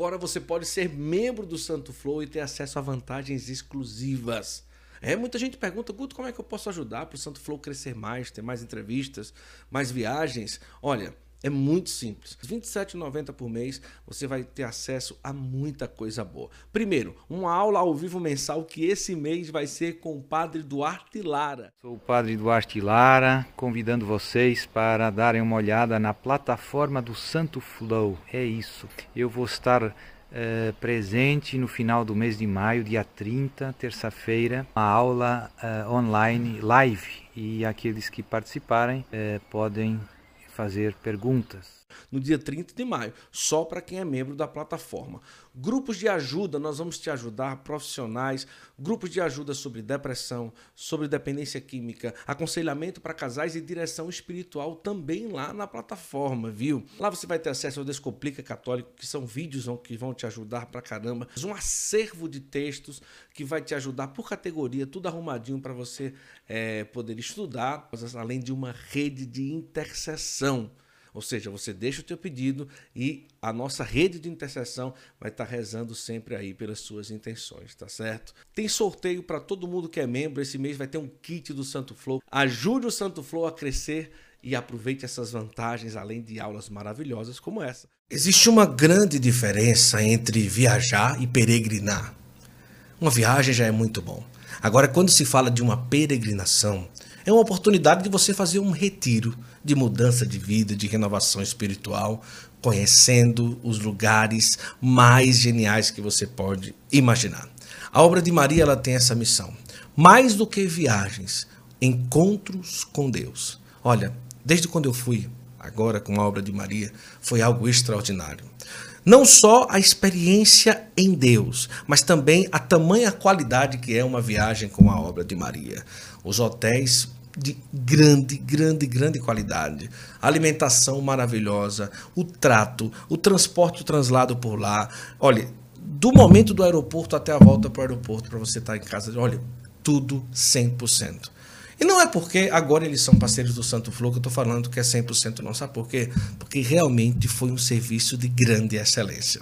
agora você pode ser membro do Santo Flow e ter acesso a vantagens exclusivas. É, muita gente pergunta, Guto, como é que eu posso ajudar para o Santo Flow crescer mais, ter mais entrevistas, mais viagens? Olha, é muito simples. R$ 27,90 por mês você vai ter acesso a muita coisa boa. Primeiro, uma aula ao vivo mensal que esse mês vai ser com o Padre Duarte Lara. Sou o Padre Duarte Lara, convidando vocês para darem uma olhada na plataforma do Santo Flow. É isso. Eu vou estar Uh, presente no final do mês de maio, dia 30, terça-feira, uma aula uh, online live e aqueles que participarem uh, podem fazer perguntas. No dia 30 de maio, só para quem é membro da plataforma. Grupos de ajuda, nós vamos te ajudar, profissionais, grupos de ajuda sobre depressão, sobre dependência química, aconselhamento para casais e direção espiritual também lá na plataforma, viu? Lá você vai ter acesso ao Descomplica Católico, que são vídeos que vão te ajudar pra caramba, um acervo de textos que vai te ajudar por categoria, tudo arrumadinho para você é, poder estudar, além de uma rede de intercessão. Ou seja, você deixa o teu pedido e a nossa rede de intercessão vai estar rezando sempre aí pelas suas intenções, tá certo? Tem sorteio para todo mundo que é membro. Esse mês vai ter um kit do Santo Flow. Ajude o Santo Flow a crescer e aproveite essas vantagens além de aulas maravilhosas como essa. Existe uma grande diferença entre viajar e peregrinar. Uma viagem já é muito bom. Agora, quando se fala de uma peregrinação, é uma oportunidade de você fazer um retiro de mudança de vida, de renovação espiritual, conhecendo os lugares mais geniais que você pode imaginar. A obra de Maria ela tem essa missão. Mais do que viagens, encontros com Deus. Olha, desde quando eu fui agora com a obra de Maria, foi algo extraordinário. Não só a experiência em Deus, mas também a tamanha qualidade que é uma viagem com a obra de Maria. Os hotéis de grande, grande, grande qualidade. alimentação maravilhosa, o trato, o transporte, o translado por lá. Olha, do momento do aeroporto até a volta para o aeroporto, para você estar em casa, olha, tudo 100%. E não é porque agora eles são parceiros do Santo Flow que eu estou falando que é 100% não. Sabe por quê? Porque realmente foi um serviço de grande excelência.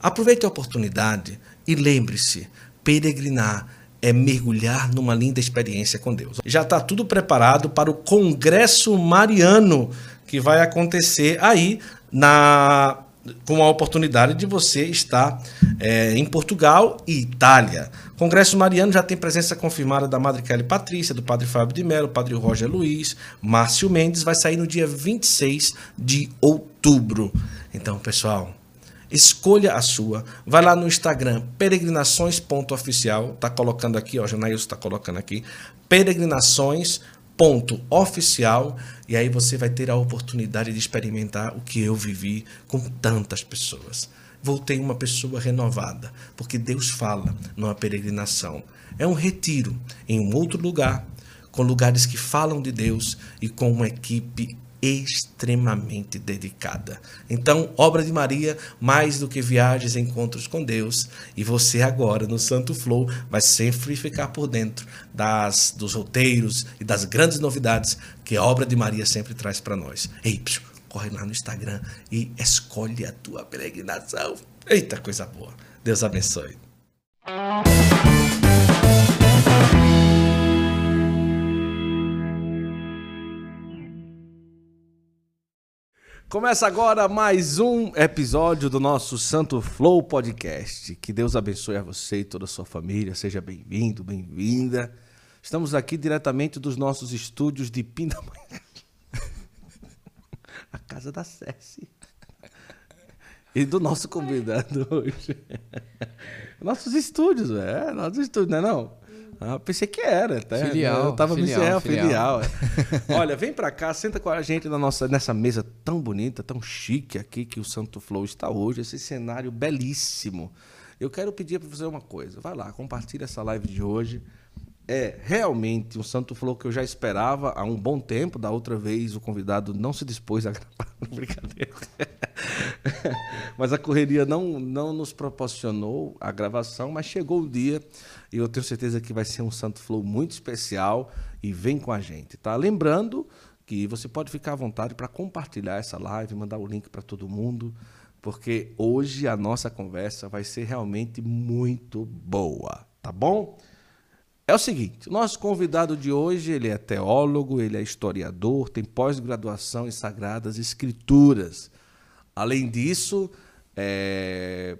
Aproveite a oportunidade e lembre-se, peregrinar é mergulhar numa linda experiência com Deus. Já está tudo preparado para o Congresso Mariano, que vai acontecer aí na com a oportunidade de você estar é, em Portugal e Itália. O Congresso Mariano já tem presença confirmada da Madre Kelly Patrícia, do Padre Fábio de Mello, Padre Roger Luiz, Márcio Mendes, vai sair no dia 26 de outubro. Então, pessoal, Escolha a sua. Vai lá no Instagram, peregrinações.oficial. Tá colocando aqui, ó, Janaílson está colocando aqui. Peregrinações.oficial. E aí você vai ter a oportunidade de experimentar o que eu vivi com tantas pessoas. Voltei uma pessoa renovada, porque Deus fala numa peregrinação. É um retiro em um outro lugar, com lugares que falam de Deus e com uma equipe extremamente dedicada. Então, obra de Maria, mais do que viagens, encontros com Deus. E você agora no Santo Flow vai sempre ficar por dentro das dos roteiros e das grandes novidades que a obra de Maria sempre traz para nós. Ei, psiu, corre lá no Instagram e escolhe a tua peregrinação. Eita coisa boa. Deus abençoe. Começa agora mais um episódio do nosso Santo Flow Podcast. Que Deus abençoe a você e toda a sua família. Seja bem-vindo, bem-vinda. Estamos aqui diretamente dos nossos estúdios de Pindamonhangaba. a casa da Cessi. E do nosso convidado hoje. Nossos estúdios, é, nossos estúdios, não é não? Ah, pensei que era. Até, filial. Eu tava filial, me filial. filial é. Olha, vem pra cá, senta com a gente na nossa, nessa mesa tão bonita, tão chique aqui que o Santo Flow está hoje, esse cenário belíssimo. Eu quero pedir para você uma coisa. Vai lá, compartilha essa live de hoje. É realmente um Santo Flow que eu já esperava há um bom tempo. Da outra vez o convidado não se dispôs a gravar. Brincadeira. mas a correria não, não nos proporcionou a gravação, mas chegou o dia e eu tenho certeza que vai ser um Santo Flow muito especial e vem com a gente, tá? Lembrando que você pode ficar à vontade para compartilhar essa live, mandar o link para todo mundo, porque hoje a nossa conversa vai ser realmente muito boa, tá bom? É o seguinte, nosso convidado de hoje, ele é teólogo, ele é historiador, tem pós-graduação em Sagradas Escrituras. Além disso, é,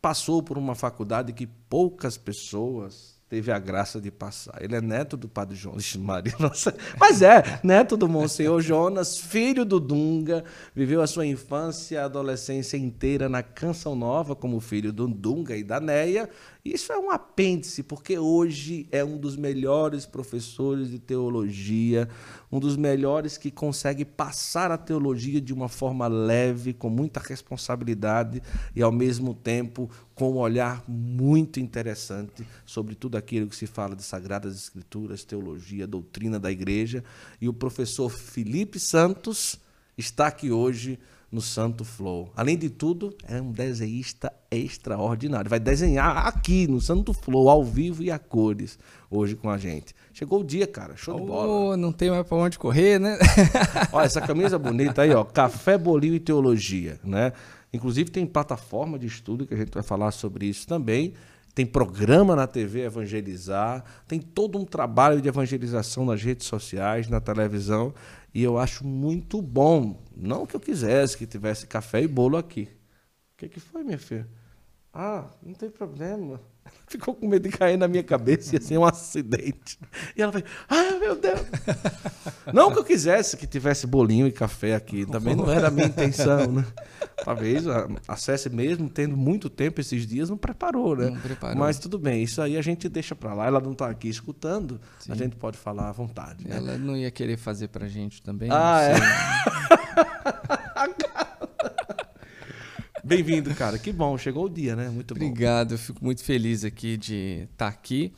passou por uma faculdade que poucas pessoas teve a graça de passar. Ele é neto do padre Jonas Maria, nossa. Mas é, neto do Monsenhor Jonas, filho do Dunga, viveu a sua infância e adolescência inteira na Canção Nova como filho do Dunga e da Neia, isso é um apêndice, porque hoje é um dos melhores professores de teologia, um dos melhores que consegue passar a teologia de uma forma leve, com muita responsabilidade e, ao mesmo tempo, com um olhar muito interessante sobre tudo aquilo que se fala de Sagradas Escrituras, teologia, doutrina da igreja. E o professor Felipe Santos está aqui hoje no Santo Flow. Além de tudo, é um desenhista extraordinário. Vai desenhar aqui no Santo Flow, ao vivo e a cores, hoje com a gente. Chegou o dia, cara. Show oh, de bola. Não tem mais para onde correr, né? Olha, essa camisa bonita aí, ó. Café, bolinho e teologia, né? Inclusive tem plataforma de estudo que a gente vai falar sobre isso também. Tem programa na TV Evangelizar, tem todo um trabalho de evangelização nas redes sociais, na televisão. E eu acho muito bom. Não que eu quisesse que tivesse café e bolo aqui. O que, que foi, minha filha? Ah, não tem problema. Ficou com medo de cair na minha cabeça e ser um acidente. E ela foi, ai meu Deus. Não que eu quisesse que tivesse bolinho e café aqui, também não era a minha intenção, né? Talvez a, a mesmo tendo muito tempo esses dias, não preparou, né? Não preparou. Mas tudo bem, isso aí a gente deixa para lá. Ela não está aqui escutando, Sim. a gente pode falar à vontade. Né? Ela não ia querer fazer pra gente também. Ah, é? Bem-vindo, cara. Que bom, chegou o dia, né? Muito bom. Obrigado, eu fico muito feliz aqui de estar tá aqui.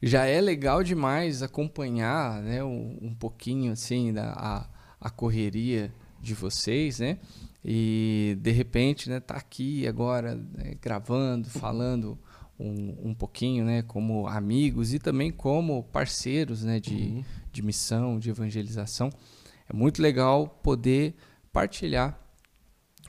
Já é legal demais acompanhar, né, um, um pouquinho assim da a, a correria de vocês, né? E de repente, né, tá aqui agora né, gravando, falando um, um pouquinho, né, como amigos e também como parceiros, né, de, uhum. de missão, de evangelização. É muito legal poder partilhar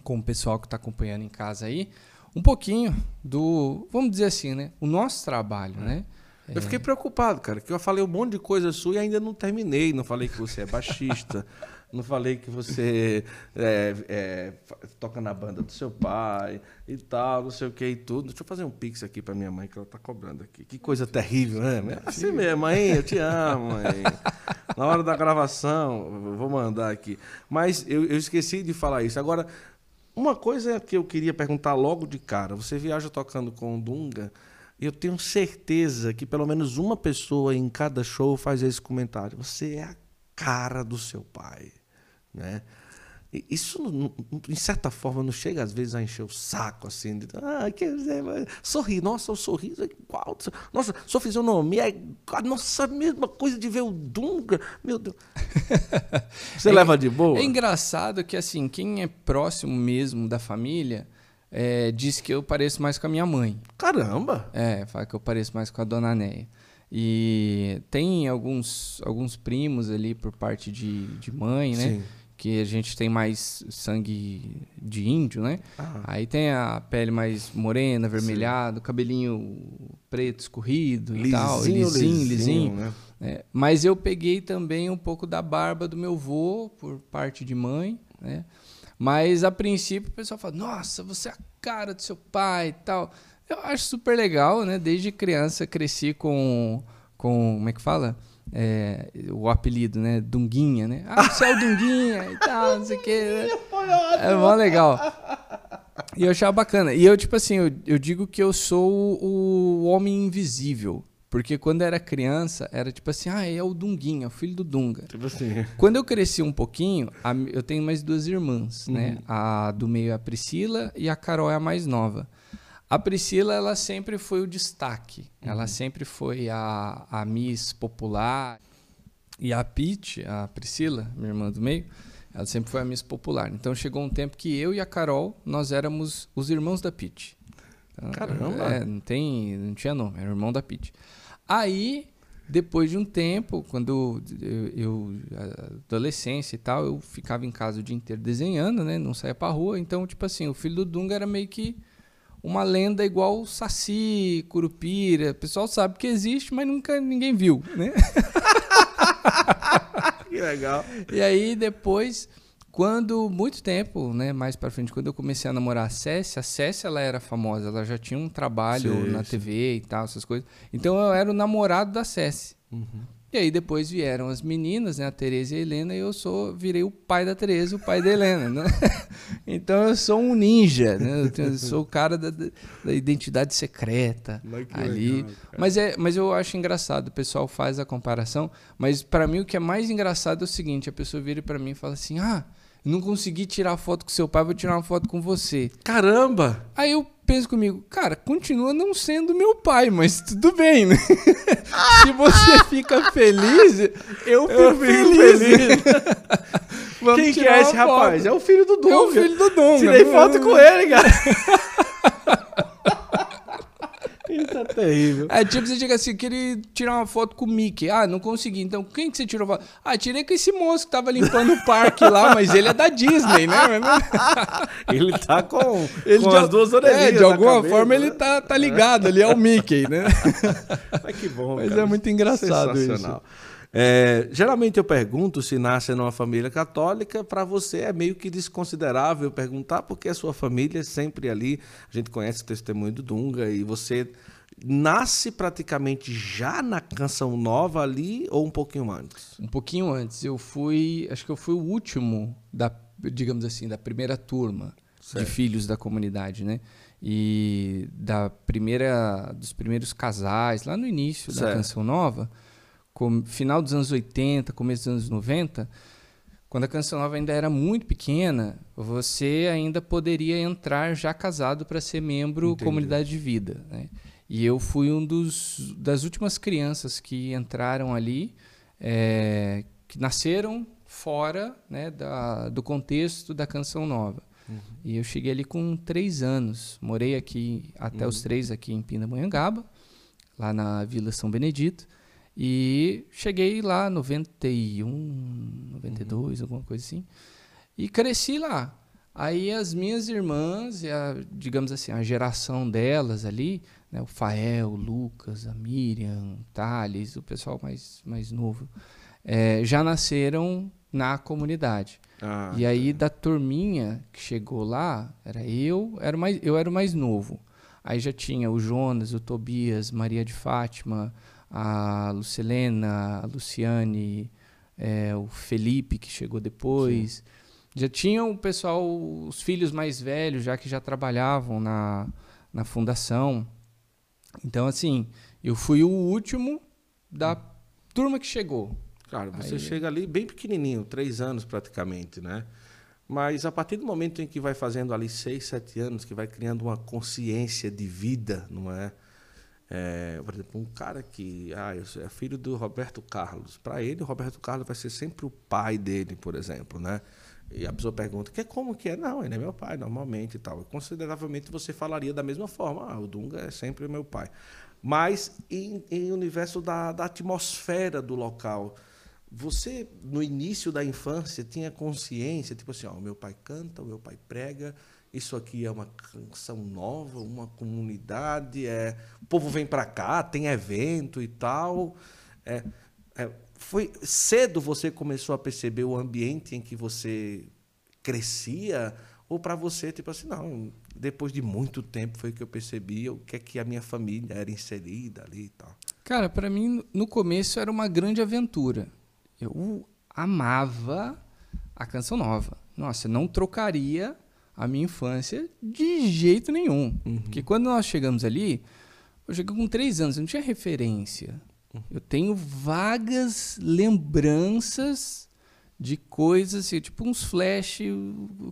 com o pessoal que está acompanhando em casa aí um pouquinho do, vamos dizer assim, né, o nosso trabalho, é. né? Eu fiquei preocupado, cara, que eu falei um monte de coisa sua e ainda não terminei. Não falei que você é baixista. Não falei que você é, é, toca na banda do seu pai e tal, não sei o que e tudo. Deixa eu fazer um pix aqui para minha mãe, que ela tá cobrando aqui. Que coisa terrível, né? É assim mesmo, mãe, eu te amo, mãe. Na hora da gravação, vou mandar aqui. Mas eu, eu esqueci de falar isso. Agora, uma coisa que eu queria perguntar logo de cara. Você viaja tocando com o Dunga, e eu tenho certeza que pelo menos uma pessoa em cada show faz esse comentário. Você é a cara do seu pai né? Isso, em certa forma, não chega às vezes a encher o saco, assim, de, ah, quer dizer, sorrir, nossa, o sorriso é igual, nossa, sua fisionomia é a nossa mesma coisa de ver o Dunga, meu Deus. Você é, leva de boa? É engraçado que, assim, quem é próximo mesmo da família é, diz que eu pareço mais com a minha mãe. Caramba! É, fala que eu pareço mais com a dona Neia. E tem alguns, alguns primos ali por parte de, de mãe, né? Sim que a gente tem mais sangue de índio, né? Ah. Aí tem a pele mais morena, avermelhada, cabelinho preto escorrido lisinho, e tal, lisinho, lisinho. lisinho né? é, mas eu peguei também um pouco da barba do meu avô, por parte de mãe, né? Mas a princípio o pessoal fala: Nossa, você é a cara do seu pai e tal. Eu acho super legal, né? Desde criança cresci com. com como é que fala? É, o apelido, né? Dunguinha, né? Ah, você é o Dunguinha e tal, não sei o quê. Né? É mó legal. E eu achava bacana. E eu, tipo assim, eu, eu digo que eu sou o homem invisível. Porque quando era criança, era tipo assim, ah, é o Dunguinha, o filho do Dunga. Tipo assim. Quando eu cresci um pouquinho, a, eu tenho mais duas irmãs, né? uhum. né? A do meio é a Priscila e a Carol é a mais nova. A Priscila, ela sempre foi o destaque. Uhum. Ela sempre foi a, a Miss popular. E a Pete, a Priscila, minha irmã do meio, ela sempre foi a Miss popular. Então chegou um tempo que eu e a Carol, nós éramos os irmãos da Pete. Então, Caramba! É, não, tem, não tinha nome, era o irmão da Pete. Aí Depois de um tempo, quando eu, eu adolescência e tal, eu ficava em casa o dia inteiro desenhando, né? Não saía pra rua. Então, tipo assim, o filho do Dunga era meio que uma lenda igual Saci, Curupira. O pessoal sabe que existe, mas nunca ninguém viu, né? que legal. E aí depois, quando muito tempo, né, mais para frente, quando eu comecei a namorar a Cécia, a Cécia ela era famosa, ela já tinha um trabalho sim, na sim. TV e tal, essas coisas. Então eu era o namorado da Cécia. Uhum. E aí depois vieram as meninas, né, a Tereza e a Helena, e eu sou virei o pai da Tereza, o pai da Helena, né? então eu sou um ninja, né? Eu sou o cara da, da identidade secreta ali. Legal, mas é, mas eu acho engraçado, o pessoal faz a comparação, mas para mim o que é mais engraçado é o seguinte, a pessoa vira para mim e fala assim: "Ah, não consegui tirar foto com seu pai, vou tirar uma foto com você. Caramba! Aí eu penso comigo, cara, continua não sendo meu pai, mas tudo bem, né? Se você fica feliz, eu fico, eu fico feliz. feliz. Quem que é esse rapaz? É o filho do Dunga. É o filho do Dunga. Tirei foto com ele, cara. Isso é terrível. É tipo, você chega assim, queria tirar uma foto com o Mickey. Ah, não consegui. Então, quem que você tirou foto? Ah, tirei com esse moço que tava limpando o parque lá, mas ele é da Disney, né? ele tá com, ele com de, as duas orelhas. É, de alguma cabeça, forma né? ele tá, tá ligado ali, é o Mickey, né? Mas que bom, Mas cara. é muito engraçado isso. É, geralmente eu pergunto se nasce numa família católica, para você é meio que desconsiderável perguntar, porque a sua família é sempre ali. A gente conhece o testemunho do Dunga e você nasce praticamente já na canção nova ali ou um pouquinho antes? Um pouquinho antes. Eu fui, acho que eu fui o último da, digamos assim, da primeira turma certo. de filhos da comunidade, né? E da primeira, dos primeiros casais lá no início certo. da canção nova, com, final dos anos 80, começo dos anos 90, quando a Canção Nova ainda era muito pequena, você ainda poderia entrar já casado para ser membro Entendi. comunidade de vida. Né? E eu fui um dos das últimas crianças que entraram ali, é, que nasceram fora né, da, do contexto da Canção Nova. Uhum. E eu cheguei ali com três anos. Morei aqui até uhum. os três aqui em Pindamonhangaba, lá na Vila São Benedito. E cheguei lá 91, 92, uhum. alguma coisa assim. E cresci lá. Aí as minhas irmãs, a, digamos assim, a geração delas ali, né, o Fael, o Lucas, a Miriam, o Thales, o pessoal mais, mais novo, é, já nasceram na comunidade. Ah, e aí tá. da turminha que chegou lá, era eu, era mais, eu era o mais novo. Aí já tinha o Jonas, o Tobias, Maria de Fátima, a Lucilena, a Luciane, é, o Felipe que chegou depois. Sim. Já tinham o pessoal, os filhos mais velhos, já que já trabalhavam na, na fundação. Então, assim, eu fui o último da turma que chegou. Claro, você Aí... chega ali bem pequenininho, três anos praticamente, né? Mas a partir do momento em que vai fazendo ali seis, sete anos, que vai criando uma consciência de vida, não é? É por exemplo, um cara que ah, é filho do Roberto Carlos. Para ele, o Roberto Carlos vai ser sempre o pai dele, por exemplo, né? E a pessoa pergunta, que como que é? Não, ele é meu pai, normalmente e tal. Consideravelmente você falaria da mesma forma, ah, o Dunga é sempre meu pai. Mas em, em universo da, da atmosfera do local, você, no início da infância, tinha consciência, tipo assim, ó, o meu pai canta, o meu pai prega, isso aqui é uma canção nova, uma comunidade, é, o povo vem para cá, tem evento e tal. É, é, foi cedo você começou a perceber o ambiente em que você crescia? Ou para você tipo assim não depois de muito tempo foi que eu percebi o que é que a minha família era inserida ali e tal? Cara para mim no começo era uma grande aventura. Eu amava a canção nova. Nossa eu não trocaria a minha infância de jeito nenhum uhum. porque quando nós chegamos ali eu cheguei com três anos eu não tinha referência eu tenho vagas lembranças de coisas, assim, tipo uns flash,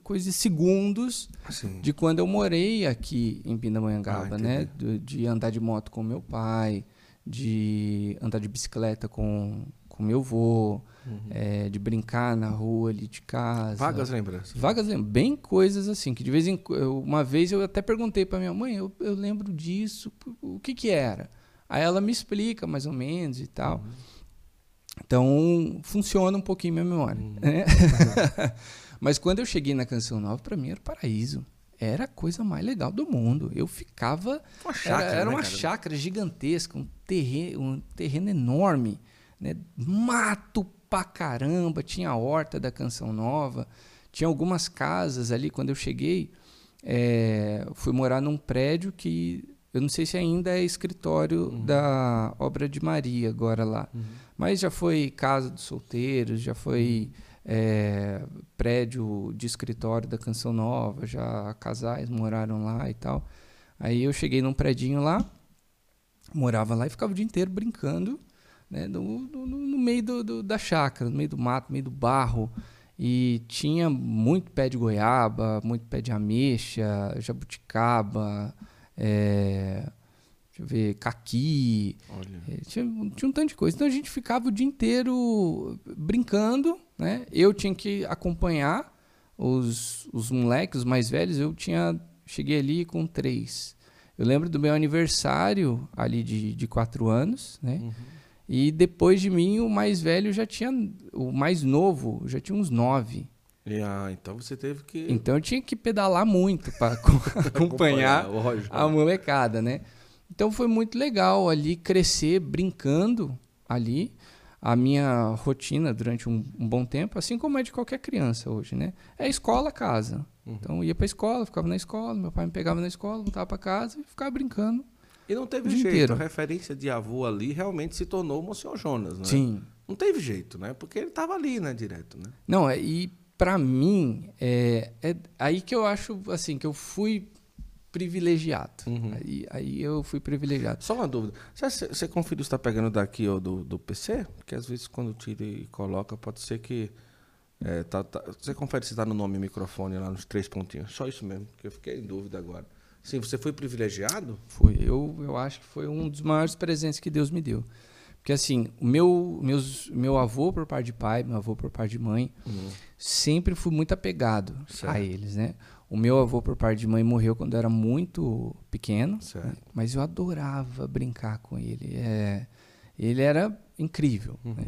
coisas de segundos assim. de quando eu morei aqui em Pindamonhangaba, ah, né? De, de, andar de moto com meu pai, de andar de bicicleta com, com meu avô, uhum. é, de brincar na rua ali de casa. Vagas lembranças. Vagas lembranças. Bem coisas assim, que de vez em uma vez eu até perguntei para minha mãe, eu, eu lembro disso, o que que era? Aí ela me explica mais ou menos e tal. Uhum. Então, funciona um pouquinho minha memória. Uhum. Né? Mas quando eu cheguei na Canção Nova, para mim era o paraíso. Era a coisa mais legal do mundo. Eu ficava. Uma chácara, era, era né, uma cara? chácara gigantesca, um terreno, um terreno enorme. Né? Mato pra caramba, tinha a horta da Canção Nova, tinha algumas casas ali. Quando eu cheguei, é, fui morar num prédio que eu não sei se ainda é escritório uhum. da Obra de Maria agora lá. Uhum. Mas já foi casa dos solteiros, já foi é, prédio de escritório da Canção Nova, já casais moraram lá e tal. Aí eu cheguei num predinho lá, morava lá e ficava o dia inteiro brincando né, no, no, no meio do, do, da chácara, no meio do mato, no meio do barro. E tinha muito pé de goiaba, muito pé de ameixa, jabuticaba, é, deixa eu ver, caqui. É, tinha, tinha um tanto de coisa. Então a gente ficava o dia inteiro brincando, né? Eu tinha que acompanhar os, os moleques, os mais velhos. Eu tinha cheguei ali com três. Eu lembro do meu aniversário ali de, de quatro anos, né? Uhum. E depois de mim, o mais velho já tinha. O mais novo já tinha uns nove. Ah, então você teve que. Então eu tinha que pedalar muito para acompanhar, acompanhar a molecada, né? Então foi muito legal ali crescer brincando ali. A minha rotina durante um, um bom tempo, assim como é de qualquer criança hoje, né? É escola, casa. Uhum. Então ia para escola, ficava na escola, meu pai me pegava na escola, voltava para casa e ficava brincando e não teve jeito. Inteiro. A referência de avô ali realmente se tornou o Monsenhor Jonas, né? Sim. Não teve jeito, né? Porque ele estava ali, né? Direto, né? Não, é, e para mim, é, é aí que eu acho, assim, que eu fui privilegiado. Uhum. Aí, aí eu fui privilegiado. Só uma dúvida. Você, você conferiu se está pegando daqui ou do, do PC? Porque às vezes quando tira e coloca, pode ser que... É, tá, tá, você confere se está no nome microfone lá nos três pontinhos. Só isso mesmo, porque eu fiquei em dúvida agora. Sim, você foi privilegiado? Fui. Eu, eu acho que foi um dos maiores presentes que Deus me deu. Porque assim, o meu, meus, meu avô por parte de pai, meu avô por parte de mãe, uhum. sempre fui muito apegado certo. a eles, né? O meu avô por parte de mãe morreu quando eu era muito pequeno, né? mas eu adorava brincar com ele. É, ele era incrível. Uhum. Né?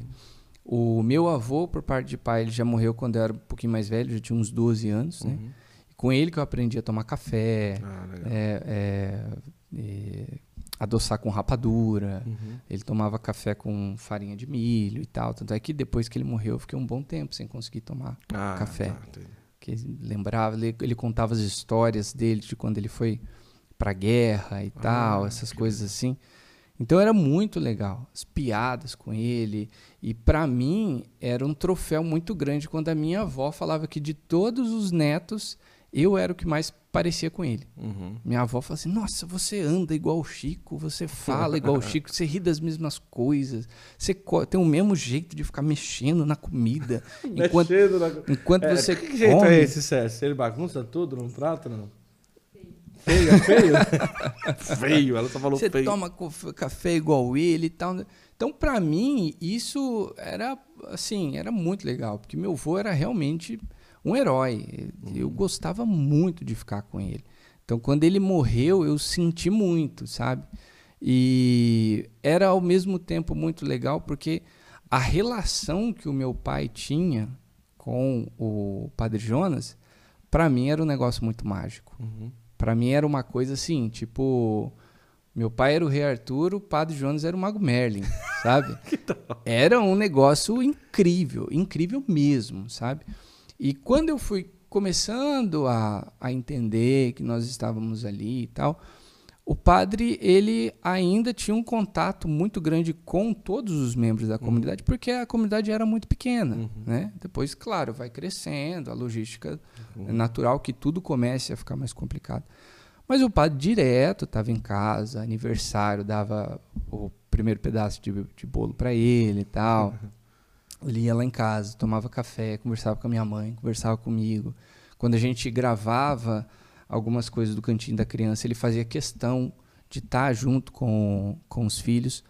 O meu avô por parte de pai, ele já morreu quando eu era um pouquinho mais velho, já tinha uns 12 anos, né? uhum. né? Com ele que eu aprendi a tomar café, ah, é, é, adoçar com rapadura. Uhum. Ele tomava café com farinha de milho e tal. Tanto é que depois que ele morreu, eu fiquei um bom tempo sem conseguir tomar ah, café. Tá, que lembrava, ele, ele, contava as histórias dele de quando ele foi pra guerra e ah, tal, essas coisas assim. Então era muito legal, as piadas com ele. E para mim era um troféu muito grande quando a minha avó falava que de todos os netos eu era o que mais parecia com ele. Uhum. Minha avó falava assim: Nossa, você anda igual o Chico, você fala igual o Chico, você ri das mesmas coisas, você tem o mesmo jeito de ficar mexendo na comida. enquanto mexendo na... enquanto é, você. Que jeito é esse, César? Ele bagunça tudo num prato, não? Feio, é feio? feio, ela só falou você feio. Você toma café igual ele e tal. Então, para mim, isso era, assim, era muito legal, porque meu avô era realmente um herói. Eu gostava muito de ficar com ele. Então, quando ele morreu, eu senti muito, sabe? E era ao mesmo tempo muito legal porque a relação que o meu pai tinha com o Padre Jonas, para mim era um negócio muito mágico. Uhum. Para mim era uma coisa assim, tipo, meu pai era o Rei Arthur, o Padre Jonas era o Mago Merlin, sabe? era um negócio incrível, incrível mesmo, sabe? E quando eu fui começando a, a entender que nós estávamos ali e tal, o padre ele ainda tinha um contato muito grande com todos os membros da uhum. comunidade, porque a comunidade era muito pequena. Uhum. Né? Depois, claro, vai crescendo, a logística uhum. é natural que tudo comece a ficar mais complicado. Mas o padre direto estava em casa, aniversário, dava o primeiro pedaço de, de bolo para ele e tal. Uhum. Ele ia lá em casa, tomava café, conversava com a minha mãe, conversava comigo. Quando a gente gravava algumas coisas do Cantinho da Criança, ele fazia questão de estar junto com, com os filhos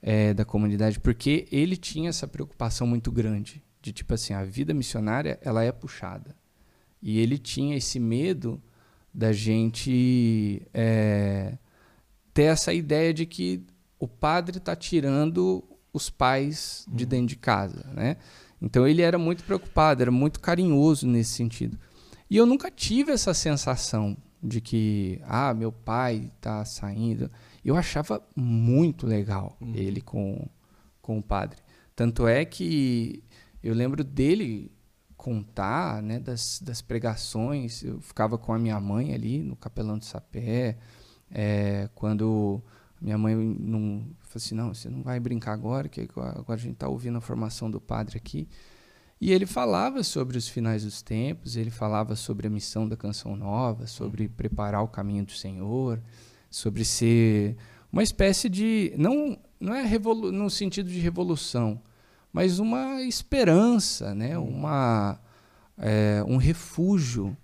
é, da comunidade, porque ele tinha essa preocupação muito grande de tipo assim, a vida missionária ela é puxada. E ele tinha esse medo da gente é, ter essa ideia de que o padre está tirando os pais de dentro de casa, né? Então ele era muito preocupado, era muito carinhoso nesse sentido. E eu nunca tive essa sensação de que, ah, meu pai está saindo. Eu achava muito legal uhum. ele com, com o padre. Tanto é que eu lembro dele contar né, das, das pregações. Eu ficava com a minha mãe ali no Capelão de Sapé. É, quando minha mãe não falou assim, não, você não vai brincar agora, que agora a gente está ouvindo a formação do padre aqui. E ele falava sobre os finais dos tempos, ele falava sobre a missão da canção nova, sobre preparar o caminho do Senhor, sobre ser uma espécie de não não é no sentido de revolução, mas uma esperança, né? Uma é, um refúgio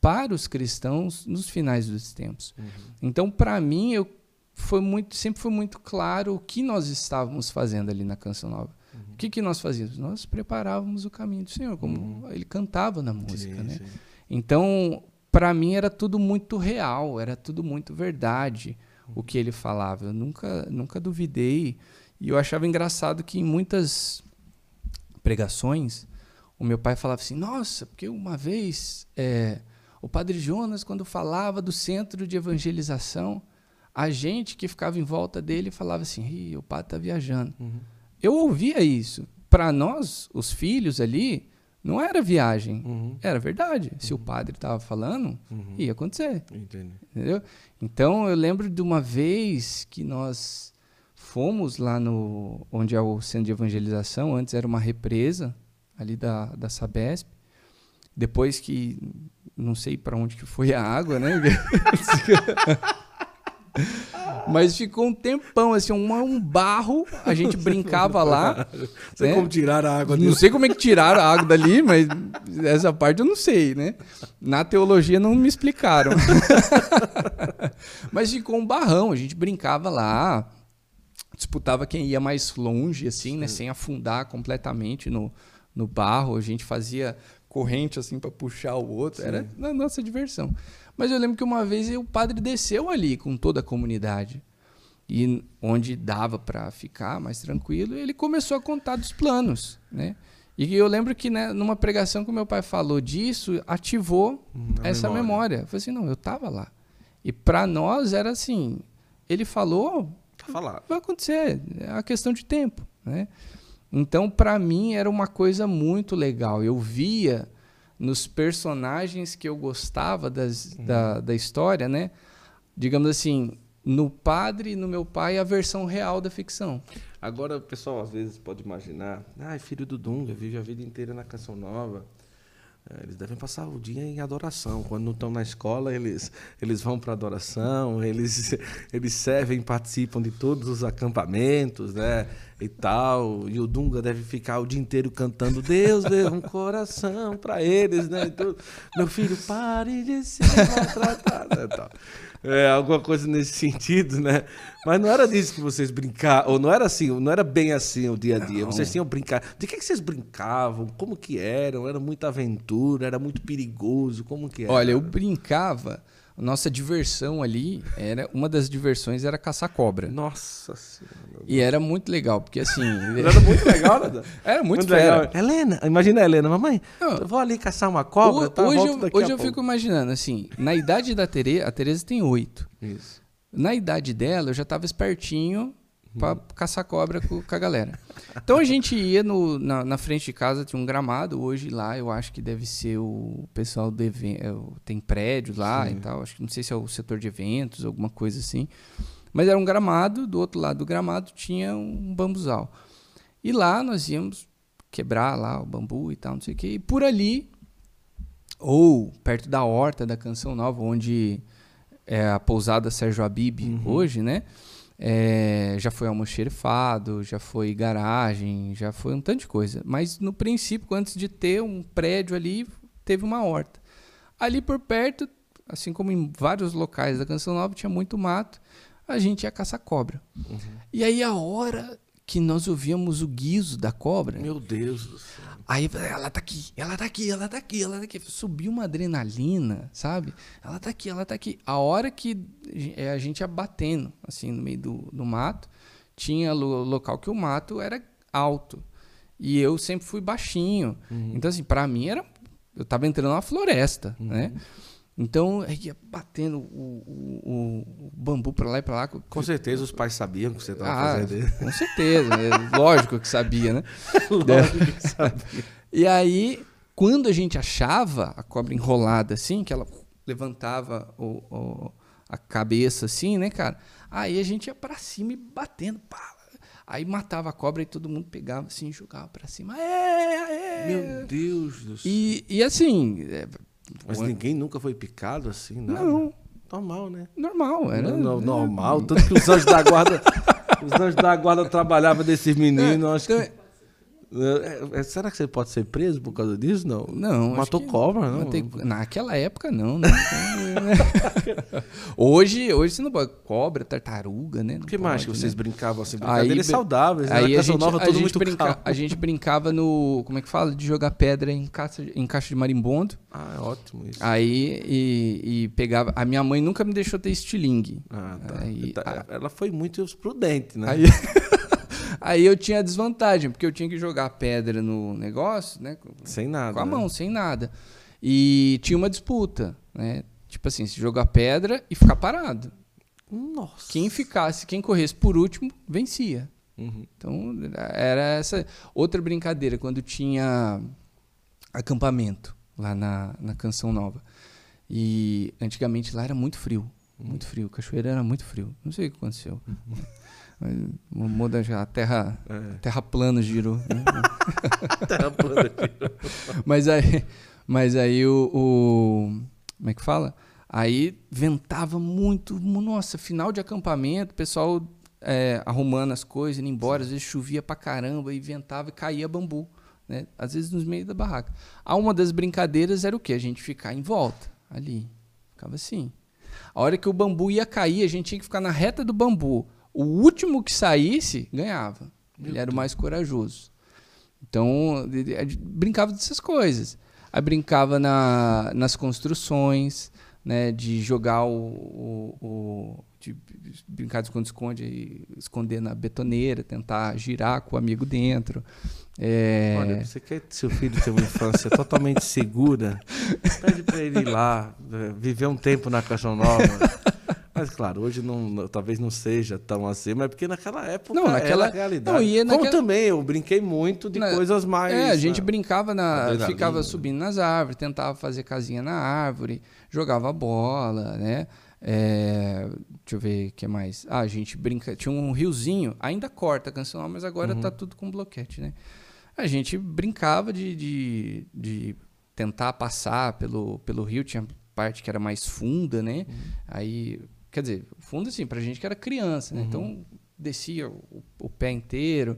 para os cristãos nos finais dos tempos. Uhum. Então, para mim, eu foi muito, sempre foi muito claro o que nós estávamos fazendo ali na Canção Nova. Uhum. O que, que nós fazíamos? Nós preparávamos o caminho do Senhor, como uhum. ele cantava na música. Sim, né? Sim. Então, para mim, era tudo muito real, era tudo muito verdade uhum. o que ele falava. Eu nunca, nunca duvidei. E eu achava engraçado que em muitas pregações, o meu pai falava assim: Nossa, porque uma vez é, o padre Jonas, quando falava do centro de evangelização a gente que ficava em volta dele falava assim: o padre está viajando. Uhum. Eu ouvia isso. Para nós, os filhos ali, não era viagem, uhum. era verdade. Uhum. Se o uhum. padre estava falando, uhum. ia acontecer. Entendi. Entendeu? Então eu lembro de uma vez que nós fomos lá no onde é o centro de evangelização, antes era uma represa ali da, da Sabesp. Depois que não sei para onde que foi a água, né? Mas ficou um tempão, assim, um, um barro. A gente brincava lá. Não sei né? como tirar a água. Não sei como é que tiraram a água dali, mas essa parte eu não sei, né? Na teologia não me explicaram. mas ficou um barrão, a gente brincava lá. Disputava quem ia mais longe, assim, né? Sem afundar completamente no, no barro. A gente fazia corrente, assim, para puxar o outro. Sim. Era a nossa diversão. Mas eu lembro que uma vez o padre desceu ali com toda a comunidade. E onde dava para ficar mais tranquilo, ele começou a contar dos planos, né? E eu lembro que né, numa pregação que meu pai falou disso, ativou hum, essa memória. memória. Eu falei assim, não, eu estava lá. E para nós era assim, ele falou, tá vai acontecer, é uma questão de tempo, né? Então, para mim era uma coisa muito legal. Eu via nos personagens que eu gostava das, uhum. da, da história, né? Digamos assim, no padre e no meu pai, a versão real da ficção. Agora, o pessoal às vezes pode imaginar, ah, filho do Dunga, vive a vida inteira na Canção Nova. É, eles devem passar o dia em adoração. Quando não estão na escola, eles, eles vão para adoração, eles, eles servem, participam de todos os acampamentos, né? E tal. E o Dunga deve ficar o dia inteiro cantando: Deus deu um coração para eles, né? Meu filho, pare de ser maltratado. Né? É, alguma coisa nesse sentido, né? Mas não era disso que vocês brincavam, ou não era assim, não era bem assim o dia a dia. Não. Vocês tinham brincar. De que, que vocês brincavam? Como que eram? Era muita aventura, era muito perigoso, como que era? Olha, eu brincava nossa diversão ali era uma das diversões era caçar cobra. Nossa senhora. E era muito legal, porque assim. era muito legal, né? Era muito, muito legal. Helena, imagina a Helena, mamãe, não, eu vou ali caçar uma cobra. O, tá, hoje eu, hoje eu fico imaginando, assim, na idade da Tereza, a Tereza tem oito. Isso. Na idade dela, eu já estava espertinho para caçar cobra com, com, a galera. Então a gente ia no, na, na, frente de casa, tinha um gramado. Hoje lá eu acho que deve ser o pessoal do evento. É, tem prédio lá Sim. e tal. Acho que não sei se é o setor de eventos, alguma coisa assim. Mas era um gramado, do outro lado do gramado tinha um bambuzal. E lá nós íamos quebrar lá o bambu e tal, não sei o quê. E por ali, ou perto da horta da Canção Nova, onde é a pousada Sérgio Abib uhum. hoje, né? É, já foi almoxerifado, já foi garagem, já foi um tanto de coisa. Mas no princípio, antes de ter um prédio ali, teve uma horta. Ali por perto, assim como em vários locais da Canção Nova, tinha muito mato, a gente ia caçar cobra. Uhum. E aí a hora que nós ouvíamos o guiso da cobra. Meu Deus do céu. Aí ela tá aqui, ela tá aqui, ela tá aqui, ela tá aqui. Subiu uma adrenalina, sabe? Ela tá aqui, ela tá aqui. A hora que é, a gente ia batendo, assim, no meio do, do mato, tinha lo local que o mato era alto. E eu sempre fui baixinho. Uhum. Então, assim, para mim era. Eu tava entrando numa floresta, uhum. né? Então, ia batendo o, o, o, bambu pra lá e pra lá. Com certeza os pais sabiam que você tava ah, fazendo Com certeza, é lógico que sabia, né? lógico que sabia. E aí, quando a gente achava a cobra enrolada assim, que ela levantava o, o, a cabeça assim, né, cara? Aí a gente ia pra cima e batendo, pá, Aí matava a cobra e todo mundo pegava assim jogava pra cima. Aê, aê. Meu Deus do céu. E, e assim. É, Mas ninguém nunca foi picado assim, nada? Não. Normal, né? Normal, era. Não, normal. Tanto que os anjos da guarda. os anjos da guarda trabalhavam desses meninos, acho que. É, é, será que você pode ser preso por causa disso? Não. Não. Matou cobra, não? Matei... Naquela época, não. Né? hoje, hoje você não pode. Cobra, tartaruga, né? O que mais que vocês né? brincavam assim? Brincadeiras aí, saudáveis, né? Aí a gente, Nova, a, gente brinca... a gente brincava no. Como é que fala? De jogar pedra em caixa, em caixa de marimbondo. Ah, é ótimo isso. Aí e, e pegava. A minha mãe nunca me deixou ter estilingue. Ah, tá. Aí, tá. Ela foi muito prudente, né? Aí... Aí eu tinha desvantagem, porque eu tinha que jogar pedra no negócio, né? Sem nada. Com a mão, né? sem nada. E tinha uma disputa, né? Tipo assim, se jogar pedra e ficar parado. Nossa. Quem ficasse, quem corresse por último, vencia. Uhum. Então, era essa outra brincadeira, quando tinha acampamento lá na, na Canção Nova. E antigamente lá era muito frio. Uhum. Muito frio. Cachoeira era muito frio. Não sei o que aconteceu. Uhum. Muda já, a terra, é. terra plana girou. Né? terra plana girou. mas aí, mas aí o, o, Como é que fala? Aí ventava muito. Nossa, final de acampamento, o pessoal é, arrumando as coisas, indo embora. Às vezes chovia pra caramba e ventava e caía bambu. Né? Às vezes nos meios da barraca. A uma das brincadeiras era o quê? A gente ficar em volta, ali. Ficava assim. A hora que o bambu ia cair, a gente tinha que ficar na reta do bambu o último que saísse ganhava. Meu ele era o mais corajoso. Então, brincava dessas coisas. Aí brincava na, nas construções, né, de jogar o, o, o de brincar de esconde-esconde, esconder na betoneira, tentar girar com o amigo dentro. É... Olha, você quer que seu filho tenha uma infância totalmente segura? Pede para ele ir lá, viver um tempo na Caixa Nova. Mas claro, hoje não, talvez não seja tão assim, mas porque naquela época não, naquela, realidade. Não, e naquela... Como também eu brinquei muito de na... coisas mais. É, a gente né? brincava na. ficava subindo nas árvores, tentava fazer casinha na árvore, jogava bola, né? É, deixa eu ver o que mais. Ah, a gente brinca. Tinha um riozinho, ainda corta canção, mas agora uhum. tá tudo com bloquete, né? A gente brincava de, de, de tentar passar pelo, pelo rio, tinha parte que era mais funda, né? Uhum. Aí Quer dizer, fundo assim, pra gente que era criança, né? Uhum. Então, descia o, o, pé inteiro.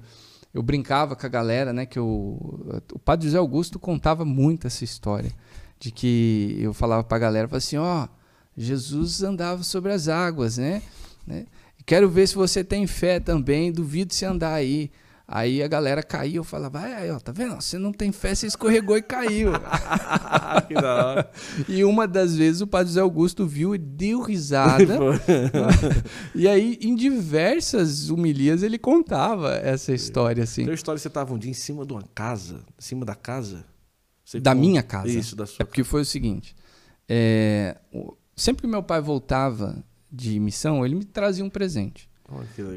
Eu brincava com a galera, né? Que eu, o padre José Augusto contava muito essa história. De que eu falava pra galera, falava assim, ó, oh, Jesus andava sobre as águas, né? né? Quero ver se você tem fé também, duvido se andar aí. Aí a galera caiu, eu falava, aí, ó, tá vendo? Você não tem fé, você escorregou e caiu. que da hora. E uma das vezes o padre José Augusto viu e deu risada. e aí, em diversas humilhas, ele contava essa história, assim. Tem história você estava um dia em cima de uma casa, em cima da casa? Você da minha casa. Isso, da sua É porque foi o seguinte, é, sempre que meu pai voltava de missão, ele me trazia um presente.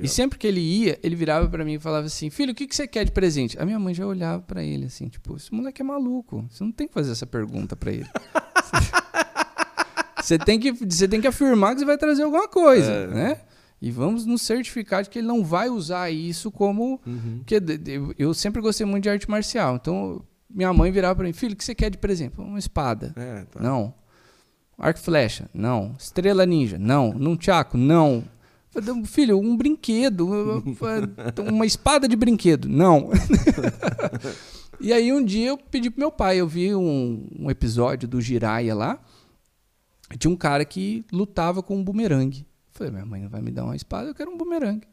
E sempre que ele ia, ele virava para mim e falava assim: Filho, o que, que você quer de presente? A minha mãe já olhava para ele assim: Tipo, esse moleque é maluco. Você não tem que fazer essa pergunta para ele. você, tem que, você tem que afirmar que você vai trazer alguma coisa, é. né? E vamos nos certificar de que ele não vai usar isso como. Uhum. Que eu sempre gostei muito de arte marcial. Então, minha mãe virava para mim: Filho, o que você quer de presente? Uma espada. É, tá. Não. Arco flecha? Não. Estrela ninja? Não. Num tchaco? Não. Filho, um brinquedo, uma espada de brinquedo. Não. e aí um dia eu pedi pro meu pai, eu vi um, um episódio do Jiraiya lá, de um cara que lutava com um bumerangue. Falei, minha mãe não vai me dar uma espada, eu quero um bumerangue.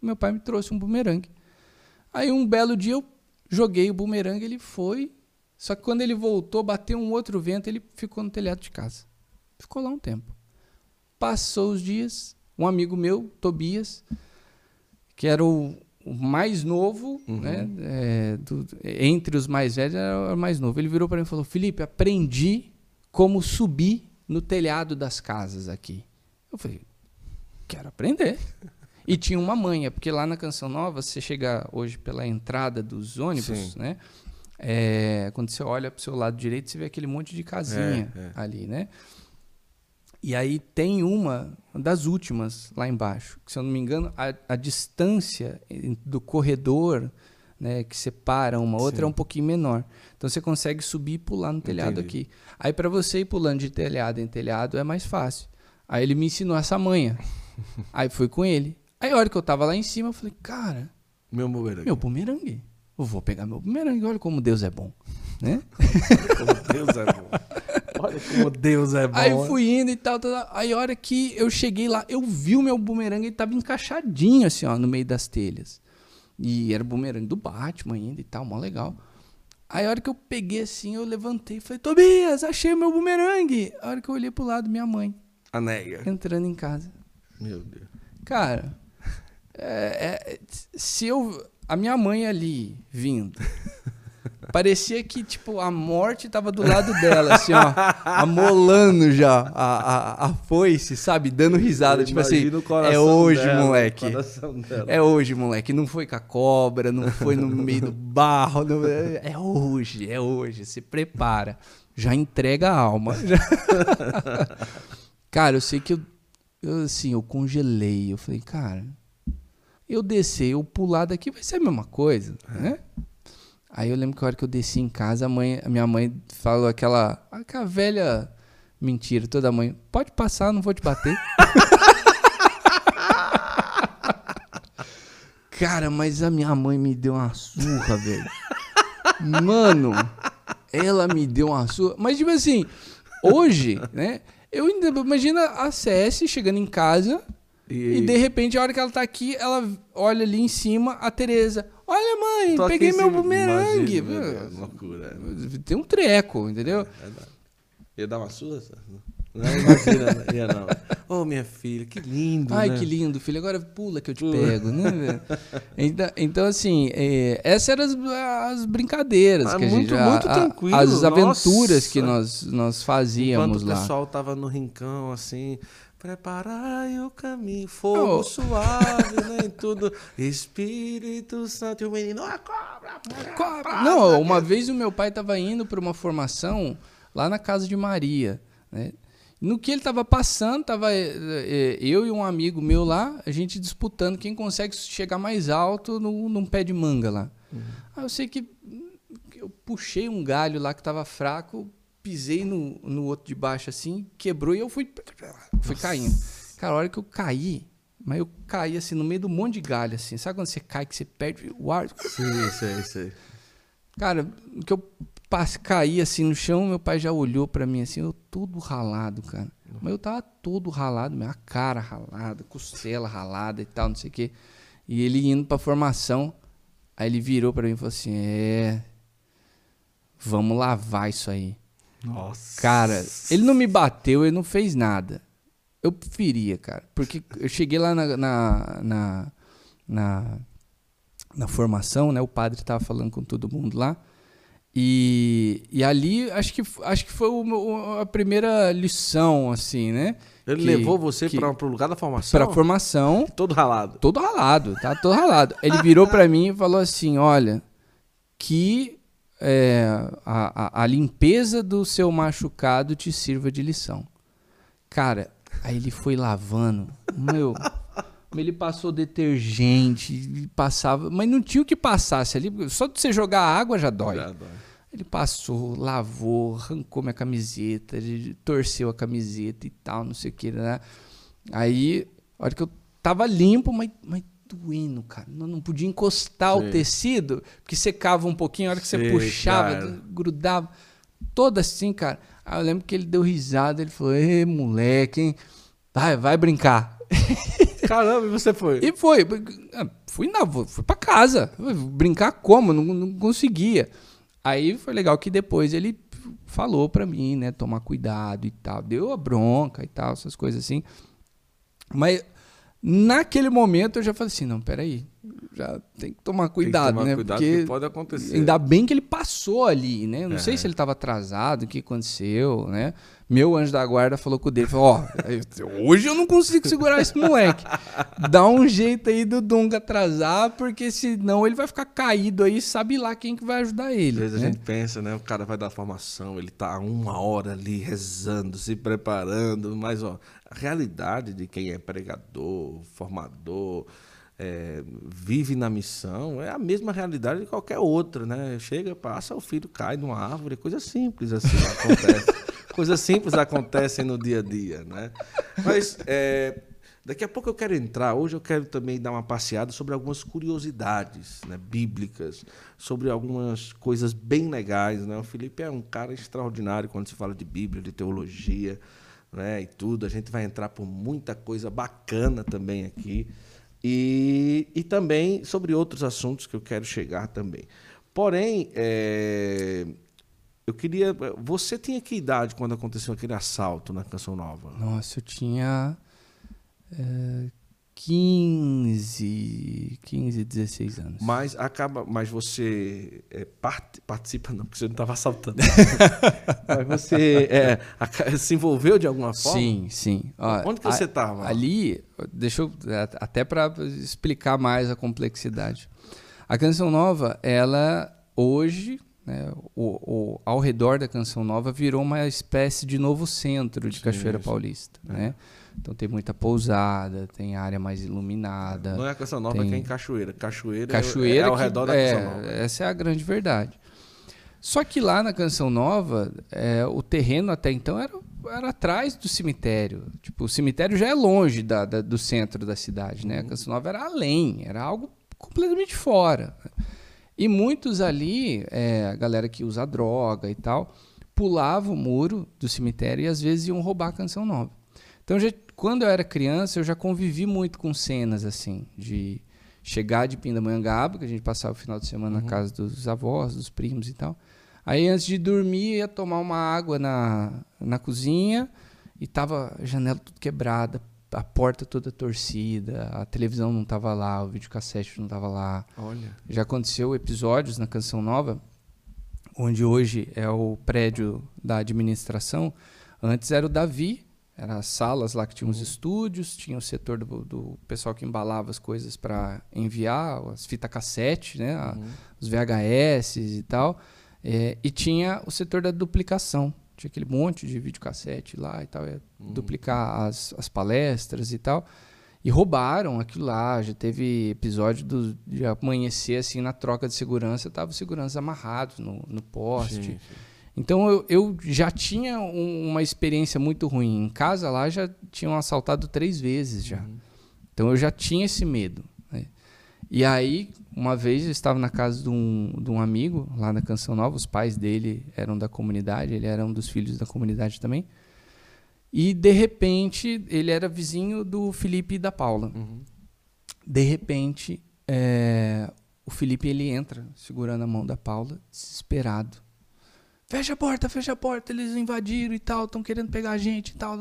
Meu pai me trouxe um bumerangue. Aí um belo dia eu joguei o bumerangue, ele foi. Só que quando ele voltou, bateu um outro vento, ele ficou no telhado de casa. Ficou lá um tempo. Passou os dias, um amigo meu, Tobias, que era o, o mais novo, uhum. né? É, do, entre os mais velhos era o mais novo. Ele virou para mim e falou: Felipe, aprendi como subir no telhado das casas aqui. Eu falei: quero aprender. E tinha uma manha, porque lá na Canção Nova, você chega hoje pela entrada dos ônibus, Sim. né? É, quando você olha para o seu lado direito, você vê aquele monte de casinha é, é. ali, né? E aí tem uma das últimas lá embaixo, que se eu não me engano, a, a distância do corredor né, que separa uma outra é Sim. é um pouquinho menor. Então você consegue subir e pular no telhado Entendi. aqui. Aí para você ir pulando de telhado em telhado é mais fácil. Aí ele me ensinou essa manha. aí fui com ele. Aí a hora que eu tava lá em cima, eu falei, cara, meu bumerangue. Meu bumerangue. Eu vou pegar meu bumerangue, olha como Deus é bom, né? como Deus é bom. Olha como Deus é bom. Aí fui indo e tal, tal, Aí a hora que eu cheguei lá, eu vi o meu bumerangue, ele tava encaixadinho assim, ó, no meio das telhas. E era o bumerangue do Batman ainda e tal, mó legal. Aí a hora que eu peguei assim, eu levantei e falei, Tobias, achei o meu bumerangue. A hora que eu olhei pro lado, minha mãe. A nega. Entrando em casa. Meu Deus. Cara, é, é, se eu. A minha mãe ali vindo. Parecia que, tipo, a morte tava do lado dela, assim, ó. Amolando já a, a, a foice, sabe? Dando risada. tipo assim, é hoje, dela, moleque. É hoje, moleque. Não foi com a cobra, não foi no meio do barro. Não, é hoje, é hoje. Se prepara. Já entrega a alma. cara, eu sei que eu, eu, assim, eu congelei. Eu falei, cara, eu descer, eu pular daqui vai ser a mesma coisa, é. Aí eu lembro que a hora que eu desci em casa, a, mãe, a minha mãe falou aquela, aquela velha mentira, toda mãe, pode passar, não vou te bater. Cara, mas a minha mãe me deu uma surra, velho. Mano, ela me deu uma surra. Mas, tipo assim, hoje, né? Eu ainda. Imagina a CS chegando em casa, e, e, de repente, a hora que ela tá aqui, ela olha ali em cima a Tereza. Olha, mãe, peguei meu bumerangue. loucura. É. Tem um treco, entendeu? É, Ia dar uma surra? Não, imagina, né? ia não. Ô, oh, minha filha, que lindo. Ai, né? que lindo, filho. Agora pula que eu te pula. pego, né? então, então, assim, é, essas eram as, as brincadeiras ah, que a muito, gente. Muito a, tranquilo. As aventuras Nossa. que nós, nós fazíamos Enquanto lá. O pessoal tava no rincão, assim. Preparai o caminho, fogo oh. suave, nem tudo. Espírito Santo e o menino, a cobra, cobra. Não, uma vez o meu pai estava indo para uma formação lá na casa de Maria, né? No que ele estava passando, tava é, é, eu e um amigo meu lá, a gente disputando quem consegue chegar mais alto no, num pé de manga lá. Uhum. Aí eu sei que eu puxei um galho lá que estava fraco, pisei no, no outro de baixo assim, quebrou e eu fui, fui caindo. Cara, a hora que eu caí, mas eu caí assim no meio do monte de galho, assim. Sabe quando você cai que você perde o ar? Sim, sei, sei. Cara, que eu passe, caí assim no chão, meu pai já olhou para mim assim, eu todo ralado, cara. Mas eu tava todo ralado, minha cara ralada, costela ralada e tal, não sei o quê. E ele indo pra formação, aí ele virou para mim e falou assim: É. Vamos lavar isso aí. Nossa. Cara, ele não me bateu, ele não fez nada. Eu preferia, cara. Porque eu cheguei lá na, na, na, na, na formação, né? O padre tava falando com todo mundo lá. E, e ali acho que, acho que foi o, a primeira lição, assim, né? Ele que, levou você para o lugar da formação? Para a formação. Todo ralado. Todo ralado, tá? Todo ralado. Ele virou para mim e falou assim: olha, que é, a, a, a, limpeza do seu machucado te sirva de lição. Cara, aí ele foi lavando. Meu, ele passou detergente, passava, mas não tinha o que passasse ali, só de você jogar água já dói. Já dói. Ele passou, lavou, arrancou minha camiseta, ele torceu a camiseta e tal, não sei o que, né? Aí, a hora que eu tava limpo, mas, mas doendo, cara. Não, não podia encostar Sim. o tecido, porque secava um pouquinho, a hora que Sim, você puxava, cara. grudava. Todo assim, cara. Aí eu lembro que ele deu risada, ele falou: Ê, moleque, hein? Vai, vai brincar. Caramba, e você foi? E foi. Ah, fui, na, fui pra casa. Brincar como? Não, não conseguia. Aí foi legal que depois ele falou pra mim, né? Tomar cuidado e tal. Deu a bronca e tal, essas coisas assim. Mas Naquele momento eu já falei assim, não, peraí. já tem que tomar cuidado, que tomar né? Cuidado porque pode acontecer. Ainda bem que ele passou ali, né? Eu não é. sei se ele estava atrasado, o que aconteceu, né? Meu anjo da guarda falou com o dele, falou, ó, hoje eu não consigo segurar esse moleque. Dá um jeito aí do Dunga atrasar, porque senão ele vai ficar caído aí, sabe lá quem que vai ajudar ele. Às vezes né? a gente pensa, né? O cara vai dar formação, ele tá uma hora ali rezando, se preparando, mas ó, a realidade de quem é pregador, formador, é, vive na missão é a mesma realidade de qualquer outra, né? Chega, passa, o filho cai numa árvore, coisa simples assim acontece. Coisas simples acontecem no dia a dia, né? Mas é, daqui a pouco eu quero entrar. Hoje eu quero também dar uma passeada sobre algumas curiosidades né, bíblicas, sobre algumas coisas bem legais. Né? O Felipe é um cara extraordinário quando se fala de Bíblia, de teologia né, e tudo. A gente vai entrar por muita coisa bacana também aqui. E, e também sobre outros assuntos que eu quero chegar também. Porém, é, eu queria. Você tinha que idade quando aconteceu aquele assalto na Canção Nova? Nossa, eu tinha. É, 15, 15, 16 anos. Mas acaba, mas você é, part, participa não, porque você não estava assaltando. mas você é, se envolveu de alguma forma? Sim, sim. Ó, Onde que você estava? Ali, deixa eu até para explicar mais a complexidade. A Canção Nova, ela hoje né, o, o, ao redor da Canção Nova virou uma espécie de novo centro de sim, Cachoeira sim. Paulista. É. Né? Então tem muita pousada, tem área mais iluminada. Não é a Canção Nova tem... que é em Cachoeira. Cachoeira, Cachoeira é, é ao redor da é, Canção Nova. Essa é a grande verdade. Só que lá na Canção Nova, é, o terreno até então era, era atrás do cemitério. Tipo, o cemitério já é longe da, da do centro da cidade, né? A uhum. Canção Nova era além, era algo completamente fora. E muitos ali, é, a galera que usa droga e tal, pulava o muro do cemitério e às vezes iam roubar a canção nova. Então, já, quando eu era criança, eu já convivi muito com cenas assim, de chegar de Pindamonhangaba, que a gente passava o final de semana uhum. na casa dos avós, dos primos e tal. Aí, antes de dormir, ia tomar uma água na, na cozinha e tava a janela tudo quebrada, a porta toda torcida, a televisão não estava lá, o videocassete não estava lá. Olha. Já aconteceu episódios na Canção Nova, onde hoje é o prédio da administração. Antes era o Davi, eram as salas lá que tinham os uhum. estúdios, tinha o setor do, do pessoal que embalava as coisas para enviar, as fitas cassete, né, uhum. os VHS e tal. É, e tinha o setor da duplicação, tinha aquele monte de videocassete lá e tal, ia uhum. duplicar as, as palestras e tal. E roubaram aquilo lá. Já teve episódio do, de amanhecer assim na troca de segurança, tava os seguranças amarrados no, no poste. Sim, sim. Então eu, eu já tinha um, uma experiência muito ruim. Em casa lá já tinham assaltado três vezes já. Uhum. Então eu já tinha esse medo. E aí, uma vez eu estava na casa de um, de um amigo, lá na Canção Nova, os pais dele eram da comunidade, ele era um dos filhos da comunidade também. E de repente, ele era vizinho do Felipe e da Paula. Uhum. De repente, é, o Felipe ele entra segurando a mão da Paula, desesperado. Fecha a porta, fecha a porta, eles invadiram e tal, estão querendo pegar a gente e tal.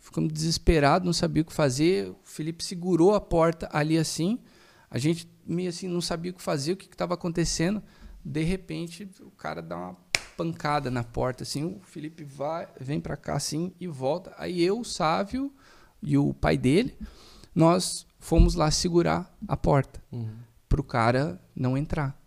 Ficamos desesperados, não sabia o que fazer. O Felipe segurou a porta ali assim. A gente meio assim não sabia o que fazer, o que estava acontecendo. De repente, o cara dá uma pancada na porta assim, o Felipe vai, vem para cá assim e volta. Aí eu, o Sávio e o pai dele, nós fomos lá segurar a porta uhum. para o cara não entrar.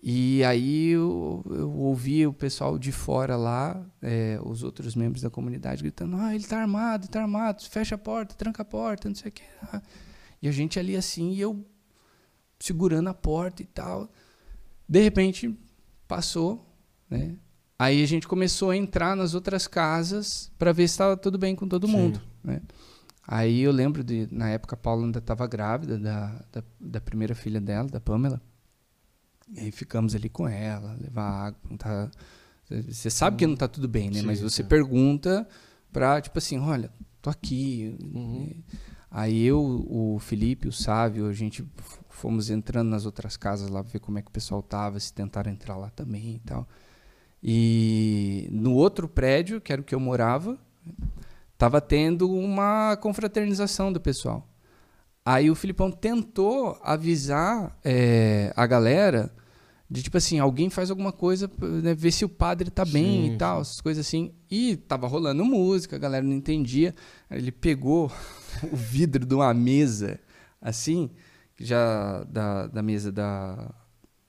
E aí eu, eu, ouvi o pessoal de fora lá, é, os outros membros da comunidade, gritando: Ah, ele tá armado, tá armado, fecha a porta, tranca a porta, não sei o que. E a gente ali assim, e eu segurando a porta e tal. De repente, passou, né? Aí a gente começou a entrar nas outras casas para ver se estava tudo bem com todo Sim. mundo, né? Aí eu lembro de, na época, a Paula ainda estava grávida da, da, da, primeira filha dela, da Pamela. E aí ficamos ali com ela, levar água. Tá, você sabe que não está tudo bem, né? Sim, Mas você pergunta para, tipo assim, olha, tô aqui. Uhum. Aí eu, o Felipe, o Sávio, a gente fomos entrando nas outras casas lá para ver como é que o pessoal tava, se tentaram entrar lá também e tal. E no outro prédio, que era o que eu morava, tava tendo uma confraternização do pessoal. Aí o Filipão tentou avisar é, a galera de tipo assim, alguém faz alguma coisa, né, ver se o padre tá bem sim, e tal, essas coisas assim. E tava rolando música, a galera não entendia. Ele pegou o vidro de uma mesa, assim, já da, da mesa da,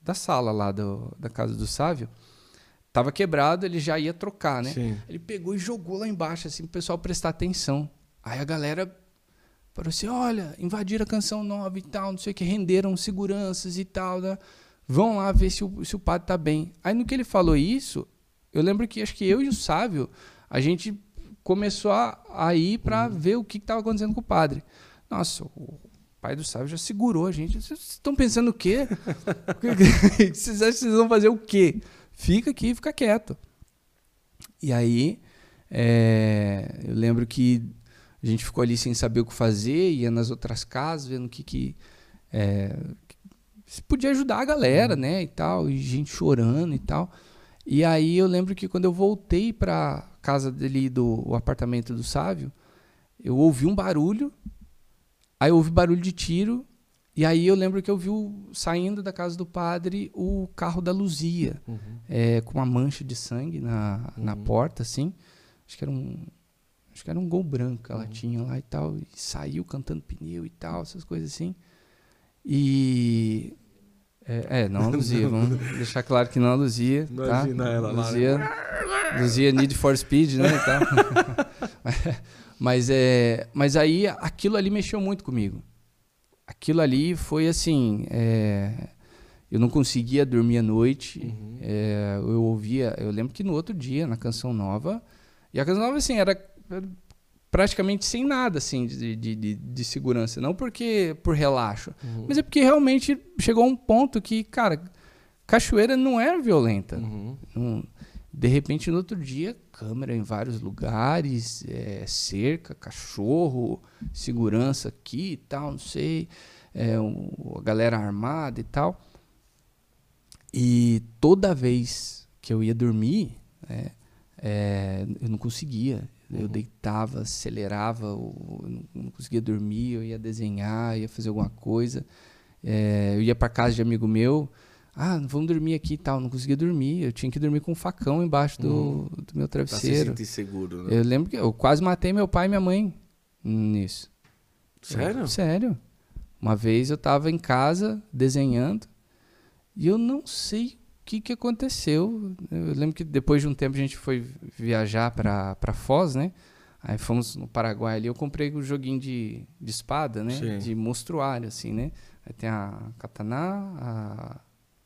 da sala lá do, da casa do Sávio. Tava quebrado, ele já ia trocar, né? Sim. Ele pegou e jogou lá embaixo, assim, pro pessoal prestar atenção. Aí a galera falou assim: olha, invadiram a canção nova e tal, não sei o que, renderam seguranças e tal, né? Vão lá ver se o, se o padre tá bem. Aí no que ele falou isso, eu lembro que acho que eu e o Sávio, a gente começou a, a ir para uhum. ver o que estava acontecendo com o padre. Nossa, o pai do Sávio já segurou a gente. Vocês estão pensando o quê? vocês acham que vocês vão fazer o quê? Fica aqui, fica quieto. E aí, é, eu lembro que a gente ficou ali sem saber o que fazer, ia nas outras casas, vendo o que, que é, se podia ajudar a galera, né, e tal, e gente chorando e tal. E aí eu lembro que quando eu voltei para casa dele do apartamento do Sávio, eu ouvi um barulho. Aí eu ouvi barulho de tiro e aí eu lembro que eu vi o, saindo da casa do padre o carro da Luzia, uhum. é, com uma mancha de sangue na, uhum. na porta, assim. Acho que era um. Acho que era um gol branco ela uhum. tinha lá e tal. E saiu cantando pneu e tal, essas coisas assim. E. É, é não a Luzia, vamos deixar claro que não a Luzia. Tá? Imagina tá? ela Luzia, lá. Luzia Need for Speed, né? E tal. mas, é, mas aí aquilo ali mexeu muito comigo aquilo ali foi assim. É, eu não conseguia dormir à noite. Uhum. É, eu ouvia. Eu lembro que no outro dia, na canção nova. E a canção nova, assim, era praticamente sem nada assim de, de, de, de segurança. Não porque por relaxo, uhum. mas é porque realmente chegou um ponto que, cara, cachoeira não era violenta. Uhum. Não, de repente, no outro dia, câmera em vários lugares, é, cerca, cachorro, segurança aqui e tal, não sei, é, a galera armada e tal. E toda vez que eu ia dormir, é, é, eu não conseguia. Eu uhum. deitava, acelerava, eu não conseguia dormir, eu ia desenhar, ia fazer alguma coisa. Eu ia para casa de amigo meu, ah, vamos dormir aqui e tal. Não conseguia dormir. Eu tinha que dormir com um facão embaixo do, hum, do meu travesseiro. Pra se seguro, né? Eu lembro que eu quase matei meu pai e minha mãe nisso. Sério? sério. Uma vez eu tava em casa desenhando e eu não sei o que, que aconteceu. Eu lembro que depois de um tempo a gente foi viajar para Foz, né? Aí fomos no Paraguai ali, eu comprei um joguinho de, de espada, né? Sim. De monstruário, assim, né? Aí tem a katana, a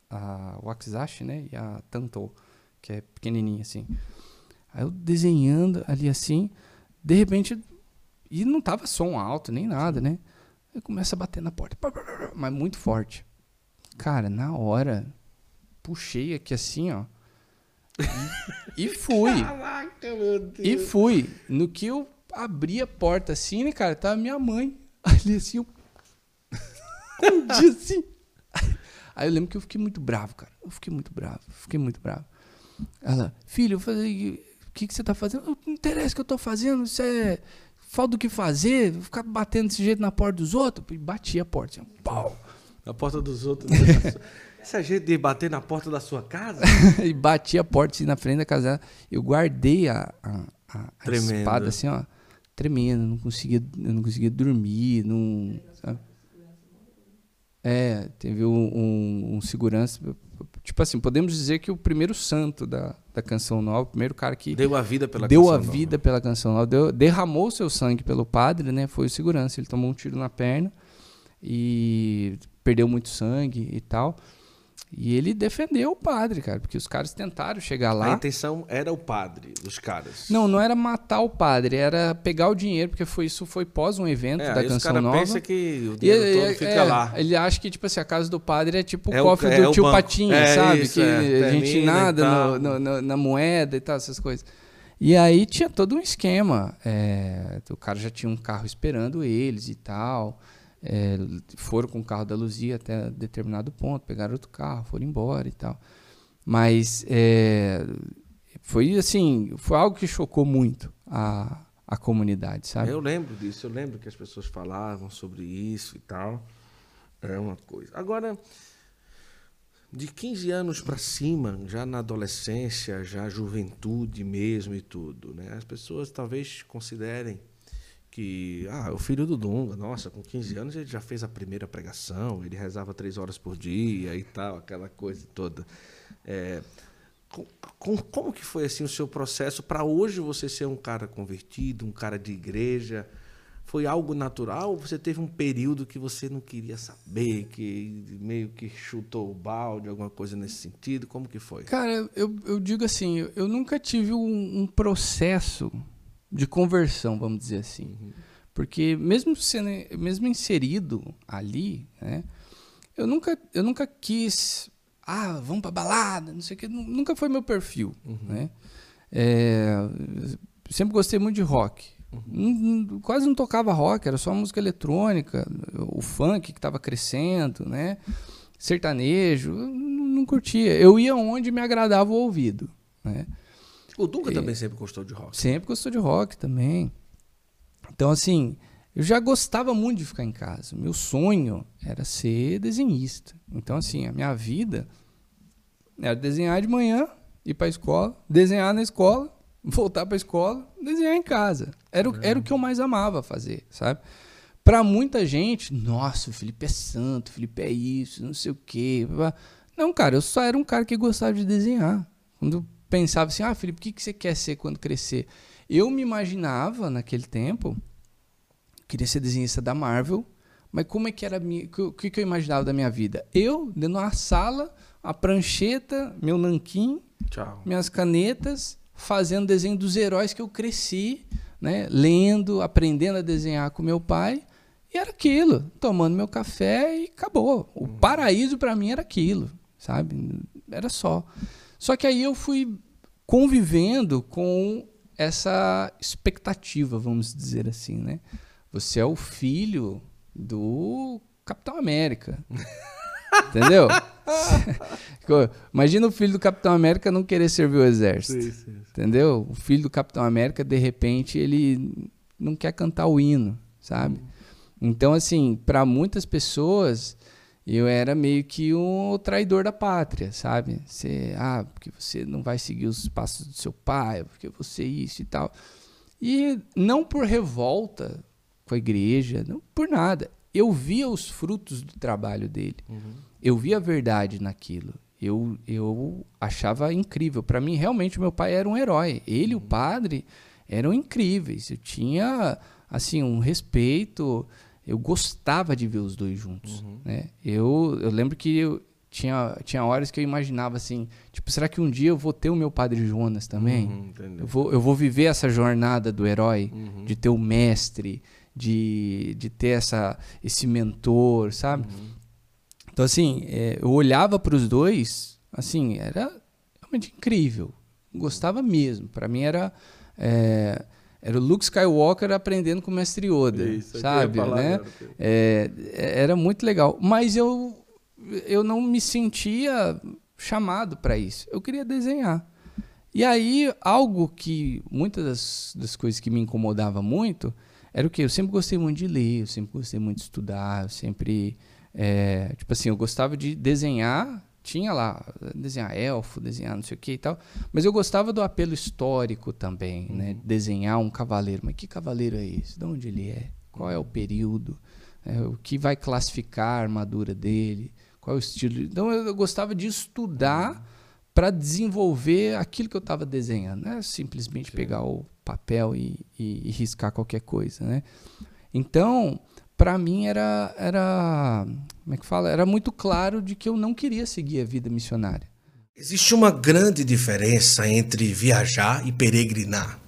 a Wakizashi, né? E a Tanto, que é pequenininha assim. Aí eu desenhando ali assim, de repente, e não tava som alto nem nada, né? Eu começo a bater na porta, mas muito forte. Cara, na hora, puxei aqui assim, ó. E, e fui. Caraca, meu Deus. E fui. No que eu abri a porta assim, né, cara? Tava minha mãe ali assim. Eu... um dia assim. Aí eu lembro que eu fiquei muito bravo, cara. Eu fiquei muito bravo, fiquei muito bravo. Ela, filho, eu falei, o que, que você tá fazendo? Não interessa o que eu tô fazendo, isso é falta do que fazer, ficar batendo desse jeito na porta dos outros. E bati a porta, assim, pau. Na porta dos outros. Esse é jeito de bater na porta da sua casa? e bati a porta assim, na frente da casa. Eu guardei a, a, a, a espada assim, ó, tremendo. Não conseguia, eu não conseguia dormir, não. Sabe? É, teve um, um, um, segurança. Tipo assim, podemos dizer que o primeiro santo da, da canção nova, o primeiro cara que. Deu a vida pela deu canção a vida nova. pela canção nova, deu, derramou seu sangue pelo padre, né? Foi o segurança. Ele tomou um tiro na perna e perdeu muito sangue e tal. E ele defendeu o padre, cara, porque os caras tentaram chegar lá. A intenção era o padre, dos caras. Não, não era matar o padre, era pegar o dinheiro, porque foi isso foi pós um evento é, da canção cara nova. pensa que o dinheiro e, todo é, fica é, lá. Ele acha que tipo assim, a casa do padre é tipo é o cofre do é tio Patinha, é sabe? Isso, que a gente nada no, no, na moeda e tal, essas coisas. E aí tinha todo um esquema. o cara já tinha um carro esperando eles e tal. É, foram com o carro da Luzia até determinado ponto, pegaram outro carro, foram embora e tal. Mas é, foi assim, foi algo que chocou muito a, a comunidade, sabe? Eu lembro disso, eu lembro que as pessoas falavam sobre isso e tal. É uma coisa. Agora, de 15 anos para cima, já na adolescência, já juventude mesmo e tudo, né? As pessoas talvez considerem que, ah, o filho do Dunga, nossa, com 15 anos ele já fez a primeira pregação, ele rezava três horas por dia e tal, aquela coisa toda. É, com, com, como que foi assim o seu processo para hoje você ser um cara convertido, um cara de igreja? Foi algo natural ou você teve um período que você não queria saber, que meio que chutou o balde, alguma coisa nesse sentido? Como que foi? Cara, eu, eu digo assim, eu, nunca tive um, um, processo de conversão, vamos dizer assim. Uhum. Porque mesmo sendo, mesmo inserido ali, né, eu nunca, eu nunca quis ah, vamos pra balada, não sei o que. Nunca foi meu perfil, uhum. né? É, sempre gostei muito de rock. Uhum. quase não tocava rock, era só música eletrônica, o funk que estava crescendo, né? Sertanejo, não, não curtia. Eu ia onde me agradava o ouvido, né? O Dunga e, também sempre gostou de rock. Sempre gostou de rock também. Então, assim, eu já gostava muito de ficar em casa. Meu sonho era ser desenhista. Então, assim, a minha vida era desenhar de manhã, ir para a escola, desenhar na escola, voltar para a escola, desenhar em casa. Era, o, era o que eu mais amava fazer, sabe? Para muita gente, nossa, o Felipe é santo, o Felipe é isso, não sei o quê. Não, cara, eu só era um cara que gostava de desenhar. Quando pensava assim, ah, Felipe, o que, que você quer ser quando crescer? Eu me imaginava, naquele tempo, queria ser desenhista da Marvel, mas como é que era minha, o que, que eu imaginava da minha vida? Eu, dentro de uma sala, a prancheta, meu nanquim, Tchau. minhas canetas, fazendo desenho dos heróis que eu cresci, né? lendo, aprendendo a desenhar com meu pai. E era aquilo, tomando meu café e acabou. O uhum. paraíso para mim era aquilo, sabe? Era só. Só que aí eu fui convivendo com essa expectativa, vamos dizer assim, né? Você é o filho do Capitão América. Entendeu? Imagina o filho do Capitão América não querer servir o exército. Sim, sim, sim. Entendeu? O filho do Capitão América, de repente, ele não quer cantar o hino, sabe? Hum. Então, assim, para muitas pessoas, eu era meio que um traidor da pátria, sabe? Você, ah, porque você não vai seguir os passos do seu pai, porque você isso e tal. E não por revolta, com a igreja, não por nada. Eu via os frutos do trabalho dele. Uhum. Eu via a verdade naquilo. Eu, eu achava incrível. Para mim, realmente, meu pai era um herói. Ele e uhum. o padre eram incríveis. Eu tinha, assim, um respeito. Eu gostava de ver os dois juntos. Uhum. Né? Eu, eu lembro que eu, tinha, tinha horas que eu imaginava assim, tipo, será que um dia eu vou ter o meu Padre Jonas também? Uhum, eu, vou, eu vou viver essa jornada do herói, uhum. de ter o mestre, de, de ter essa, esse mentor, sabe? Uhum. Então, assim, é, eu olhava para os dois, assim, era realmente incrível. Gostava mesmo. Para mim era. É, era o Luke Skywalker aprendendo com o Mestre Yoda, Isso, sabe? Né? É, era muito legal. Mas eu, eu não me sentia chamado para isso. Eu queria desenhar. E aí, algo que muitas das, das coisas que me incomodava muito era o que? Eu sempre gostei muito de ler, eu sempre gostei muito de estudar, eu sempre. É, tipo assim, eu gostava de desenhar, tinha lá, desenhar elfo, desenhar não sei o que e tal, mas eu gostava do apelo histórico também, né? uhum. né? Desenhar um cavaleiro. Mas que cavaleiro é esse? De onde ele é? Qual é o período? É, o que vai classificar a armadura dele? Qual é o estilo? Então eu, gostava de estudar para desenvolver aquilo que eu estava desenhando, não é simplesmente Sim. pegar o papel e, e, e riscar qualquer coisa, né? Então, para mim era, era, como é que fala? Era muito claro de que eu não queria seguir a vida missionária. Existe uma grande diferença entre viajar e peregrinar.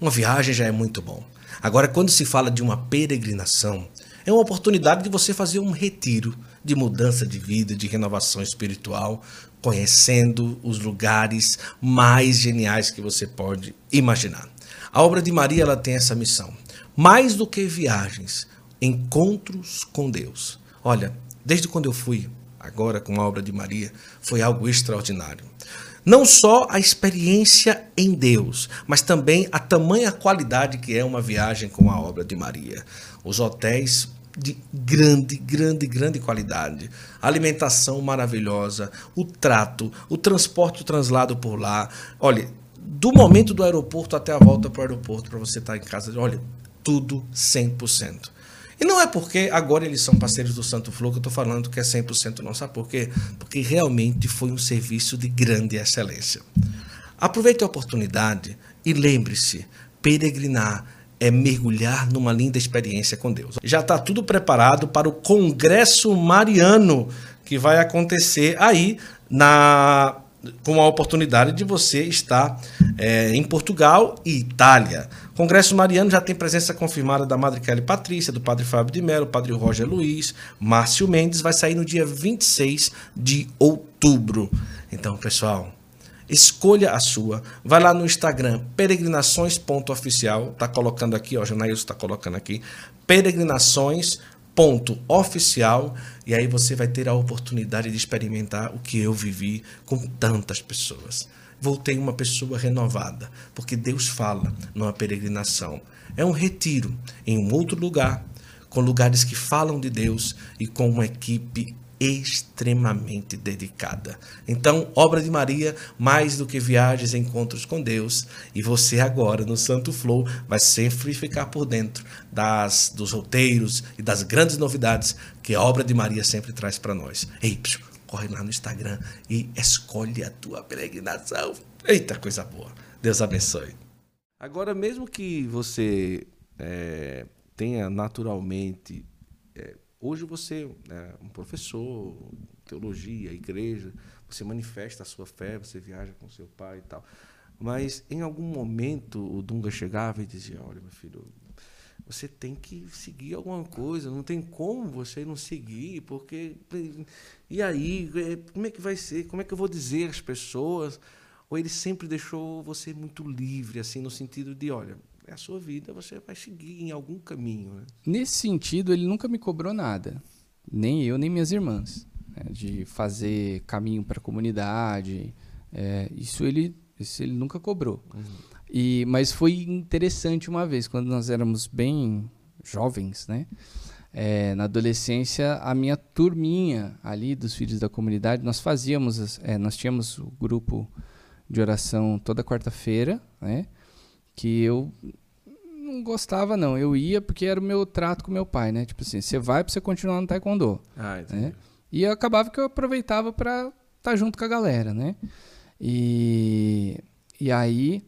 Uma viagem já é muito bom. Agora, quando se fala de uma peregrinação, é uma oportunidade de você fazer um retiro de mudança de vida, de renovação espiritual, conhecendo os lugares mais geniais que você pode imaginar. A obra de Maria ela tem essa missão. Mais do que viagens, encontros com Deus. Olha, desde quando eu fui agora com a obra de Maria, foi algo extraordinário. Não só a experiência em Deus, mas também a tamanha qualidade que é uma viagem com a obra de Maria. Os hotéis de grande, grande, grande qualidade. alimentação maravilhosa, o trato, o transporte, o translado por lá. Olha, do momento do aeroporto até a volta para o aeroporto, para você estar em casa, olha, tudo 100%. E não é porque agora eles são parceiros do Santo Flow que eu estou falando que é 100% não. Sabe por quê? Porque realmente foi um serviço de grande excelência. Aproveite a oportunidade e lembre-se, peregrinar é mergulhar numa linda experiência com Deus. Já está tudo preparado para o Congresso Mariano que vai acontecer aí na com a oportunidade de você estar é, em Portugal e Itália. Congresso Mariano já tem presença confirmada da Madre Kelly Patrícia, do Padre Fábio de Mello, Padre Roger Luiz, Márcio Mendes, vai sair no dia 26 de outubro. Então, pessoal, escolha a sua. Vai lá no Instagram, peregrinações.oficial, tá colocando aqui, ó, Janaílson está colocando aqui, peregrinações.oficial e aí você vai ter a oportunidade de experimentar o que eu vivi com tantas pessoas. Voltei uma pessoa renovada, porque Deus fala numa peregrinação. É um retiro em um outro lugar, com lugares que falam de Deus e com uma equipe extremamente dedicada. Então, obra de Maria, mais do que viagens encontros com Deus, e você agora no Santo Flow vai sempre ficar por dentro das dos roteiros e das grandes novidades que a obra de Maria sempre traz para nós. Ei, psiu, corre lá no Instagram e escolhe a tua peregrinação. Eita, coisa boa. Deus abençoe. Agora, mesmo que você é, tenha naturalmente é, Hoje você é um professor, teologia, igreja, você manifesta a sua fé, você viaja com seu pai e tal. Mas em algum momento o Dunga chegava e dizia: Olha, meu filho, você tem que seguir alguma coisa, não tem como você não seguir, porque. E aí, é, como é que vai ser? Como é que eu vou dizer às pessoas? Ou ele sempre deixou você muito livre, assim, no sentido de: olha, é a sua vida, você vai seguir em algum caminho. Né? Nesse sentido, ele nunca me cobrou nada, nem eu, nem minhas irmãs, né? de fazer caminho para a comunidade. É, isso, ele, isso ele nunca cobrou. Uhum. E, mas foi interessante uma vez, quando nós éramos bem jovens, né? É, na adolescência, a minha turminha ali dos filhos da comunidade, nós fazíamos, é, nós tínhamos o grupo de oração toda quarta-feira, né? Que eu não gostava, não. Eu ia porque era o meu trato com meu pai, né? Tipo assim, você vai pra você continuar no taekwondo. Ah, entendi. Né? E acabava que eu aproveitava pra estar tá junto com a galera, né? E, e aí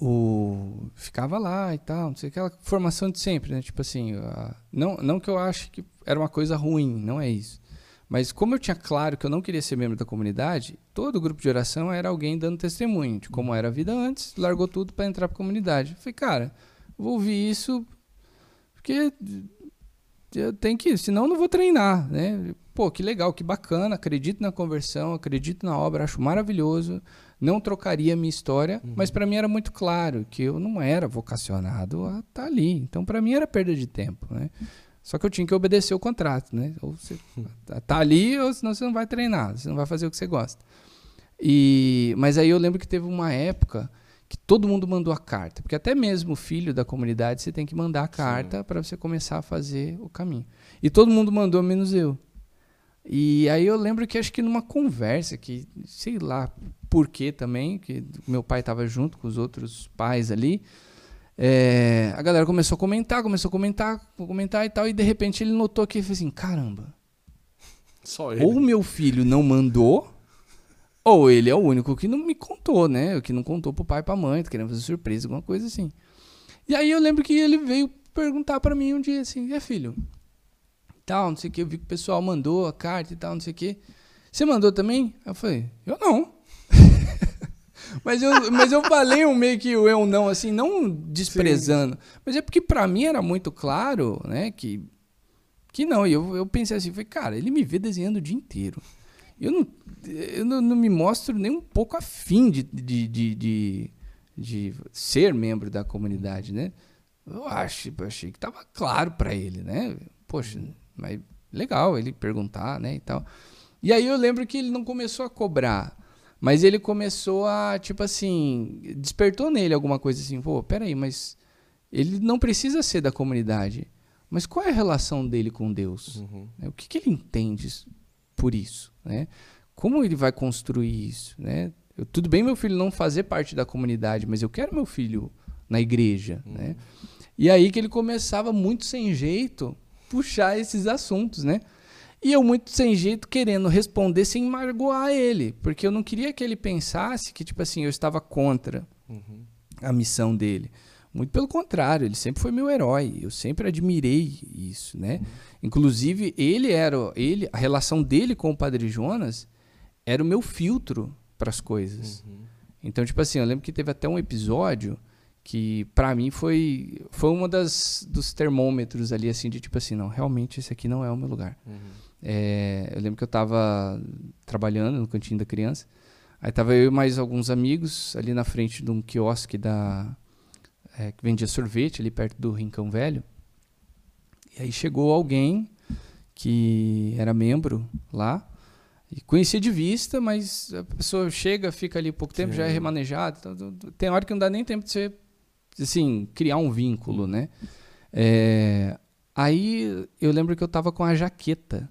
o ficava lá e tal, não sei aquela formação de sempre, né? Tipo assim, a, não, não que eu ache que era uma coisa ruim, não é isso. Mas como eu tinha claro que eu não queria ser membro da comunidade, todo grupo de oração era alguém dando testemunho de como era a vida antes, largou tudo para entrar para a comunidade. Eu falei, cara, vou ouvir isso porque eu tenho que, senão eu não vou treinar, né? Pô, que legal, que bacana, acredito na conversão, acredito na obra, acho maravilhoso. Não trocaria minha história, uhum. mas para mim era muito claro que eu não era vocacionado a estar tá ali. Então para mim era perda de tempo, né? Só que eu tinha que obedecer o contrato, né? Ou você tá, tá ali, ou senão você não vai treinar, você não vai fazer o que você gosta. E, mas aí eu lembro que teve uma época que todo mundo mandou a carta, porque até mesmo o filho da comunidade você tem que mandar a carta para você começar a fazer o caminho. E todo mundo mandou, menos eu. E aí eu lembro que acho que numa conversa que, sei lá por que também, que meu pai estava junto com os outros pais ali, é, a galera começou a comentar, começou a comentar, comentar e tal, e de repente ele notou que ele falou assim: caramba, Só ele. ou meu filho não mandou, ou ele é o único que não me contou, né? Que não contou pro pai e pra mãe, tá querendo fazer surpresa, alguma coisa assim. E aí eu lembro que ele veio perguntar para mim um dia assim: é filho, tal, não sei o que, eu vi que o pessoal mandou a carta e tal, não sei o que. Você mandou também? Eu falei: eu não. Mas eu, mas eu falei um meio que o eu não, assim, não desprezando. Sim. Mas é porque para mim era muito claro, né, que, que não. E eu, eu pensei assim, falei, cara, ele me vê desenhando o dia inteiro. Eu não, eu não, não me mostro nem um pouco afim de, de, de, de, de ser membro da comunidade, né? Eu acho, eu achei que tava claro para ele, né? Poxa, mas legal ele perguntar, né, e tal. E aí eu lembro que ele não começou a cobrar Mas ele começou a, tipo assim, despertou nele alguma coisa assim, pô, peraí, mas ele não precisa ser da comunidade. Mas qual é a relação dele com Deus? Uhum. O que, que, ele entende por isso? Né? Como ele vai construir isso? Né? Eu, tudo bem meu filho não fazer parte da comunidade, mas eu quero meu filho na igreja. Uhum. Né? E aí que ele começava muito sem jeito puxar esses assuntos, né? E eu muito sem jeito querendo responder sem magoar ele, porque eu não queria que ele pensasse que tipo assim eu estava contra uhum. a missão dele. Muito pelo contrário, ele sempre foi meu herói. Eu sempre admirei isso, né? Uhum. Inclusive ele era ele a relação dele com o Padre Jonas era o meu filtro para as coisas. Uhum. Então tipo assim, eu lembro que teve até um episódio que para mim foi foi uma das dos termômetros ali assim de tipo assim não realmente esse aqui não é o meu lugar uhum. é, eu lembro que eu estava trabalhando no cantinho da criança aí tava eu e mais alguns amigos ali na frente de um quiosque da é, que vendia sorvete ali perto do rincão velho e aí chegou alguém que era membro lá e conhecia de vista, mas a pessoa chega, fica ali pouco tempo, Sim. já é remanejado. Então, tem hora que não dá nem tempo de você assim, criar um vínculo, né? É, aí eu lembro que eu tava com a jaqueta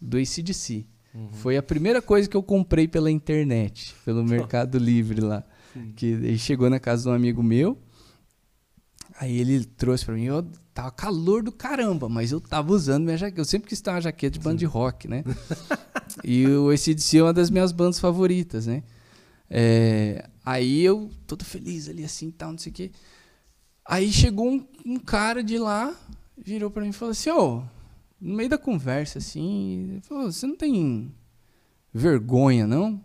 do ACDC. Uhum. Foi a primeira coisa que eu comprei pela internet, pelo Mercado Livre lá. Sim. Que ele chegou na casa de um amigo meu. Aí ele trouxe para mim, eu tava calor do caramba, mas eu tava usando minha jaqueta. Eu sempre quis ter uma jaqueta de banda de rock, né? e o ACDC é uma das minhas bandas favoritas, né? É, aí eu, todo feliz ali assim, tal, não sei o quê. Aí chegou um, um cara de lá, virou para mim e falou assim: Ô, oh, no meio da conversa, assim, falou, você não tem vergonha, não?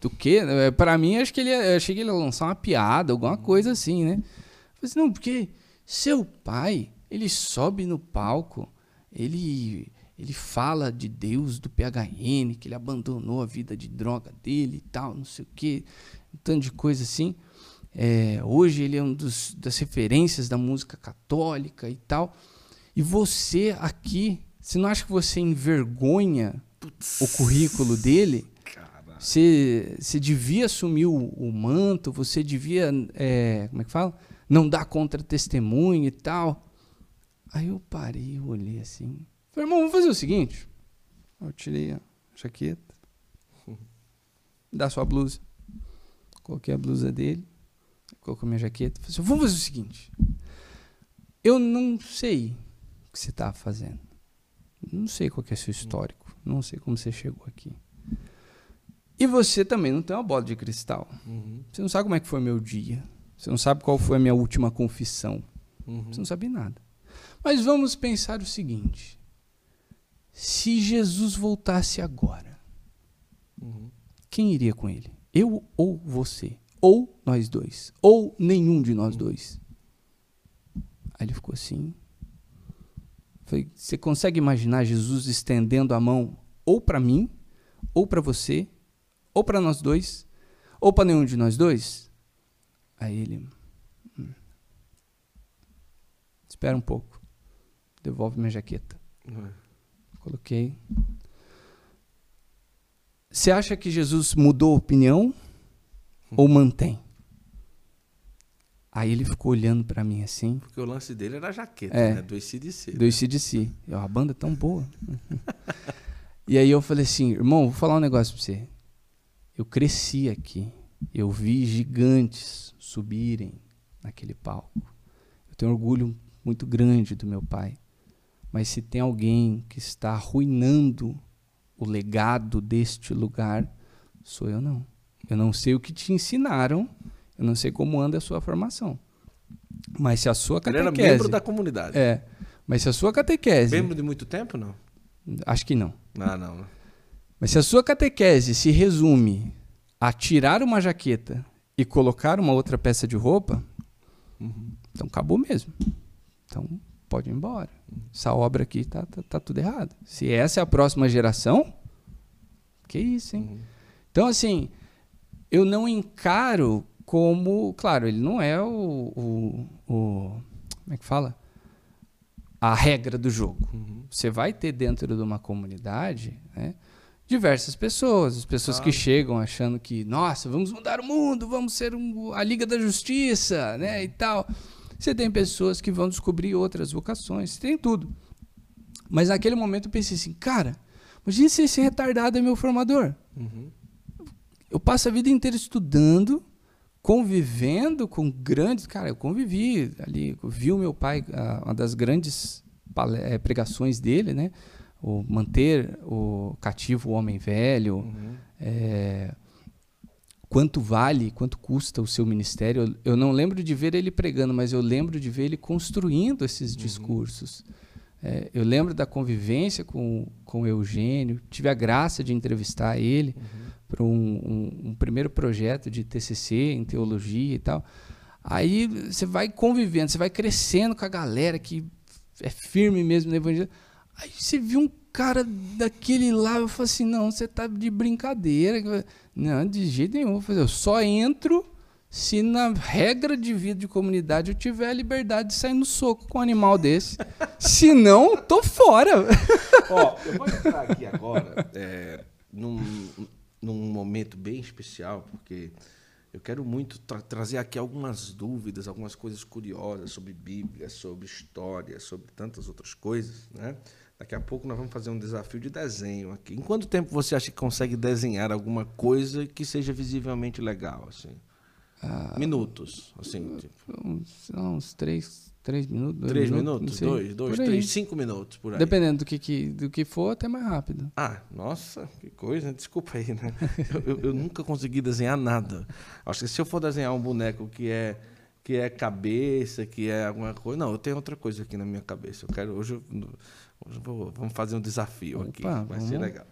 Do quê? É, para mim, acho que ele ia, achei que ele ia lançar uma piada, alguma coisa assim, né? falei assim, não, porque seu pai, ele sobe no palco, ele ele fala de Deus, do PHN, que ele abandonou a vida de droga dele e tal, não sei o quê, um tanto de coisa assim. É, hoje ele é um dos, das referências da música católica e tal. E você aqui, você não acha que você envergonha Putz. o currículo dele? Você, você devia assumir o, o manto, você devia, é, como é que fala? Não dar contra-testemunho e tal. Aí eu parei, eu olhei assim. Falei, irmão, vamos fazer o seguinte. Eu tirei a jaqueta, dá sua blusa. Coloquei a blusa dele colocou minha jaqueta. Falei assim, vamos fazer o seguinte. Eu não sei o que você está fazendo. Não sei qual é o seu histórico. Não sei como você chegou aqui. E você também não tem uma bola de cristal. Uhum. Você não sabe como é que foi meu dia. Você não sabe qual foi a minha última confissão. Uhum. Você não sabe nada. Mas vamos pensar o seguinte: se Jesus voltasse agora, uhum. quem iria com ele? Eu ou você? Ou nós dois. Ou nenhum de nós dois. Aí ele ficou assim. Falei, você consegue imaginar Jesus estendendo a mão ou para mim, ou para você, ou para nós dois, ou para nenhum de nós dois? Aí ele. Hum. Espera um pouco. Devolve minha jaqueta. Uhum. Coloquei. Você acha que Jesus mudou a opinião? Ou mantém? Aí ele ficou olhando para mim assim. Porque o lance dele era a jaqueta, é, né? Do ICDC. Do ICDC. Eu, a banda é tão boa. e aí eu falei assim, irmão, vou falar um negócio pra você. Eu cresci aqui. Eu vi gigantes subirem naquele palco. Eu tenho orgulho muito grande do meu pai. Mas se tem alguém que está arruinando o legado deste lugar, sou eu não. Eu não sei o que te ensinaram, eu não sei como anda a sua formação. Mas se a sua catequese... Ele era membro da comunidade. É. Mas se a sua catequese... Membro de muito tempo, não? Acho que não. Ah, não. Mas se a sua catequese se resume a tirar uma jaqueta e colocar uma outra peça de roupa, uhum. então acabou mesmo. Então pode ir embora. Essa obra aqui tá, tá, tá, tudo errado. Se essa é a próxima geração, que isso, hein? Uhum. Então, assim, eu não encaro como. Claro, ele não é o. o, o como é que fala? A regra do jogo. Uhum. Você vai ter dentro de uma comunidade, né? diversas pessoas, as pessoas ah. que chegam achando que, nossa, vamos mudar o mundo, vamos ser um, a Liga da Justiça, né, e tal. Você tem pessoas que vão descobrir outras vocações, tem tudo. Mas naquele momento eu pensei assim, cara, imagine se esse retardado é meu formador. Uhum. Eu passo a vida inteira estudando, convivendo com grandes. Cara, eu convivi ali, vi o meu pai, uma das grandes eh, pregações dele, né? O manter o cativo o homem velho. Uhum. É, quanto vale, quanto custa o seu ministério. Eu não lembro de ver ele pregando, mas eu lembro de ver ele construindo esses uhum. discursos. É, eu lembro da convivência com, com o Eugênio, tive a graça de entrevistar ele uhum. Para um, um, um, primeiro projeto de TCC em teologia e tal. Aí você vai convivendo, você vai crescendo com a galera que é firme mesmo no evangelho. Aí você viu um cara daquele lá, eu falei assim: não, você tá de brincadeira. Não, de jeito nenhum. Eu só entro se na regra de vida de comunidade eu tiver a liberdade de sair no soco com um animal desse. se não, tô fora. Ó, eu vou entrar aqui agora é, num, num momento bem especial, porque eu quero muito tra trazer aqui algumas dúvidas, algumas coisas curiosas sobre Bíblia, sobre história, sobre tantas outras coisas, né? Daqui a pouco nós vamos fazer um desafio de desenho aqui. Em quanto tempo você acha que consegue desenhar alguma coisa que seja visivelmente legal, assim? Ah, minutos, assim. Tipo. Uns, uns três, três minutos. Dois três minutos? minutos dois, dois, três, cinco minutos por aí. Dependendo do que, que, do que for, até mais rápido. Ah, nossa, que coisa. Desculpa aí, né? eu, eu, eu, nunca consegui desenhar nada. Acho que se eu for desenhar um boneco que é que é cabeça, que é alguma coisa. Não, eu tenho outra coisa aqui na minha cabeça. Eu quero. Hoje, eu, hoje vou, vamos fazer um desafio Opa, aqui. Vai vamos. ser legal.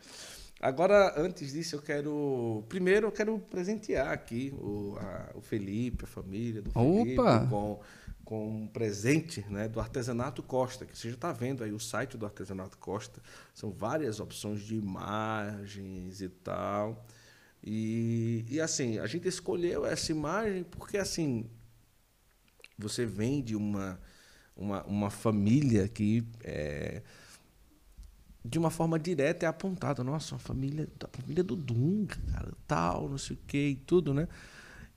Agora, antes disso, eu quero. Primeiro, eu quero presentear aqui o, a, o Felipe, a família do Felipe, Opa. com, com um presente né, do Artesanato Costa, que você já está vendo aí o site do Artesanato Costa. São várias opções de imagens e tal. E, e assim, a gente escolheu essa imagem porque assim você vem de uma, uma, uma família que. É, de uma forma direta é apontado, nossa, a família, a família do Dunga, cara, tal, não sei o que e tudo, né?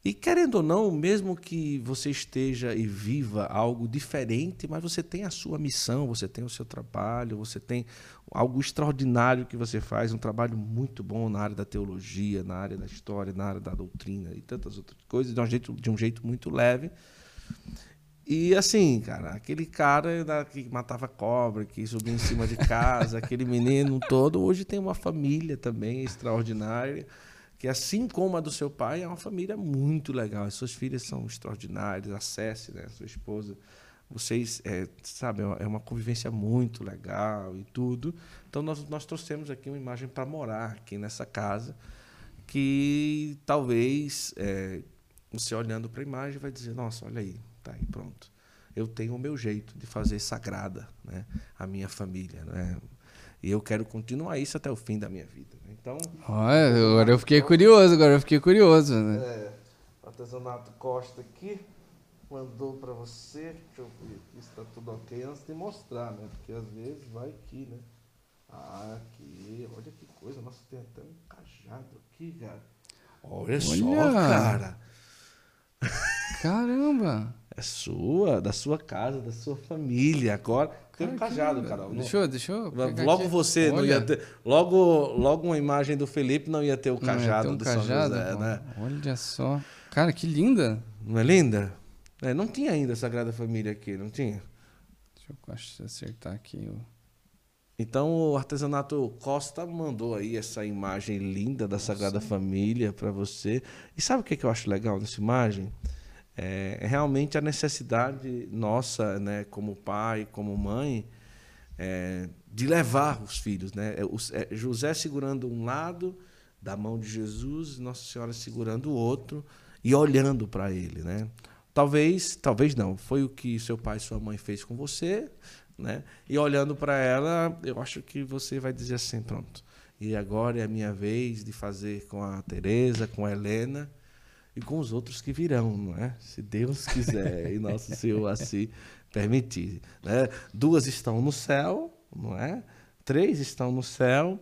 E querendo ou não, mesmo que você esteja e viva algo diferente, mas você tem a sua missão, você tem o seu trabalho, você tem algo extraordinário que você faz, um trabalho muito bom na área da teologia, na área da história, na área da doutrina e tantas outras coisas, de um jeito, de um jeito muito leve. E assim, cara, aquele cara que matava cobra, que subia em cima de casa, aquele menino todo, hoje tem uma família também extraordinária, que assim como a do seu pai, é uma família muito legal. As suas filhas são extraordinárias, acesse, né, sua esposa. Vocês, é, sabe, é uma convivência muito legal e tudo. Então nós, nós trouxemos aqui uma imagem para morar aqui nessa casa, que talvez é, você olhando para a imagem vai dizer, nossa, olha aí, Tá aí, pronto. Eu tenho o meu jeito de fazer sagrada né, a minha família. Né? E eu quero continuar isso até o fim da minha vida. Né? Então. Olha, agora eu fiquei curioso, agora eu fiquei curioso. Né? É, artesanato Costa aqui mandou para você. Deixa eu ver aqui se está tudo ok antes de mostrar, né? Porque às vezes vai aqui, né? Ah, aqui, olha que coisa. Nossa, tem até um cajado aqui, cara. Olha, olha. só, cara. Caramba! É sua, da sua casa, da sua família. Agora tem um cajado, Carol. Deixa eu, deixa eu Logo aqui. você Olha. não ia ter. Logo, logo uma imagem do Felipe não ia ter o cajado um do cajado, São José, né? Olha só. Cara, que linda. Não é linda? É, não tinha ainda a Sagrada Família aqui, não tinha? Deixa eu acertar aqui. Então o artesanato Costa mandou aí essa imagem linda da Sagrada Nossa. Família para você. E sabe o que, que eu acho legal nessa imagem? É, realmente a necessidade nossa, né, como pai, como mãe, é, de levar os filhos, né? É, é, José segurando um lado da mão de Jesus, Nossa Senhora segurando o outro e olhando para ele, né? Talvez, talvez não, foi o que seu pai e sua mãe fez com você, né? E olhando para ela, eu acho que você vai dizer assim, pronto. E agora é a minha vez de fazer com a Teresa, com a Helena e com os outros que virão, não é? Se Deus quiser e nosso Senhor assim permitir. Né? Duas estão no céu, não é? Três estão no céu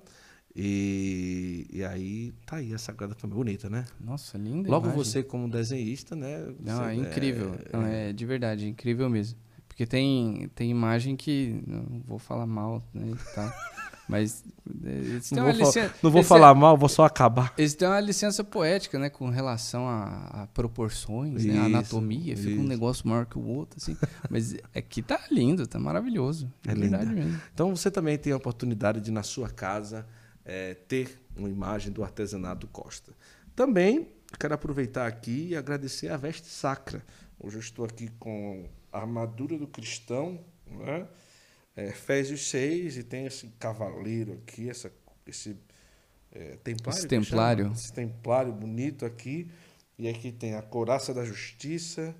E, e aí tá aí a Sagrada Família. Bonita, né? Nossa, linda. Logo imagem. você, como desenhista, né? Não, você- é incrível. Não, é de verdade, é incrível mesmo. Porque tem, tem imagem que. Não vou falar mal, né? tal, mas. Eles têm Não vou, licença, não vou falar têm- mal, vou só acabar. Eles têm uma licença poética, né? Com relação a, a proporções, né? Isso, A anatomia. Fica um isso. negócio maior que o outro, assim. Mas aqui tá lindo, tá maravilhoso. É É verdade linda. mesmo. Então você também tem a oportunidade de, na sua casa, eh, ter uma imagem do artesanato Costa. Também quero aproveitar aqui e agradecer a Veste Sacra. Hoje eu estou aqui com a armadura do cristão, né? É, Efésios 6, e tem esse cavaleiro aqui, essa, esse é, templário. Esse que chama? templário. Esse templário bonito aqui. E aqui tem a couraça da justiça,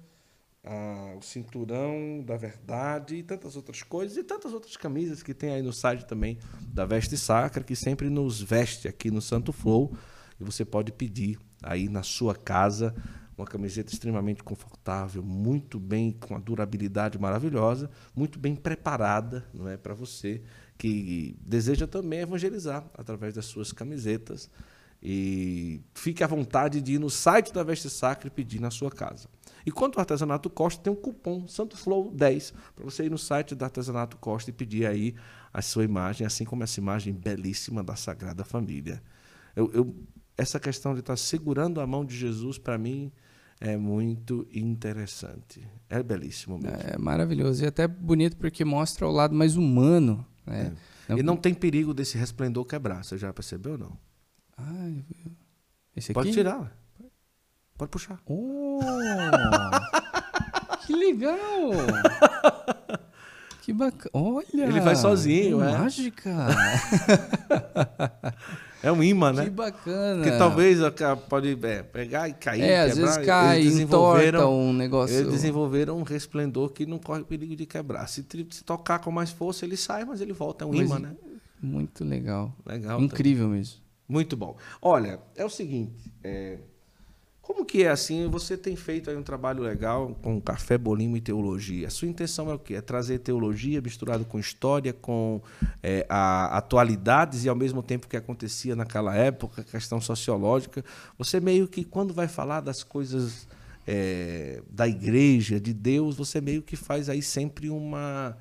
a- o cinturão da verdade e tantas outras coisas. E tantas outras camisas que tem aí no site também da Veste Sacra, que sempre nos veste aqui no Santo Flow. E você pode pedir aí na sua casa uma camiseta extremamente confortável, muito bem, com uma durabilidade maravilhosa, muito bem preparada, não é, para você que deseja também evangelizar através das suas camisetas. E fique à vontade de ir no site da Veste Sacra e pedir na sua casa. E quanto ao Artesanato Costa, tem um cupom Santo Flow 10 para você ir no site do Artesanato Costa e pedir aí a sua imagem, assim como essa imagem belíssima da Sagrada Família. Eu, eu- essa questão de estar segurando a mão de Jesus, para mim, é muito interessante. É belíssimo mesmo. É maravilhoso. E até bonito porque mostra o lado mais humano, né? E não tem perigo desse resplendor quebrar. Você já percebeu ou não? Ai, esse aqui? Pode tirar. Pode puxar. Oh, que legal! Que bacana. Olha! Ele vai sozinho, é. Mágica! É um imã, né? Que bacana! Porque talvez pode é, pegar e cair, É, às quebrar. vezes cai, entorta desenvolveram, um negócio. eles desenvolveram um resplendor que não corre perigo de quebrar. Se, se tocar com mais força, ele sai, mas ele volta. É um Mas imã, né? Muito legal. Legal. Incrível mesmo. Muito bom. Olha, é o seguinte, é, como que é assim? Você tem feito aí um trabalho legal com café, bolinho e teologia. A sua intenção é o quê? É trazer teologia misturado com história, com é, a, atualidades e ao mesmo tempo que acontecia naquela época, questão sociológica. Você meio que quando vai falar das coisas é, da igreja, de Deus, você meio que faz aí sempre uma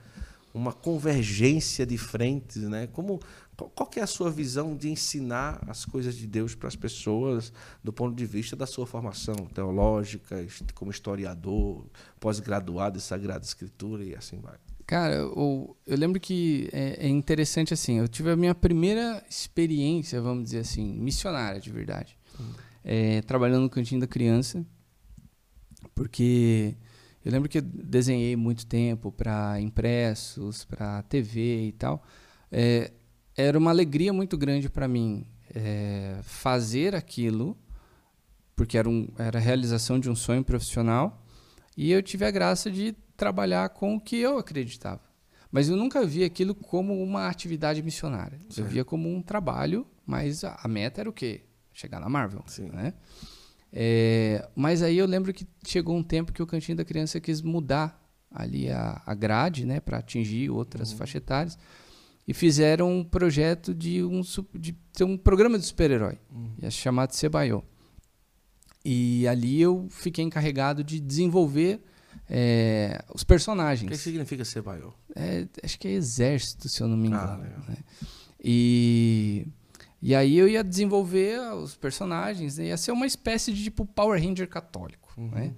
uma convergência de frentes, né? Como qual, que é a sua visão de ensinar as coisas de Deus para as pessoas do ponto de vista da sua formação teológica, como historiador, pós-graduado em Sagrada Escritura e assim vai? Cara, eu, eu lembro que é, é interessante assim. Eu tive a minha primeira experiência, vamos dizer assim, missionária de verdade, É, trabalhando no cantinho da criança, porque eu lembro que eu desenhei muito tempo para impressos, para TV e tal. É, era uma alegria muito grande para mim é, fazer aquilo, porque era, um, era a realização de um sonho profissional, e eu tive a graça de trabalhar com o que eu acreditava. Mas eu nunca vi aquilo como uma atividade missionária. Eu Certo. via como um trabalho, mas a, a meta era o quê? Chegar na Marvel. Sim. Né? É, mas aí eu lembro que chegou um tempo que o Cantinho da Criança quis mudar ali a, a grade, né, para atingir outras faixas etárias, e fizeram um projeto de um, de ter um programa de super-herói, ia se chamar de Sebaio. E ali eu fiquei encarregado de desenvolver é, os O personagens. que significa ser maior? É, acho que é exército, se eu não me engano. Ah, legal. né? E, e aí eu ia desenvolver os personagens, né? ia ser uma espécie de tipo Power Ranger católico. Uhum. Né?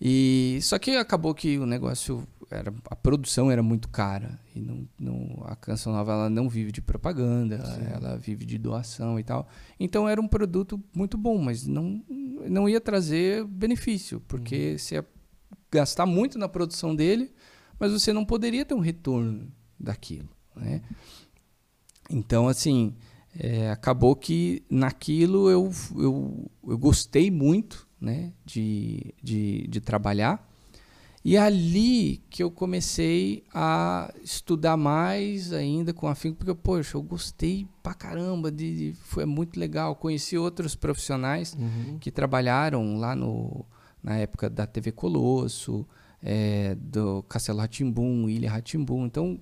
E só que acabou que o negócio era a produção era muito cara e não, não a canção nova ela não vive de propaganda, ela vive de doação e tal. Então era um produto muito bom, mas não não ia trazer benefício, porque você ia gastar muito na produção dele, mas você não poderia ter um retorno daquilo, né? Então, assim, é, acabou que naquilo eu, eu, eu gostei muito né, de, de, de trabalhar. E é ali que eu comecei a estudar mais ainda com afinco, porque, poxa, eu gostei pra caramba, de, de- foi muito legal. Conheci outros profissionais que trabalharam lá no, na época da TV Colosso, é, do Castelo Ratimbum, Ilha Ratimbum. Então,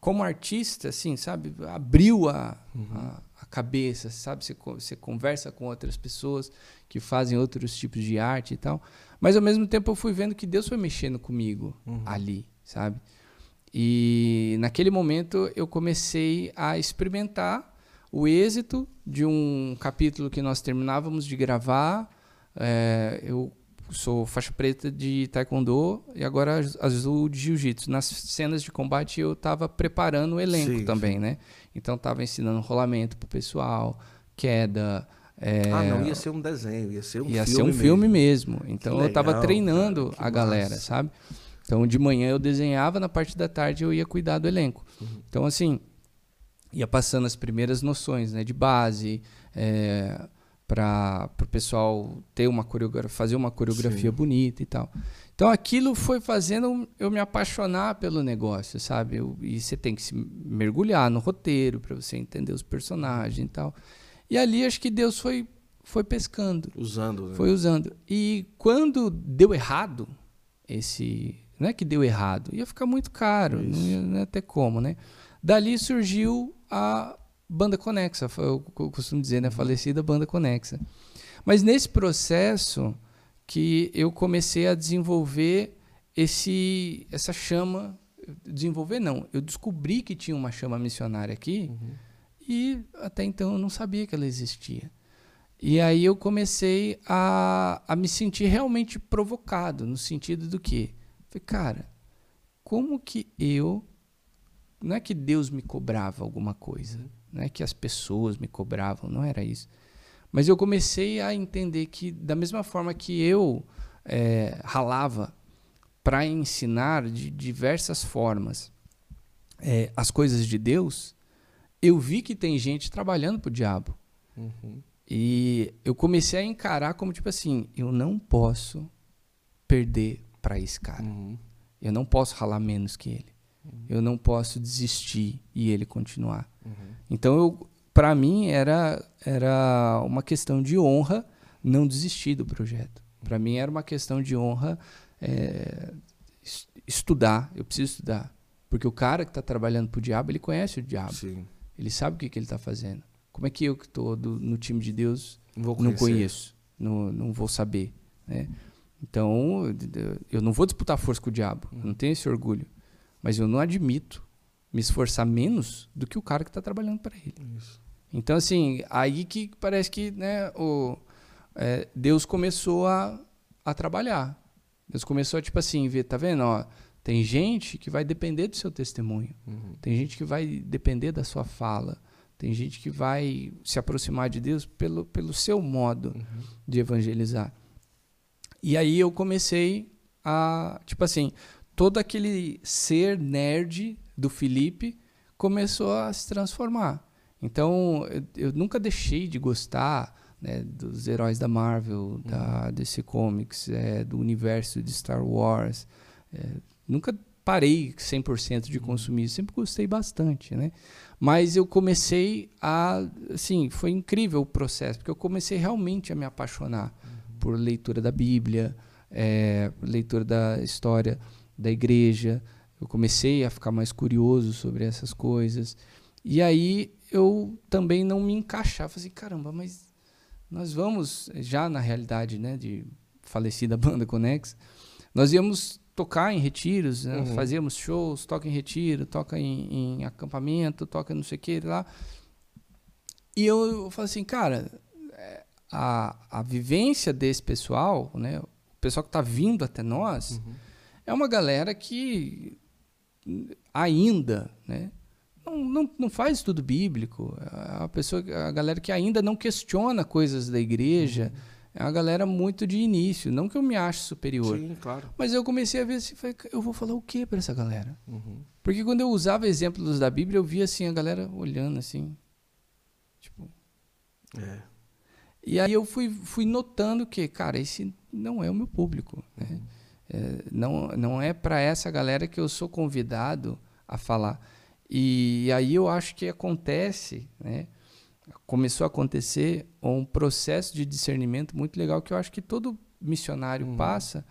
como artista, assim, sabe, abriu a, uhum. a, a, cabeça, sabe? Você, você conversa com outras pessoas que fazem outros tipos de arte e tal. Mas ao mesmo tempo eu fui vendo que Deus foi mexendo comigo uhum. ali, sabe? E naquele momento eu comecei a experimentar o êxito de um capítulo que nós terminávamos de gravar. É, eu sou faixa preta de taekwondo e agora azul de jiu-jitsu. Nas cenas de combate eu estava preparando o elenco sim, também, sim. né? Então estava ensinando rolamento pro pessoal, queda. É... Ah, não, ia ser um desenho, ia ser um ia filme. Ia ser um mesmo. filme mesmo. Então eu estava treinando cara, a galera, massa. sabe? Então de manhã eu desenhava, na parte da tarde eu ia cuidar do elenco. Uhum. Então assim, ia passando as primeiras noções, né, de base, é, para o pessoal ter uma coreografia, fazer uma coreografia Sim. bonita e tal. Então aquilo foi fazendo eu me apaixonar pelo negócio, sabe? Eu, e você tem que se mergulhar no roteiro para você entender os personagens e tal. E ali acho que Deus foi foi pescando, usando, né? foi usando. E quando deu errado esse, não é que deu errado, ia ficar muito caro, não ia, não ia ter como, né? Dali surgiu a banda conexa, eu costumo dizer, né? Falecida banda conexa. Mas nesse processo que eu comecei a desenvolver esse essa chama, desenvolver não, eu descobri que tinha uma chama missionária aqui uhum. E até então eu não sabia que ela existia. E aí eu comecei a, a me sentir realmente provocado, no sentido do que? Falei, cara, como que eu. Não é que Deus me cobrava alguma coisa, não é que as pessoas me cobravam, não era isso. Mas eu comecei a entender que, da mesma forma que eu é, ralava para ensinar de diversas formas é, as coisas de Deus, eu vi que tem gente trabalhando para o diabo. Uhum. E eu comecei a encarar como tipo assim: eu não posso perder para esse cara. Uhum. Eu não posso ralar menos que ele. Uhum. Eu não posso desistir e ele continuar. Uhum. Então, para mim, era, era uma questão de honra não desistir do projeto. Para mim, era uma questão de honra é, estudar. Eu preciso estudar. Porque o cara que está trabalhando para o diabo, ele conhece o diabo. Sim. Ele sabe o que, que ele está fazendo. Como é que eu que estou no time de Deus não, não conheço, não, não vou saber, né? Então, eu não vou disputar força com o diabo, eu não tenho esse orgulho. Mas eu não admito me esforçar menos do que o cara que está trabalhando para ele. Isso. Então, assim, aí que parece que né, o, é, Deus começou a, a trabalhar. Deus começou a, tipo assim, ver, tá vendo? Ó, tem gente que vai depender do seu testemunho. Uhum. Tem gente que vai depender da sua fala. Tem gente que vai se aproximar de Deus pelo, pelo seu modo uhum. de evangelizar. E aí eu comecei a, tipo assim, todo aquele ser nerd do Felipe começou a se transformar. Então, eu, eu nunca deixei de gostar né, dos heróis da Marvel, da uhum. DC Comics, é, do universo de Star Wars. É, nunca parei 100% de uhum. consumir, sempre gostei bastante, né? Mas eu comecei a, assim, foi incrível o processo, porque eu comecei realmente a me apaixonar uhum. por leitura da Bíblia, é, leitura da história da igreja, eu comecei a ficar mais curioso sobre essas coisas. E aí eu também não me encaixava. Falei, assim, caramba, mas nós vamos, já na realidade né, de falecida banda Conex, nós íamos tocar em retiros, né? uhum. fazíamos shows, toca em retiro, toca em, em acampamento, toca não sei o que lá. E eu, eu falei assim, cara, é, a, a vivência desse pessoal, né, o pessoal que está vindo até nós, uhum. é uma galera que ainda, né? Não, não, não faz estudo bíblico. A pessoa, a galera que ainda não questiona coisas da igreja. Uhum. É uma galera muito de início. Não que eu me ache superior. Sim, claro. Mas eu comecei a ver assim, eu vou falar o que para essa galera? Uhum. Porque quando eu usava exemplos da Bíblia, eu via assim a galera olhando assim. Tipo. É. E aí eu fui, fui notando que, cara, esse não é o meu público. Né? Uhum. É, não, não é para essa galera que eu sou convidado a falar. E, e aí eu acho que acontece, né? Começou a acontecer um processo de discernimento muito legal que eu acho que todo missionário uhum. passa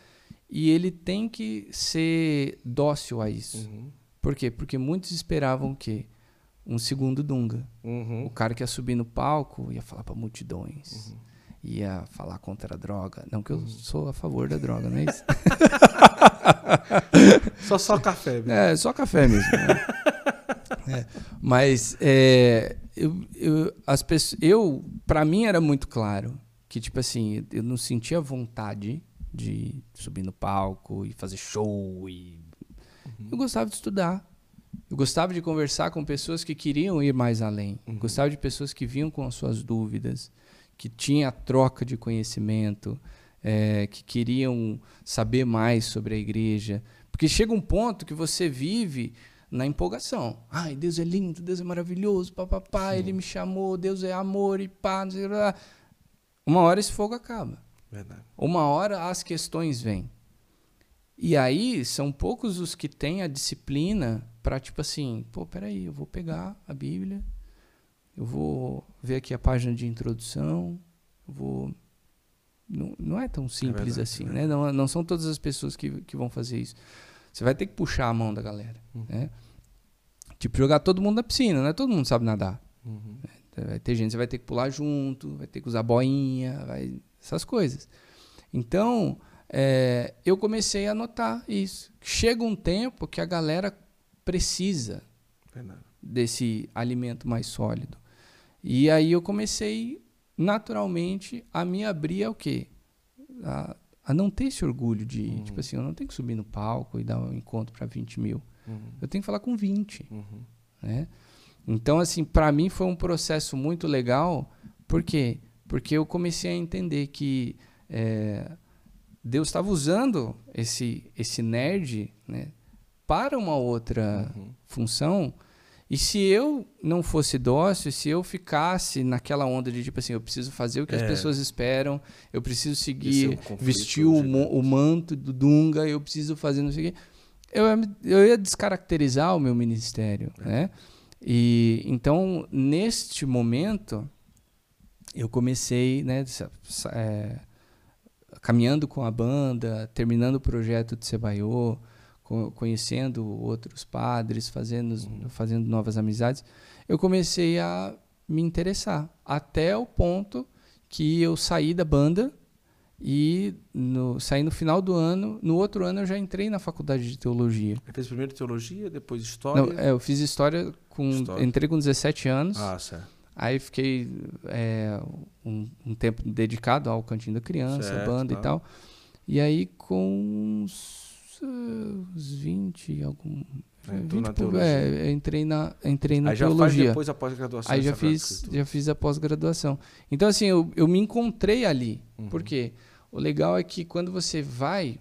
e ele tem que ser dócil a isso. Uhum. Por quê? Porque muitos esperavam o quê? Um segundo Dunga. Uhum. O cara que ia subir no palco ia falar para multidões. Uhum. Ia falar contra a droga. Não que eu sou a favor da droga, não é isso? só só café mesmo. É, só café mesmo. Né? é. Mas é, eu, eu, as pessoas, eu, para mim era muito claro que tipo assim, eu não sentia vontade de subir no palco e fazer show e uhum. eu gostava de estudar. Eu gostava de conversar com pessoas que queriam ir mais além. Uhum. Gostava de pessoas que vinham com as suas dúvidas, que tinha troca de conhecimento, é, que queriam saber mais sobre a igreja. Porque chega um ponto que você vive na empolgação. Ai, Deus é lindo, Deus é maravilhoso, papapá, Ele me chamou, Deus é amor e pá, não sei lá. Uma hora esse fogo acaba. Verdade. Uma hora as questões vêm. E aí são poucos os que têm a disciplina para tipo assim, pô, peraí, eu vou pegar a Bíblia, eu vou ver aqui a página de introdução, eu vou não, não é tão simples é verdade, assim, é né? Não, não são todas as pessoas que, que vão fazer isso. Você vai ter que puxar a mão da galera, uhum. né? Tipo, jogar todo mundo na piscina, não é todo mundo sabe nadar. Uhum. Vai ter gente, você vai ter que pular junto, vai ter que usar boinha, vai, essas coisas. Então, é, eu comecei a notar isso. Chega um tempo que a galera precisa desse alimento mais sólido. E aí eu comecei naturalmente a me abrir ao quê? A, a não ter esse orgulho de, uhum. tipo assim, eu não tenho que subir no palco e dar um encontro para 20 mil. Uhum. Eu tenho que falar com 20. Uhum. Né? Então, assim, para mim foi um processo muito legal. Por quê? Porque eu comecei a entender que é, Deus estava usando esse, esse nerd né, para uma outra uhum. função. E se eu não fosse dócil, se eu ficasse naquela onda de tipo assim, eu preciso fazer o que é. as pessoas esperam, eu preciso seguir, é um vestir o, o, manto do Dunga, eu preciso fazer não sei o quê, eu, eu ia descaracterizar o meu ministério, é. né? E então neste momento eu comecei, né, é, caminhando com a banda, terminando o projeto de Sebaiô, conhecendo outros padres, fazendo, uhum. fazendo novas amizades, eu comecei a me interessar até o ponto que eu saí da banda e no, saí no final do ano. No outro ano eu já entrei na faculdade de teologia. Você fez primeiro teologia, depois história? Não, é, eu fiz história com. História. Entrei com 17 anos. Ah, certo. Aí fiquei é, um, um, tempo dedicado ao Cantinho da Criança, certo, banda tá. e tal. E aí com uns, uns 20, algum. É, 20 na por, é, entrei na, entrei na aí teologia. Já faz depois a pós-graduação. Aí já fiz, já fiz a pós-graduação. Então, assim, eu, eu me encontrei ali. Uhum. Por quê? O legal é que quando você vai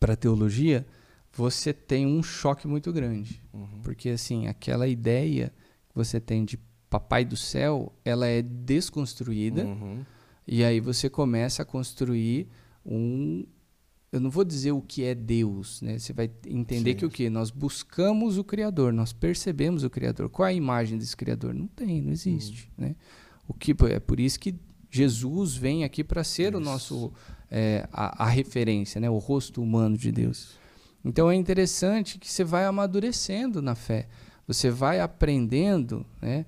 para teologia, você tem um choque muito grande. Uhum. Porque, assim, aquela ideia que você tem de Papai do Céu, ela é desconstruída. Uhum. E aí você começa a construir um. Eu não vou dizer o que é Deus, né? Você vai entender Sim. que o que? Nós buscamos o Criador, nós percebemos o Criador. Qual é a imagem desse Criador? Não tem, não existe. Uhum. Né? O que, é por isso que Jesus vem aqui para ser isso. o nosso é, a, a, referência, né? o rosto humano de Deus. Então é interessante que você vai amadurecendo na fé, você vai aprendendo, né?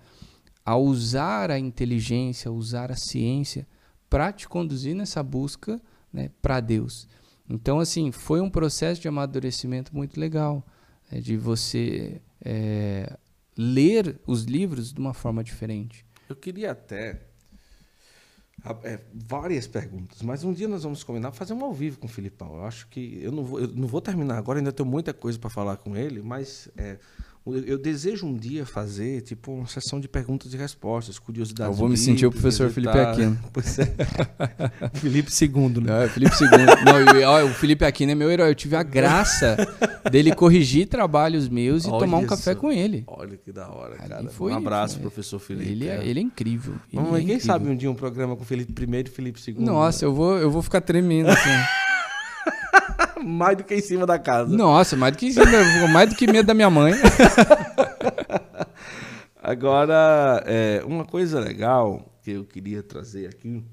a usar a inteligência, a usar a ciência para te conduzir nessa busca né, para Deus. Então, assim, foi um processo de amadurecimento muito legal, né, de você é, ler os livros de uma forma diferente. Eu queria até é, várias perguntas, mas um dia nós vamos combinar fazer um ao vivo com o Filipão. Eu acho que eu não vou, eu não vou terminar agora, ainda tenho muita coisa para falar com ele, mas é, eu desejo um dia fazer tipo uma sessão de perguntas e respostas, curiosidades. Eu vou me sentir o professor Felipe Aquino. Pois é. Felipe II, né? É Felipe II. Não, eu, o Felipe Aquino é meu herói. Eu tive a graça dele corrigir trabalhos meus e Olha tomar um isso. café com ele. Olha que da hora, cara. um abraço, professor Felipe. Ele é, ele é incrível. Ele Vamos, é quem incrível. sabe um dia um programa com Felipe I e Felipe II. Nossa, né? eu, vou, eu vou ficar tremendo assim. mais do que em cima da casa. Nossa, mais do que em cima, mais do que medo da minha mãe. Agora, é, uma coisa legal que eu queria trazer aqui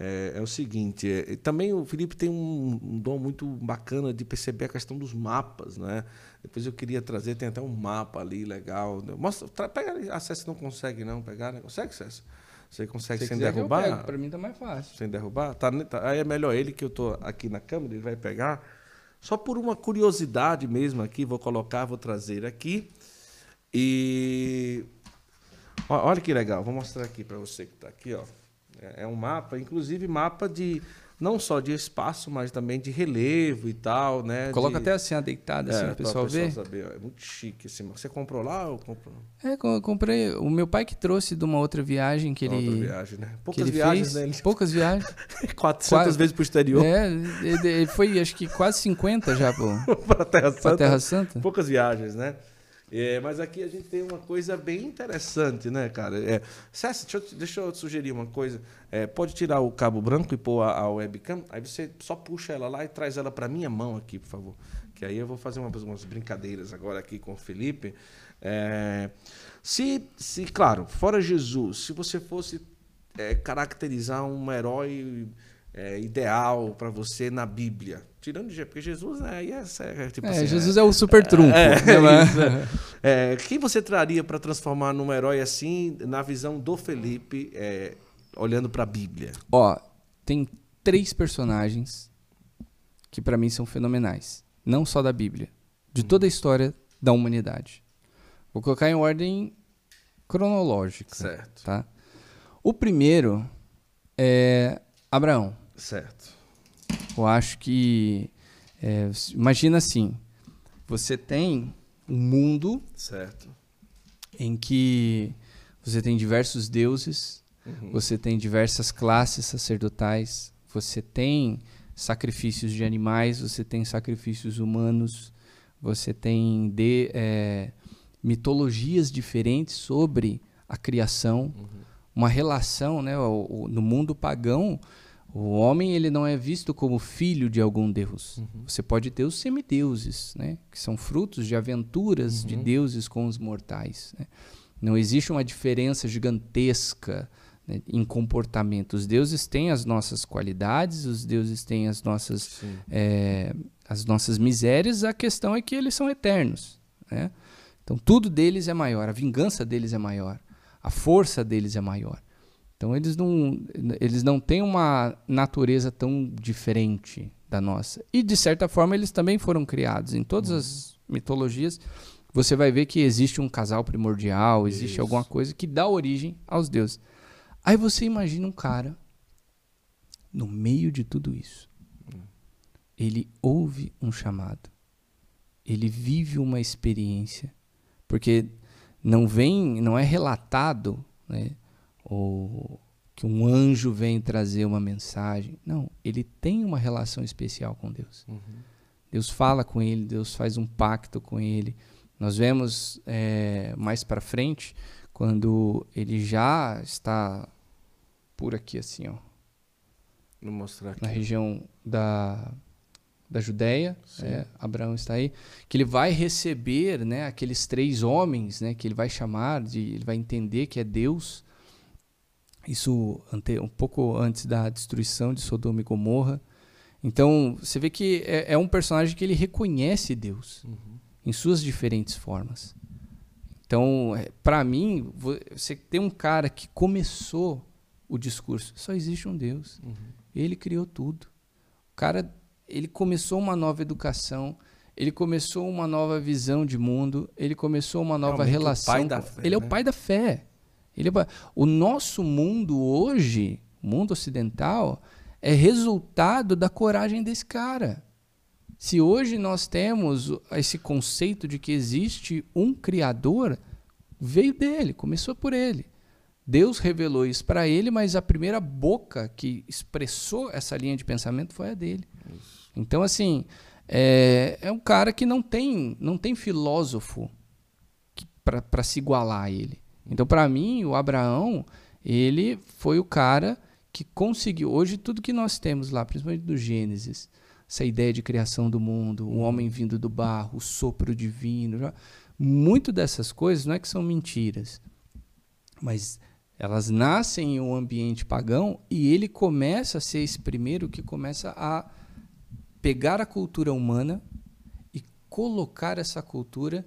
é, é o seguinte: é, também o Felipe tem um, um, dom muito bacana de perceber a questão dos mapas, né? Depois eu queria trazer, tem até um mapa ali legal. Mostra, tra, pega César não consegue não pegar, né? Consegue, César? Você consegue Se sem derrubar? Para mim tá mais fácil. Sem derrubar? Tá, tá, aí é melhor ele que eu tô aqui na câmera, ele vai pegar. Só por uma curiosidade mesmo aqui, vou colocar, vou trazer aqui. E olha que legal, vou mostrar aqui para você que está aqui, ó. É, é um mapa, inclusive mapa de não só de espaço, mas também de relevo e tal, né? Coloca de... até assim a deitada, assim, é, o pessoal ver. Saber. É muito chique assim. Você comprou lá ou comprou? É, eu comprei. O meu pai que trouxe de uma outra viagem que ele. Outra viagem, né? Poucas viagens, fez, né? Poucas viagens. 400 Quase... vezes pro exterior. É, ele foi acho que quase 50 já, pô. pra Terra Santa. Pra Terra Santa. Poucas viagens, né? É, mas aqui a gente tem uma coisa bem interessante, né, cara? É, César, deixa eu, deixa eu sugerir uma coisa. É, pode tirar o cabo branco e pôr a, a, webcam. Aí você só puxa ela lá e traz ela para minha mão aqui, por favor. Que aí eu vou fazer umas, umas brincadeiras agora aqui com o Felipe. É, se, se, claro, fora Jesus, se você fosse é, caracterizar um herói é, ideal para você na Bíblia? Tirando de porque Jesus né, é, é, tipo é, assim, Jesus é, o super trunfo. É, né, é, quem você traria para transformar num herói assim, na visão do Felipe, olhando para a Bíblia? Ó, tem três personagens que para mim são fenomenais, não só da Bíblia, de toda a história da humanidade. Vou colocar em ordem cronológica. Certo. Tá? O primeiro é Abraão. Certo. Eu acho que. É, imagina assim: você tem um mundo. Certo. Em que você tem diversos deuses, uhum. você tem diversas classes sacerdotais, você tem sacrifícios de animais, você tem sacrifícios humanos, você tem de, é, mitologias diferentes sobre a criação, uhum. uma relação, né? O, o, no mundo pagão, o homem ele não é visto como filho de algum deus. Uhum. Você pode ter os semideuses, né? que são frutos de aventuras uhum. de deuses com os mortais. Né? Não existe uma diferença gigantesca né, em comportamento. Os deuses têm as nossas qualidades, os deuses têm as nossas, é, as nossas misérias. A questão é que eles são eternos. Né? Então tudo deles é maior, a vingança deles é maior, a força deles é maior. Então eles não, eles não têm uma natureza tão diferente da nossa. E de certa forma eles também foram criados. Em todas as mitologias você vai ver que existe um casal primordial, existe isso. alguma coisa que dá origem aos deuses. Aí você imagina um cara no meio de tudo isso. Ele ouve um chamado. Ele vive uma experiência, porque não vem, não é relatado, né? Ou que um anjo vem trazer uma mensagem. Não, ele tem uma relação especial com Deus. Uhum. Deus fala com ele, Deus faz um pacto com ele. Nós vemos é, mais para frente, quando ele já está por aqui, assim, ó. Vou mostrar aqui. Na região da, da Judéia, é, Abraão está aí, que ele vai receber, né, aqueles três homens, né, que ele vai chamar de, ele vai entender que é Deus, isso um pouco antes da destruição de Sodoma e Gomorra. Então, você vê que é, é um personagem que ele reconhece Deus uhum. em suas diferentes formas. Então, é, para mim, você tem um cara que começou o discurso. Só existe um Deus. Uhum. Ele criou tudo. O cara, ele começou uma nova educação. Ele começou uma nova visão de mundo. Ele começou uma nova Realmente relação. Fé, ele né? é o né? pai da fé. Ele, é o nosso mundo hoje, o mundo ocidental, é resultado da coragem desse cara. Se hoje nós temos esse conceito de que existe um Criador, veio dele, começou por ele. Deus revelou isso para ele, mas a primeira boca que expressou essa linha de pensamento foi a dele. Isso. Então, assim, é, é, um cara que não tem, não tem filósofo para se igualar a ele. Então, para mim, o Abraão, ele foi o cara que conseguiu. Hoje, tudo que nós temos lá, principalmente do Gênesis, essa ideia de criação do mundo, o homem vindo do barro, o sopro divino, muito dessas coisas não é que são mentiras, mas elas nascem em um ambiente pagão e ele começa a ser esse primeiro que começa a pegar a cultura humana e colocar essa cultura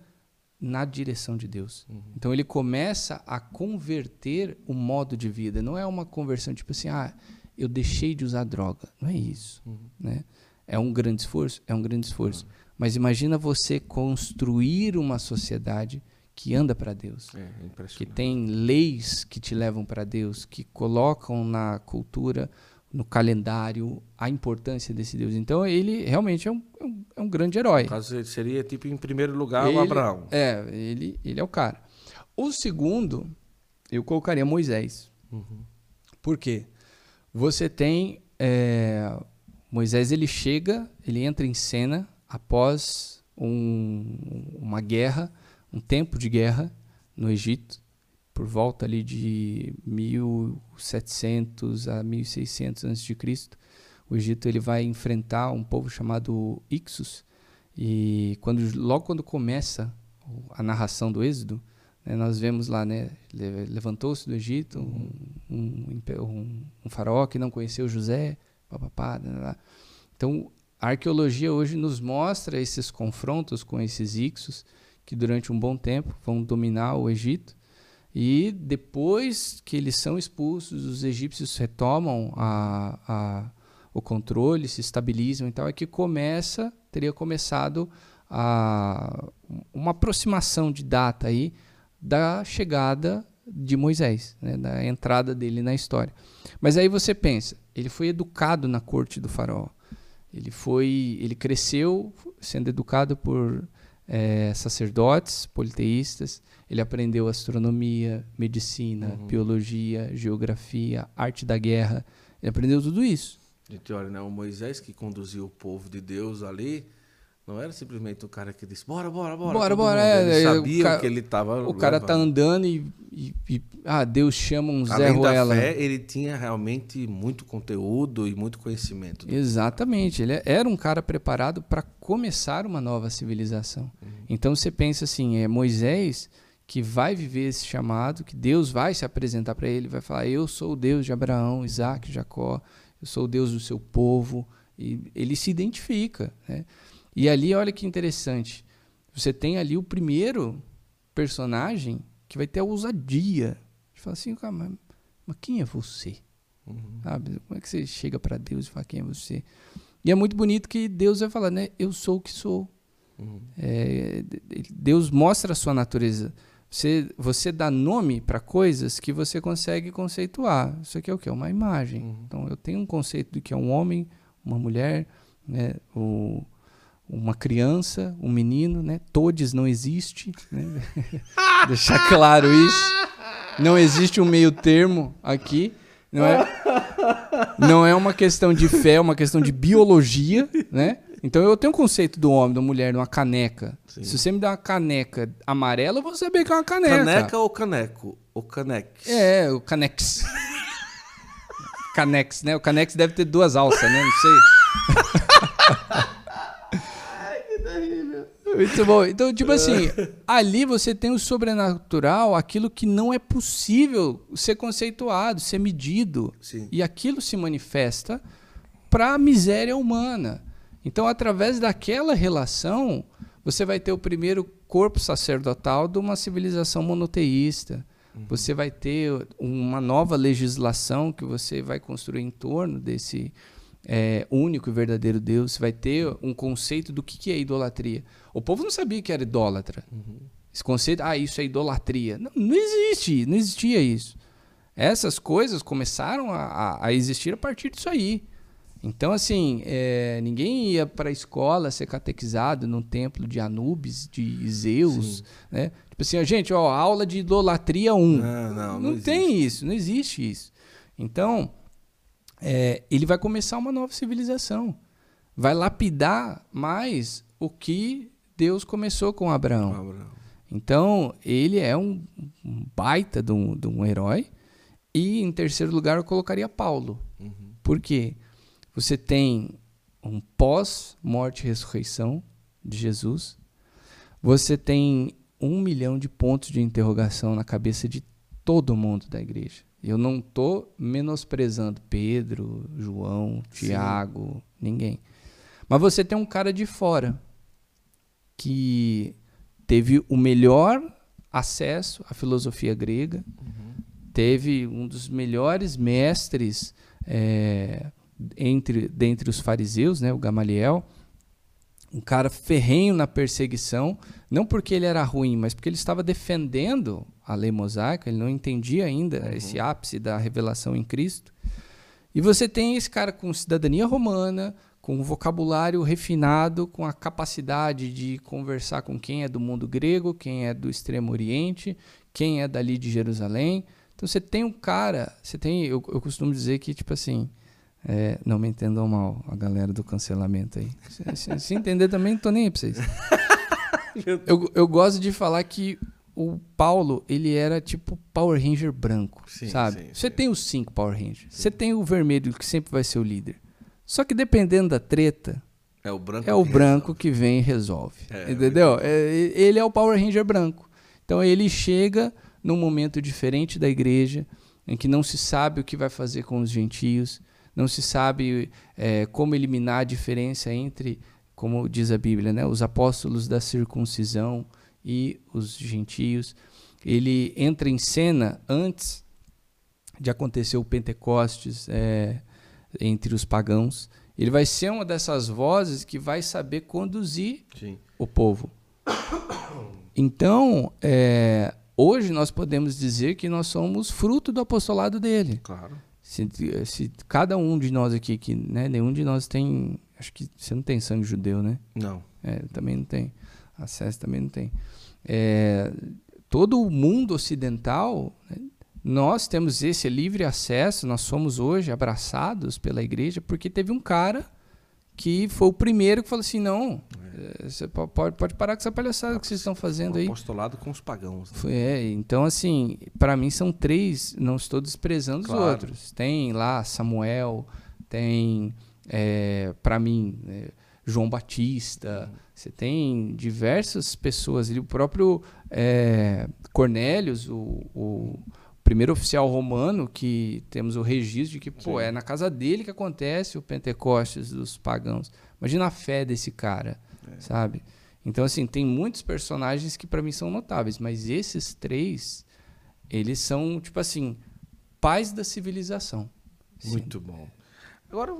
na direção de Deus. Uhum. Então ele começa a converter o modo de vida. Não é uma conversão tipo assim, ah, eu deixei de usar droga. Não é isso. Uhum. Né? É um grande esforço? É um grande esforço. Uhum. Mas imagina você construir uma sociedade que anda para Deus, é, que tem leis que te levam para Deus, que colocam na cultura, no calendário, a importância desse Deus. Então ele realmente é um, é um, é um grande herói. No caso, ele seria tipo em primeiro lugar ele, o Abraão. É, ele, ele é o cara. O segundo, eu colocaria Moisés. Uhum. Por quê? Você tem é, Moisés, ele chega, ele entra em cena após um, uma guerra um tempo de guerra no Egito, por volta ali de 1700 a 1600 a.C. O Egito ele vai enfrentar um povo chamado Ixos e quando logo quando começa a narração do Êxodo, né, nós vemos lá, né, levantou-se do Egito um, um, um, um, faraó que não conheceu José, papapá, né, né, então a arqueologia hoje nos mostra esses confrontos com esses Ixos que durante um bom tempo vão dominar o Egito. E depois que eles são expulsos, os egípcios retomam a, a, o controle, se estabilizam e tal, é que começa, teria começado a, uma aproximação de data aí da chegada de Moisés, né, da entrada dele na história. Mas aí você pensa, ele foi educado na corte do faraó. Ele foi, ele cresceu sendo educado por é, sacerdotes politeístas. Ele aprendeu astronomia, medicina, uhum. biologia, geografia, arte da guerra. Ele aprendeu tudo isso. De teoria, né? O Moisés que conduziu o povo de Deus ali não era simplesmente o cara que disse, bora, bora, bora. Bora, bora. É, ele sabia o que ele estava. O cara tá andando e, e, e, Ah, Deus chama um Zé Além Ruela. Da fé, ele tinha realmente muito conteúdo e muito conhecimento. Exatamente. Ele era um cara preparado para começar uma nova civilização. Uhum. Então você pensa assim: é Moisés que vai viver esse chamado, que Deus vai se apresentar para ele, vai falar: Eu sou o Deus de Abraão, Isaac, Jacó, eu sou o Deus do seu povo. E ele se identifica. Né? E ali, olha que interessante. Você tem ali o primeiro personagem que vai ter a ousadia de falar assim, cara, mas, mas quem é você? Uhum. Sabe? Como é que você chega para Deus e fala quem é você? E é muito bonito que Deus vai falar, né? Eu sou o que sou. Uhum. É, Deus mostra a sua natureza. Você, você dá nome para coisas que você consegue conceituar. Isso aqui é o que? É uma imagem. Uhum. Então eu tenho um conceito do que é um homem, uma mulher, né? o, uma criança, um menino, né? Todes não existe, né? Deixar claro isso. Não existe um meio termo aqui. Não é, não é uma questão de fé, é uma questão de biologia, né? Então eu tenho um conceito do homem, da mulher, de uma caneca. Sim. Se você me dá uma caneca amarela, eu vou saber que é uma caneca. Caneca ou caneco? O canex. É, o canex. canex, né? O canex deve ter duas alças, né? Não sei. Muito bom. Então, tipo assim, ali você tem o sobrenatural, aquilo que não é possível ser conceituado, ser medido. Sim. E aquilo se manifesta para a miséria humana. Então, através daquela relação, você vai ter o primeiro corpo sacerdotal de uma civilização monoteísta. Uhum. Você vai ter uma nova legislação que você vai construir em torno desse é, único e verdadeiro Deus. Você vai ter um conceito do que, que é idolatria. O povo não sabia que era idólatra. Uhum. Esse conceito, ah, isso é idolatria. Não, não existe, não existia isso. Essas coisas começaram a, a existir a partir disso aí. Então, assim, é, ninguém ia para a escola ser catequizado num templo de Anubis, de Zeus, Sim. né? Tipo assim, gente, ó, aula de idolatria 1. Não, não, não, não tem isso, não existe isso. Então, é, ele vai começar uma nova civilização. Vai lapidar mais o que Deus começou com Abraão. Abraão. Então, ele é um, baita de um, de um, herói. E, em terceiro lugar, eu colocaria Paulo. Uhum. Por quê? Você tem um pós-morte e ressurreição de Jesus. Você tem um milhão de pontos de interrogação na cabeça de todo mundo da igreja. Eu não estou menosprezando Pedro, João, Tiago, ninguém. Mas você tem um cara de fora que teve o melhor acesso à filosofia grega, uhum. teve um dos melhores mestres é, entre dentre os fariseus, né, o Gamaliel, um cara ferrenho na perseguição, não porque ele era ruim, mas porque ele estava defendendo a lei mosaica, ele não entendia ainda uhum. esse ápice da revelação em Cristo. E você tem esse cara com cidadania romana, com um vocabulário refinado, com a capacidade de conversar com quem é do mundo grego, quem é do Extremo Oriente, quem é dali de Jerusalém. Então você tem um cara, você tem, eu, eu costumo dizer que tipo assim, é, não me entendam mal, a galera do cancelamento aí. Se, se, se entender também, não tô nem aí pra vocês. eu, eu gosto de falar que o Paulo, ele era tipo Power Ranger branco, sim, sabe? Você tem os cinco Power Rangers. Você tem o vermelho, que sempre vai ser o líder. Só que dependendo da treta, é o branco, é o que, branco que vem e resolve. É, entendeu? É, ele é o Power Ranger branco. Então ele chega num momento diferente da igreja, em que não se sabe o que vai fazer com os gentios, não se sabe é, como eliminar a diferença entre, como diz a Bíblia, né, os apóstolos da circuncisão e os gentios. Ele entra em cena antes de acontecer o Pentecostes é, entre os pagãos. Ele vai ser uma dessas vozes que vai saber conduzir Sim. o povo. Então, é, hoje nós podemos dizer que nós somos fruto do apostolado dele. Claro. Se, se cada um de nós aqui, que né, nenhum de nós tem. Acho que você não tem sangue judeu, né? Não. É, também não tem. Acesso também não tem. É, todo o mundo ocidental, né, nós temos esse livre acesso, nós somos hoje abraçados pela igreja, porque teve um cara que foi o primeiro que falou assim: não, é. você pode, pode parar com essa palhaçada que vocês estão fazendo aí. apostolado com os pagãos. Né? É, então, assim, para mim são três, não estou desprezando claro. os outros. Tem lá Samuel, tem, é, para mim, é, João Batista, uhum. Você tem diversas pessoas, o próprio é, Cornélios, o, o primeiro oficial romano que temos o registro de que, pô, é na casa dele que acontece o Pentecostes dos pagãos. Imagina a fé desse cara, é. sabe? Então, assim, tem muitos personagens que para mim são notáveis, mas esses três, eles são, tipo assim, pais da civilização. Muito Sim. bom. Agora,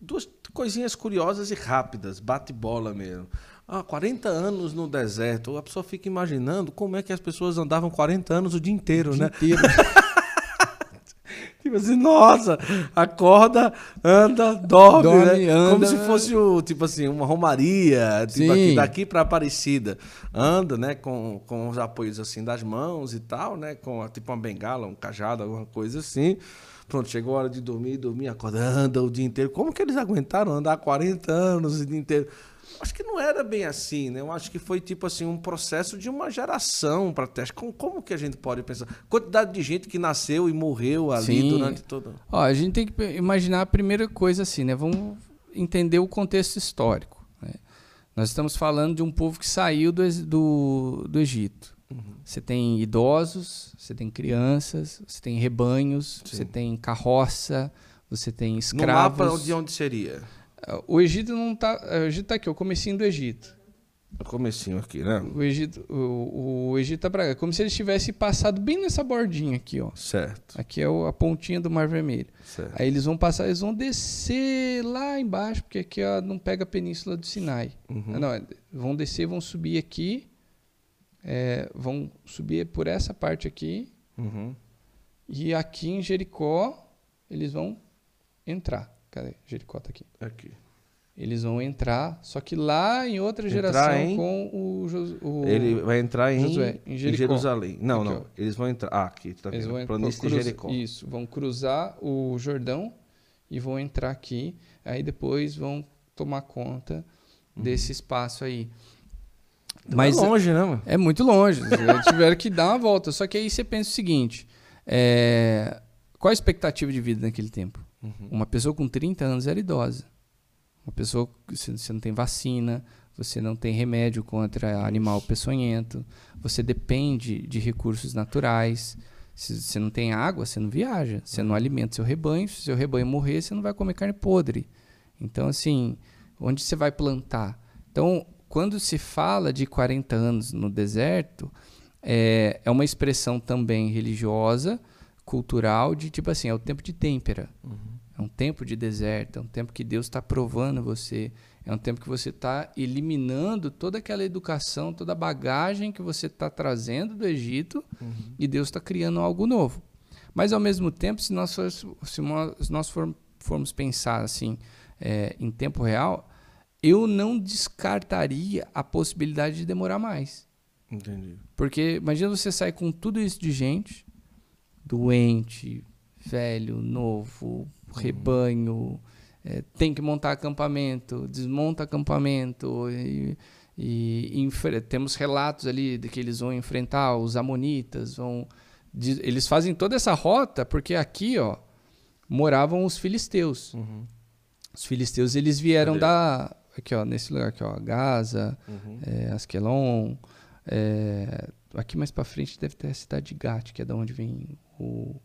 duas coisinhas curiosas e rápidas, bate-bola mesmo. Ah, 40 anos no deserto. A pessoa fica imaginando como é que as pessoas andavam 40 anos o dia inteiro, o né? Dia inteiro. tipo assim, nossa, acorda, anda, dorme, dorme né? anda, Como se fosse o, tipo assim, uma romaria, tipo aqui, daqui para Aparecida. Anda, né, com, com os apoios assim das mãos e tal, né, com tipo uma bengala, um cajado, alguma coisa assim. Pronto, chegou a hora de dormir, dormir, acorda, anda o dia inteiro. Como que eles aguentaram andar 40 anos o dia inteiro? Acho que não era bem assim, né? Eu acho que foi tipo assim um processo de uma geração para teste. Como, como que a gente pode pensar? Quantidade de gente que nasceu e morreu ali Sim. durante todo. Ó, a gente tem que imaginar a primeira coisa assim, né? Vamos entender o contexto histórico. Né? Nós estamos falando de um povo que saiu do, do, do Egito. Uhum. Você tem idosos, você tem crianças, você tem rebanhos, Sim. você tem carroça, você tem escravos. No mapa de onde seria? O Egito não tá. O Egito tá aqui, o comecinho do Egito. O comecinho aqui, né? O Egito, o, o Egito tá pra cá. Como se eles tivessem passado bem nessa bordinha aqui, ó. Certo. Aqui é o, a pontinha do Mar Vermelho. Certo. Aí eles vão passar, eles vão descer lá embaixo, porque aqui ó, não pega a Península do Sinai. Uhum. Não, vão descer, vão subir aqui. É, vão subir por essa parte aqui. Uhum. E aqui em Jericó, eles vão entrar. Cadê? Jericó tá aqui. Aqui. Eles vão entrar, só que lá em outra entrar geração em... com o, o, Ele vai entrar em, Josué, em, em Jerusalém. Não, aqui, não. Ó. Eles vão entrar. Ah, aqui, tá Eles vendo? Planície de Jericó. Isso, vão cruzar o Jordão e vão entrar aqui. Aí depois vão tomar conta uhum. desse espaço aí. Então Mas é longe, né, mano? É muito longe. tiveram que dar uma volta. Só que aí você pensa o seguinte: é... qual a expectativa de vida naquele tempo? Uhum. Uma pessoa com 30 anos era idosa. Uma pessoa que você não tem vacina, você não tem remédio contra animal peçonhento, você depende de recursos naturais. Se você não tem água, você não viaja. Você não alimenta seu rebanho. Se seu rebanho morrer, você não vai comer carne podre. Então, assim, onde você vai plantar? Então, quando se fala de 40 anos no deserto, é, é uma expressão também religiosa, cultural, de tipo assim, é o tempo de têmpera. Uhum. É um tempo de deserto, é um tempo que Deus está provando você. É um tempo que você está eliminando toda aquela educação, toda a bagagem que você está trazendo do Egito uhum. e Deus está criando algo novo. Mas, ao mesmo tempo, se nós, for, se nós for, formos pensar assim é, em tempo real, eu não descartaria a possibilidade de demorar mais. Entendi. Porque imagina você sair com tudo isso de gente, doente, velho, novo, rebanho, é, tem que montar acampamento, desmonta acampamento e, e, temos relatos ali de que eles vão enfrentar os amonitas, vão eles fazem toda essa rota porque aqui, ó, moravam os filisteus. Uhum. Os filisteus eles vieram Cadê? da aqui, ó, nesse lugar aqui, ó, Gaza, uhum. é, Askelon, é, aqui mais para frente deve ter a cidade de Gat, que é da onde vem o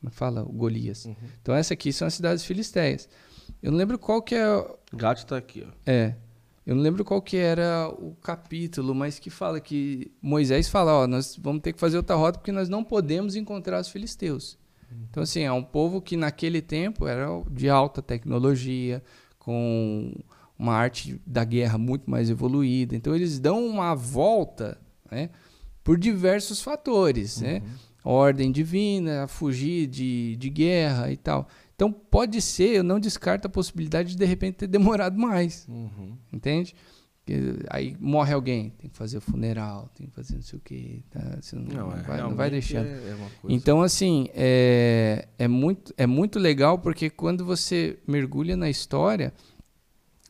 como é fala? O Golias. Uhum. Então, essa aqui são as cidades filisteias. Eu não lembro qual que é. Gat está aqui, ó. É. Eu não lembro qual que era o capítulo, mas que fala que Moisés fala, ó, nós vamos ter que fazer outra rota porque nós não podemos encontrar os filisteus. Uhum. Então, assim, é um povo que naquele tempo era de alta tecnologia, com uma arte da guerra muito mais evoluída. Então, eles dão uma volta, né, por diversos fatores, né? uhum. né? Ordem divina, fugir de, de guerra e tal. Então pode ser, eu não descarto a possibilidade de de repente ter demorado mais. Uhum. Entende? Aí morre alguém, tem que fazer o funeral, tem que fazer não sei o quê. Tá? Você não, não, é, vai, não vai deixando. É, é então, assim, é, é, muito, é muito legal porque quando você mergulha na história,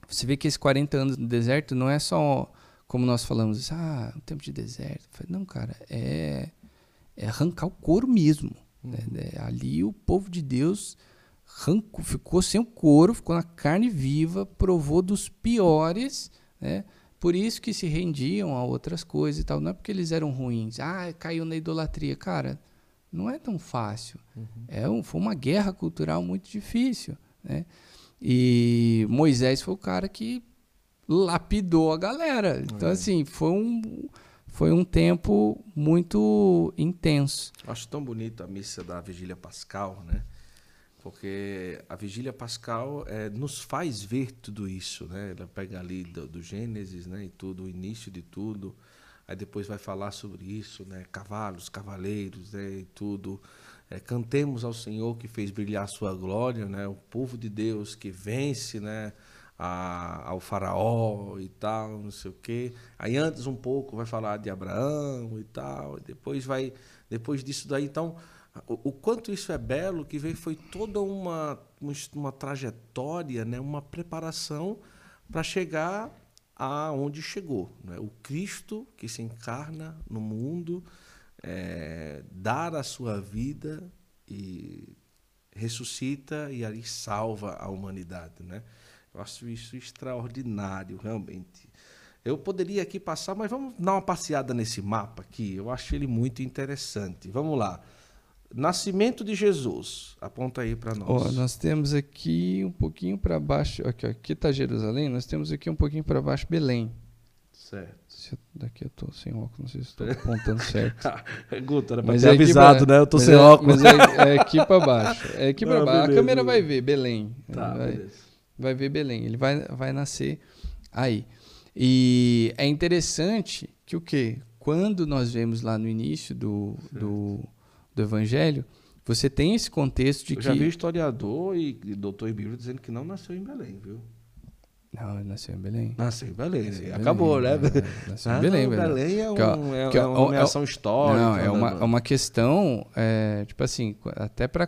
você vê que esses 40 anos no deserto não é só como nós falamos, ah, um tempo de deserto. Não, cara, é é arrancar o couro mesmo. Uhum. Né? É, ali o povo de Deus arrancou, ficou sem o couro, ficou na carne viva, provou dos piores, né? Por isso que se rendiam a outras coisas e tal. Não é porque eles eram ruins. Ah, caiu na idolatria. Cara, não é tão fácil. Uhum. É um, foi uma guerra cultural muito difícil. Né? E Moisés foi o cara que lapidou a galera. Então, assim, foi um, foi um tempo muito intenso. Acho tão bonito a missa da Vigília Pascal, né? Porque a Vigília Pascal é, nos faz ver tudo isso, né? Ela pega ali do, do, Gênesis, né? E tudo, o início de tudo. Aí depois vai falar sobre isso, né? Cavalos, cavaleiros, né? E tudo. É, cantemos ao Senhor que fez brilhar a sua glória, né? O povo de Deus que vence, né? A, ao faraó e tal, não sei o quê. Aí antes um pouco vai falar de Abraão e tal, e depois vai depois disso daí, então o, o quanto isso é belo que veio foi toda uma uma trajetória, né, uma preparação para chegar aonde chegou, né? O Cristo que se encarna no mundo, é, dar a sua vida e ressuscita e ali salva a humanidade, né? Eu acho isso extraordinário, realmente. Eu poderia aqui passar, mas vamos dar uma passeada nesse mapa aqui. Eu acho ele muito interessante. Vamos lá. Nascimento de Jesus. Aponta aí para nós. Nós temos aqui um pouquinho para baixo. Aqui está Jerusalém. Nós temos aqui um pouquinho para baixo Belém. Certo. Daqui eu tô sem óculos, não sei se estou apontando certo. Guto, era mas ter é avisado, pra... né? Eu tô sem é, óculos. Mas é, é, aqui para baixo. É aqui para baixo. Beleza, a câmera beleza. vai ver, Belém. Tá, vai. beleza vai ver Belém. Ele vai, vai nascer aí. E é interessante que o quê? Quando nós vemos lá no início do, do, do Evangelho, você tem esse contexto de Eu que... já vi historiador e doutor em Bíblia dizendo que não nasceu em Belém, viu? Não, ele nasceu em Belém. Nasceu em Belém. Nasceu em Acabou, Belém, né? É, nasceu ah, em Belém. Não, Belém é, um, é, que, é, é uma nomeação é, histórica. Não, é uma, é uma questão, tipo assim, até para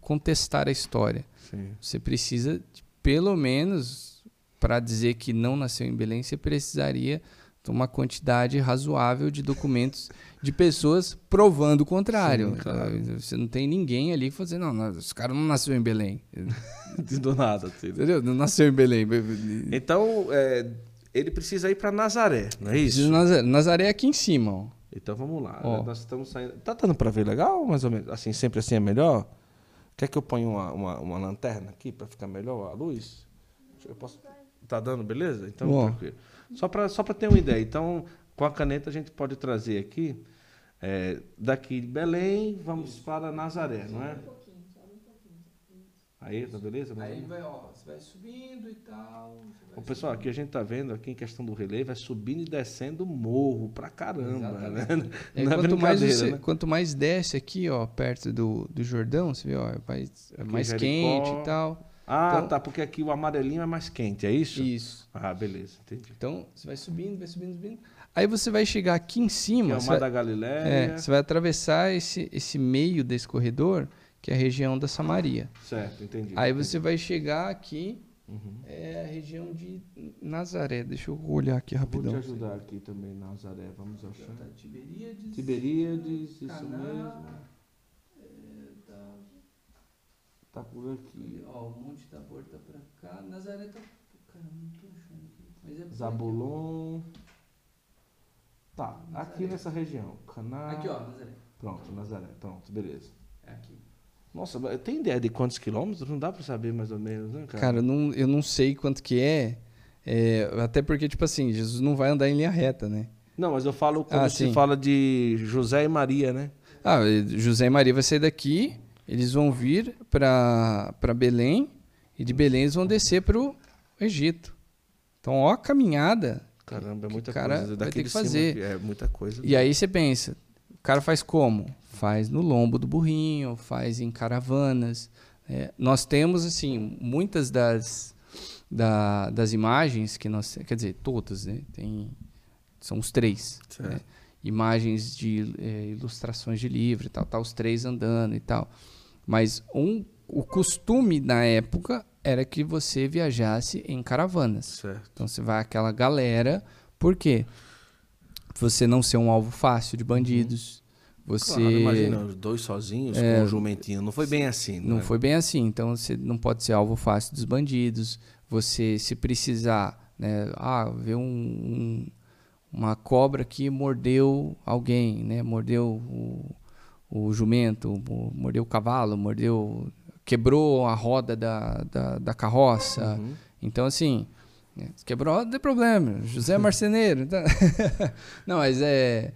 contestar a história. Sim. Você precisa pelo menos, para dizer que não nasceu em Belém, você precisaria de uma quantidade razoável de documentos de pessoas provando o contrário. Sim, claro. Você não tem ninguém ali fazendo, não, esse cara não nasceu em Belém. Do nada. Assim, Entendeu? Não nasceu em Belém. Então, é, ele precisa ir para Nazaré, não é isso? Nazaré. Nazaré é aqui em cima. Ó. Então vamos lá. Ó. Nós estamos saindo. Tá dando para ver legal, mais ou menos? Assim, sempre assim é melhor? Quer que eu ponha uma, uma, uma lanterna aqui para ficar melhor a luz? Eu posso. Tá dando, beleza? Então, Bom, tranquilo. Só para só ter uma ideia. Então, com a caneta a gente pode trazer aqui, é, daqui de Belém, vamos para Nazaré, não é? Aí, tá beleza? Aí vai, ó, você vai subindo e tal. O pessoal, aqui a gente tá vendo, aqui em questão do relevo, vai subindo e descendo morro pra caramba, né? É, quanto, mais você, né? quanto mais desce aqui, ó, perto do, do Jordão, você vê, ó, vai, é mais Jericó. quente e tal. Ah, então, tá, porque aqui o amarelinho é mais quente, é isso? Isso. Ah, beleza, entendi. Então, você vai subindo, vai subindo, subindo. Aí você vai chegar aqui em cima. Que é o Mar da Galileia. É, você vai atravessar esse, esse meio desse corredor que é a região da Samaria. Certo, entendi. Aí entendi. você vai chegar aqui, uhum. é a região de Nazaré. Deixa eu olhar aqui rapidão. Vou te ajudar aqui também, Nazaré. Vamos achar. Tá, Tiberíades. Tiberíades, Caná, isso mesmo. É, tá... tá por aqui. Ó, o Monte Tabor tá pra cá. Nazaré tá. Caramba, não tô achando aqui. Mas é Zabulon. Tá, Nazaré. aqui nessa região. Caná. Aqui, ó, Nazaré. Pronto, Nazaré. Pronto, beleza. Nossa, tem ideia de quantos quilômetros? Não dá para saber mais ou menos, né, cara? Cara, eu não, eu não sei quanto que é, é, Até porque, tipo assim, Jesus não vai andar em linha reta, né? Não, mas eu falo quando ah, se fala de José e Maria, né? Ah, José e Maria vai sair daqui, eles vão vir para Belém, e de Belém eles vão descer para o Egito. Então, ó a caminhada. Caramba, é muita cara coisa. Vai ter que fazer. é muita coisa. E aí você pensa, o cara faz como? Faz no lombo do burrinho, faz em caravanas. É, nós temos assim muitas das, da, das imagens que nós, quer dizer, todas, né? Tem, são os três. Né? Imagens de é, ilustrações de livro e tal, tá os três andando e tal. Mas um, o costume na época era que você viajasse em caravanas. Certo. Então você vai aquela galera, por quê? Você não ser um alvo fácil de bandidos. Uhum você. Claro, imagina, os dois sozinhos é, com o jumentinho. Não foi bem assim. Não, não é? foi bem assim. Então você não pode ser alvo fácil dos bandidos. Você, se precisar, né? Ah, ver um, um, uma cobra que mordeu alguém, né? Mordeu o, o jumento, mordeu o cavalo, mordeu. quebrou a roda da, da, da carroça. Uhum. Então, assim. Né, quebrou, não tem problema. José Marceneiro. Então... não, mas é.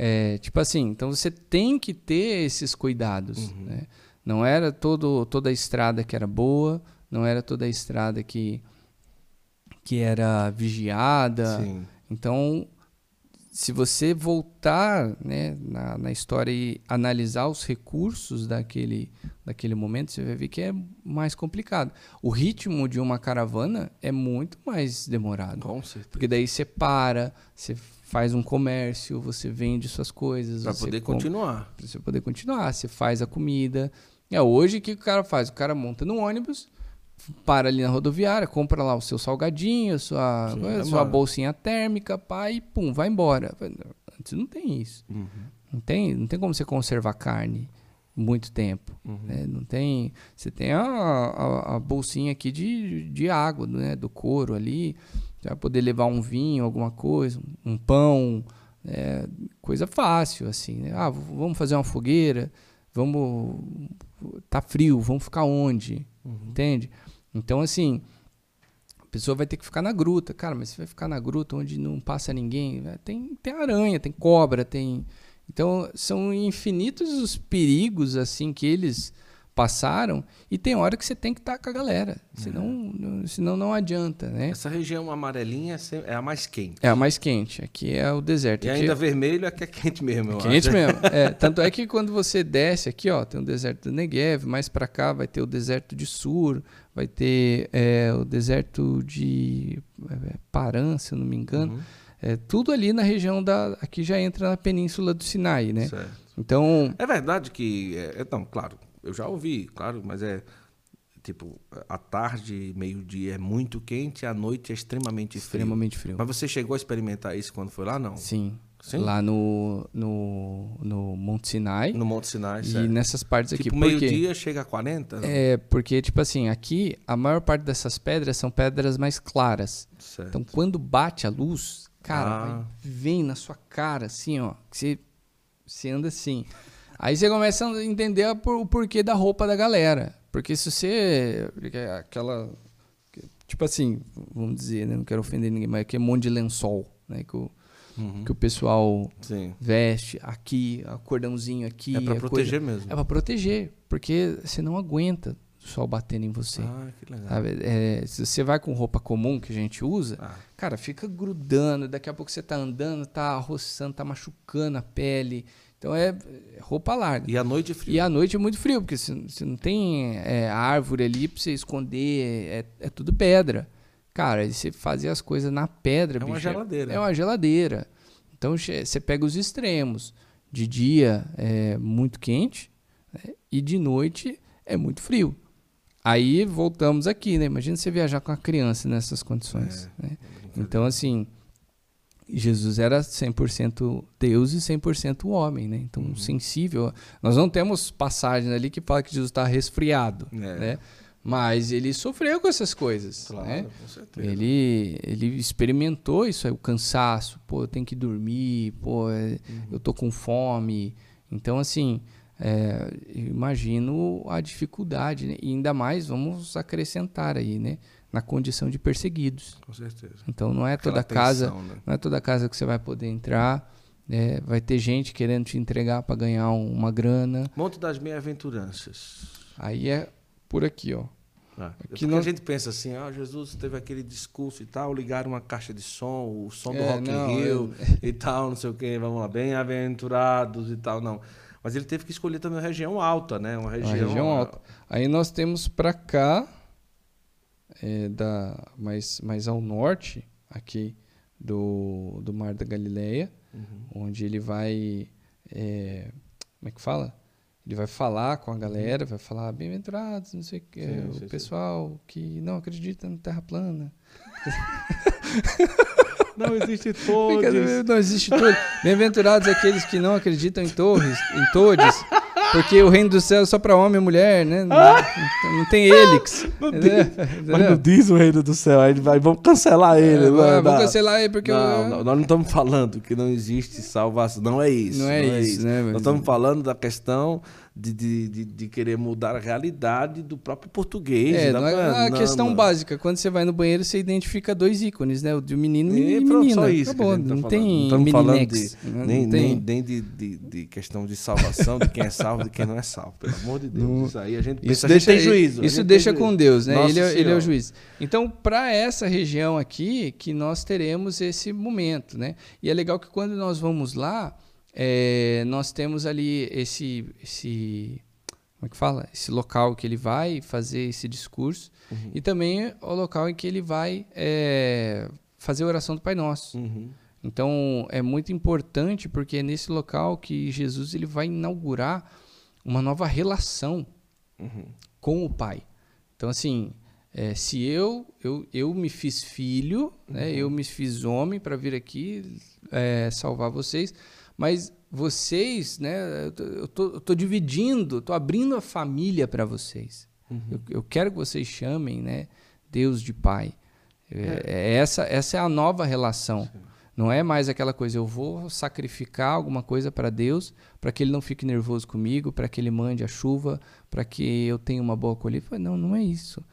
É, tipo assim, então você tem que ter esses cuidados. Uhum. Né? Não era todo, toda a estrada que era boa, não era toda a estrada que, que era vigiada. Sim. Então, se você voltar né, na, na história e analisar os recursos daquele, daquele momento, você vai ver que é mais complicado. O ritmo de uma caravana é muito mais demorado. Com certeza. Porque daí você para, você faz um comércio, você vende suas coisas. Para poder continuar. Para você poder continuar. Você faz a comida. É, hoje o que o cara faz? O cara monta no ônibus, para ali na rodoviária, compra lá o seu salgadinho, sua, Sim, sua bolsinha térmica, pá, e pum, vai embora. Antes não tem isso. Uhum. Não, tem, não tem como você conservar carne muito tempo. Uhum. Né? Não tem. Você tem a, a, a, bolsinha aqui de, de água, né? Do couro ali. Você vai poder levar um vinho, alguma coisa, um pão, é, coisa fácil, assim. Né? Ah, vamos fazer uma fogueira, vamos. Tá frio, vamos ficar onde? Uhum. Entende? Então, assim, a pessoa vai ter que ficar na gruta. Cara, mas você vai ficar na gruta onde não passa ninguém? Tem, tem aranha, tem cobra, tem. Então, são infinitos os perigos, assim, que eles passaram e tem hora que você tem que estar tá com a galera, senão, uhum. senão não adianta, né? Essa região amarelinha é a mais quente. É a mais quente, aqui é o deserto. E aqui ainda é... vermelho é que é quente mesmo, eu Quente acho. mesmo, é, tanto é que quando você desce aqui, ó, tem o deserto do Negev, mais para cá vai ter o deserto de Sur, vai ter é, o deserto de é, Paran, se eu não me engano, uhum. é, tudo ali na região da, aqui já entra na península do Sinai, né? Certo. Então... É verdade que, é, então, claro, eu já ouvi, claro, mas é tipo, a tarde, meio-dia é muito quente, a noite é extremamente frio. Extremamente frio. Mas você chegou a experimentar isso quando foi lá, não? Sim. Sim? Lá no, no, no Monte Sinai. No Monte Sinai, E certo. nessas partes aqui. Tipo, meio-dia chega a 40? Não? É, porque, tipo assim, aqui a maior parte dessas pedras são pedras mais claras. Certo. Então, quando bate a luz, cara, ah. vem na sua cara, assim, ó. Você, você anda assim. Aí você começa a entender o porquê da roupa da galera. Porque se você. Aquela. tipo assim, vamos dizer, né? Não quero ofender ninguém, mas aqui é um monte de lençol, né? Que o, uhum. que o pessoal Sim. veste aqui, a cordãozinho aqui. É para proteger coisa, mesmo. É para proteger, porque você não aguenta o sol batendo em você. Ah, que legal. É, se você vai com roupa comum que a gente usa, ah. cara, fica grudando, daqui a pouco você tá andando, tá roçando, tá machucando a pele. Então é roupa larga. E à noite é frio. E à noite é muito frio, porque se, se não tem é, árvore ali pra você esconder, é, é tudo pedra. Cara, você fazia as coisas na pedra, É uma bicho, geladeira. É uma geladeira. Então você pega os extremos. De dia é muito quente né? e de noite é muito frio. Aí voltamos aqui, né? Imagina você viajar com a criança nessas condições. É, né? Então, assim, Jesus era 100% Deus e 100% homem, né? Então, uhum. sensível. Nós não temos passagem ali que fala que Jesus está resfriado, é. né? Mas ele sofreu com essas coisas, claro, né? Com certeza. Ele, ele experimentou isso aí, o cansaço. Pô, eu tenho que dormir, pô, é, uhum. eu tô com fome. Então, assim, é, imagino a dificuldade, né? E ainda mais, vamos acrescentar aí, né? Na condição de perseguidos. Com certeza. Então não é toda Aquela casa, tensão, né? não é toda casa que você vai poder entrar. É, vai ter gente querendo te entregar para ganhar um, uma grana. Monte das bem-aventuranças. Aí é por aqui, ó. Ah, aqui não... a gente pensa assim, ah, Jesus teve aquele discurso e tal, ligaram uma caixa de som, o som do é, Rock in Rio é... e tal, não sei o que, vamos lá, bem-aventurados e tal, não. Mas ele teve que escolher também uma região alta, né? Uma região, uma região alta. Aí nós temos para cá é, da, mais, mais ao norte aqui do, do Mar da Galileia, uhum. onde ele vai. É, como é que fala? Ele vai falar com a galera, vai falar bem-aventurados, não sei o que, o sim, pessoal sim. que não acredita na Terra plana. Não existe todos. Não existe todos. Bem-aventurados aqueles que não acreditam em torres, em todos. Porque o reino do céu é só para homem e mulher, né? Não, não tem helix. Não diz, mas não diz o reino do céu. Aí vai, vamos cancelar ele. É, não, vamos cancelar ele porque. Não, eu... não, nós não estamos falando que não existe salvação. Não é isso. Não é, não é isso, isso, né? Nós estamos falando da questão de, de, de, de, querer mudar a realidade do próprio português. É, não é a questão básica. Quando você vai no banheiro, você identifica dois ícones, né? O de menino e, e pronto, menina. Só isso Acabou, tá não tem não falando de, né? nem, nem, nem de, de, de, questão de salvação, de quem é salvo e de quem não é salvo. Pelo amor de Deus. Não, isso aí a gente pensa, isso a gente deixa, tem juízo. Isso deixa com Deus, né? ele, é, ele é o juiz. Então, para essa região aqui, que nós teremos esse momento, né? E é legal que quando nós vamos lá é, nós temos ali esse, esse como é que fala? Esse local que ele vai fazer esse discurso uhum. e também o local em que ele vai é, fazer a oração do Pai Nosso. Uhum. Então é muito importante porque é nesse local que Jesus ele vai inaugurar uma nova relação uhum. com o Pai. Então assim, é, se eu, eu eu me fiz filho, né, eu me fiz homem para vir aqui é, salvar vocês mas vocês, né? Eu tô, eu tô dividindo, tô abrindo a família para vocês. Uhum. Eu, eu, quero que vocês chamem, né? Deus de Pai. É. É, é essa, essa é a nova relação. Sim. Não é mais aquela coisa, eu vou sacrificar alguma coisa para Deus, para que Ele não fique nervoso comigo, para que Ele mande a chuva, para que eu tenha uma boa colheita. Não, não é isso.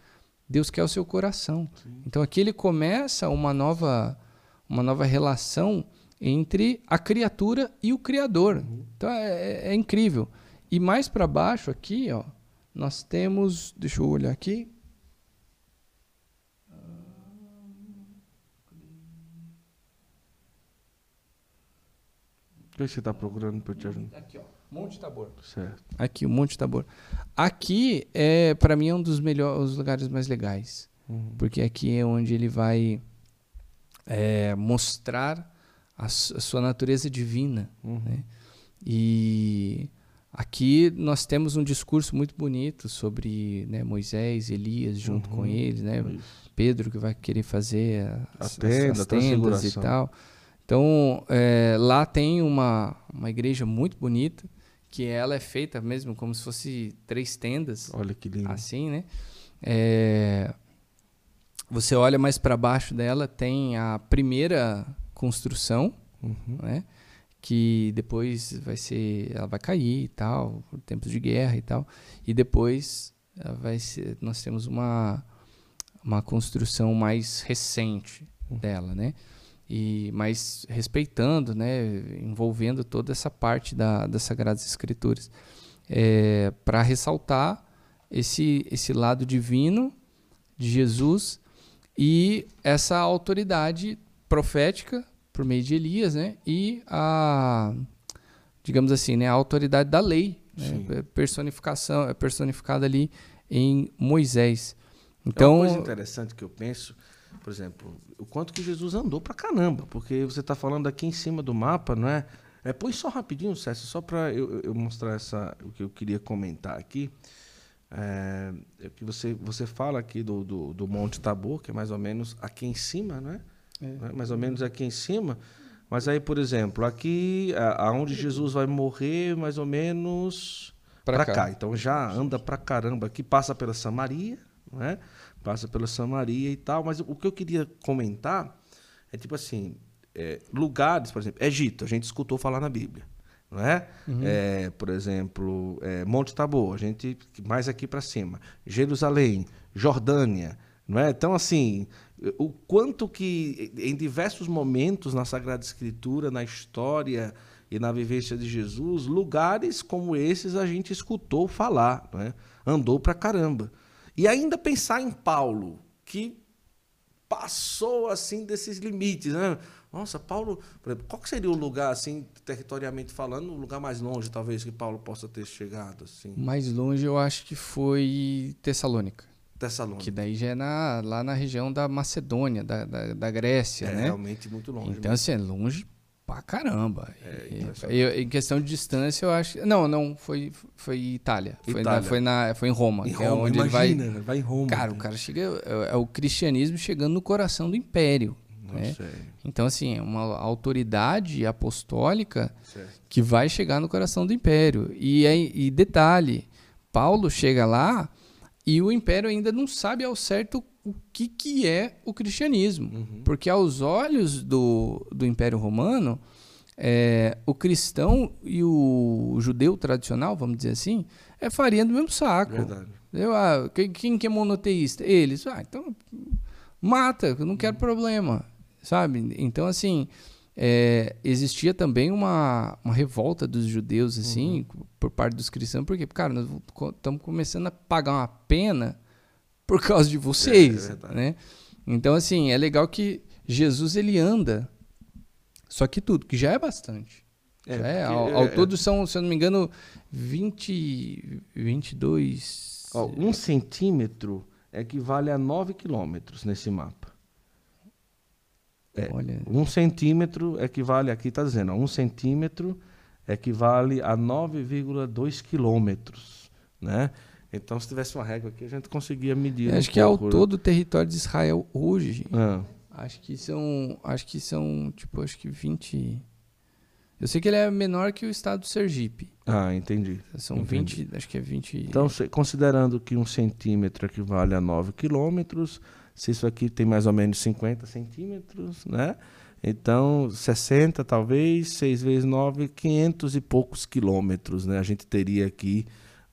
Deus quer o seu coração. Sim. Então aqui ele começa uma nova, uma nova relação entre a criatura e o Criador. Uhum. Então é, é, é, incrível. E mais para baixo aqui, ó, nós temos. Deixa eu olhar aqui. O que você está procurando para te ajudar? Aqui, ó. Monte Tabor. Certo. Aqui, o Monte Tabor. Aqui, é, para mim, é um dos melhores, lugares mais legais. Uhum. Porque aqui é onde ele vai é, mostrar a, a sua natureza divina. Uhum. Né? E aqui nós temos um discurso muito bonito sobre né, Moisés, Elias junto uhum. com eles, né? Pedro que vai querer fazer as, tenda, as tendas e tal. Então é, lá tem uma, uma igreja muito bonita que ela é feita mesmo como se fosse três tendas. Olha que lindo. Assim, né? É, você olha mais para baixo dela tem a primeira construção, uhum. né? Que depois vai ser, ela vai cair e tal, por tempos de guerra e tal. E depois vai ser, nós temos uma uma construção mais recente uhum. dela, né? E, mas respeitando, né, envolvendo toda essa parte da, das Sagradas Escrituras, é, para ressaltar esse, esse lado divino de Jesus e essa autoridade profética por meio de Elias, né, e a, digamos assim, né, a autoridade da lei, né, personificação, é personificada ali em Moisés. Então, é uma coisa interessante que eu penso, por exemplo, o quanto que Jesus andou para caramba, porque você está falando aqui em cima do mapa, não é? é põe só rapidinho, César, só para eu, eu, mostrar essa, o que eu queria comentar aqui. É, é, que você, você fala aqui do, do, do, Monte Tabor, que é mais ou menos aqui em cima, não é? É. Mais ou menos aqui em cima. Mas aí, por exemplo, aqui, aonde Jesus vai morrer, mais ou menos para cá. cá. Então já anda para caramba aqui, passa pela Samaria, né? Passa pela Samaria e tal. Mas o que eu queria comentar é tipo assim, é, lugares, por exemplo, Egito, a gente escutou falar na Bíblia, não é? Uhum. é por exemplo, é, Monte Tabor, a gente mais aqui para cima, Jerusalém, Jordânia, não é? Então assim, o quanto que em diversos momentos na Sagrada Escritura, na história e na vivência de Jesus, lugares como esses a gente escutou falar, não é? Andou para caramba. E ainda pensar em Paulo, que passou assim desses limites, né? Nossa, Paulo, qual seria o lugar assim, territorialmente falando, o lugar mais longe talvez que Paulo possa ter chegado assim? Mais longe eu acho que foi Tessalônica. Tessalônica. Que daí já é na, lá na região da Macedônia, da, da, da Grécia, é, né? realmente muito longe. Então, mesmo. assim, é longe pra caramba. É, em questão de distância, eu acho. Não, não, foi, foi Itália. Foi, Itália. Na, foi, na, foi em Roma. Em é Roma, é onde imagina, ele vai, vai em Roma. Cara, o cara chega. É, é, o cristianismo chegando no coração do império. Né? Então, assim, é uma autoridade apostólica certo. que vai chegar no coração do império. E, e detalhe: Paulo chega lá e o império ainda não sabe ao certo o que, que é o cristianismo. Uhum. Porque aos olhos do, do Império Romano, é, o cristão e o judeu tradicional, vamos dizer assim, é farinha do mesmo saco. Verdade. Eu, ah, quem, que é monoteísta? Eles. Ah, então mata, eu não quero problema. Sabe? Então, assim, é, existia também uma, uma revolta dos judeus, assim, uhum. por parte dos cristãos, porque, cara, nós estamos começando a pagar uma pena por causa de vocês, é, é né? Então, assim, é legal que Jesus ele anda, só que tudo, que já é bastante. É, já é, ao, ao é, todo são, se eu não me engano, 20, 22... Ó, um centímetro equivale a 9 quilômetros nesse mapa. É. Um centímetro equivale, aqui está dizendo, um centímetro equivale a 9,2 quilômetros, né? Então, se tivesse uma régua aqui, a gente conseguia medir. acho um que pouco, ao né? todo o território de Israel hoje, ah. acho que são, acho que são, tipo, acho que 20. Eu sei que ele é menor que o estado do Sergipe. Ah, entendi. São entendi. 20, acho que é 20. Então, considerando que um centímetro equivale a 9 quilômetros, se isso aqui tem mais ou menos 50 centímetros, né? Então, 60 talvez, 6 vezes 9, 500 e poucos quilômetros, né? A gente teria aqui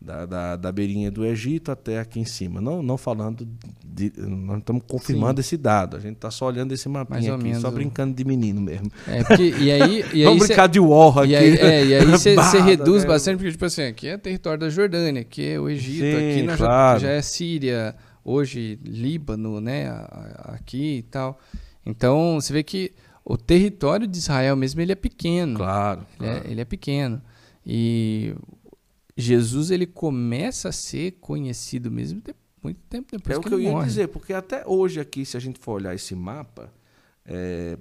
da, da, da beirinha do Egito até aqui em cima. Não, não falando de. Nós estamos confirmando Sim. esse dado. A gente está só olhando esse mapinha aqui, só brincando de menino mesmo. É, porque, e aí, e Vamos aí brincar cê, de War aqui. E aí, é, e aí você reduz né? bastante, porque, tipo assim, aqui é território da Jordânia, aqui é o Egito, Sim, aqui claro. já, já, é Síria, hoje Líbano, né? Aqui e tal. Então, você vê que o território de Israel mesmo ele é pequeno. Claro. Ele, claro. É, ele é pequeno. E Jesus ele começa a ser conhecido mesmo de, muito tempo depois é que, que eu ia morre. dizer, porque até hoje aqui, se a gente for olhar esse mapa, é,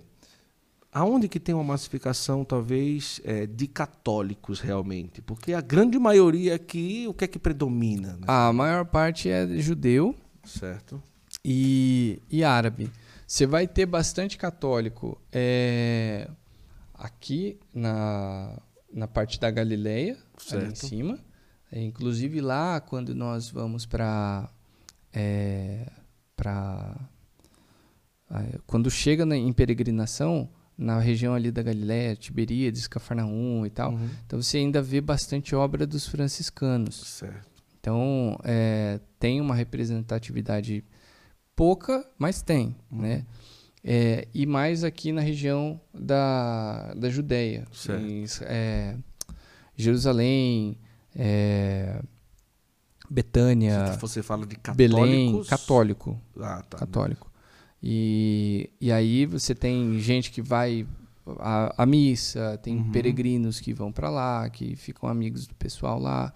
aonde que tem uma massificação talvez é, de católicos realmente? Porque a grande maioria aqui, o que é que predomina? Né? A maior parte é judeu. Certo. E, e árabe. Você vai ter bastante católico é, aqui na, na parte da Galileia, certo. ali em cima. É, inclusive lá, quando nós vamos para. É, para quando chega na, em peregrinação, na região ali da Galiléia, Tiberíades, Cafarnaum e tal, uhum. então você ainda vê bastante obra dos franciscanos. Certo. Então, é, tem uma representatividade pouca, mas tem, uhum. né? É, e mais aqui na região da, da Judéia. Em, é, Jerusalém, é, Betânia. Você fala de católicos? Belém, católico. Ah, tá. Católico. E, e aí você tem gente que vai à, à missa, tem uhum. peregrinos que vão para lá, que ficam amigos do pessoal lá.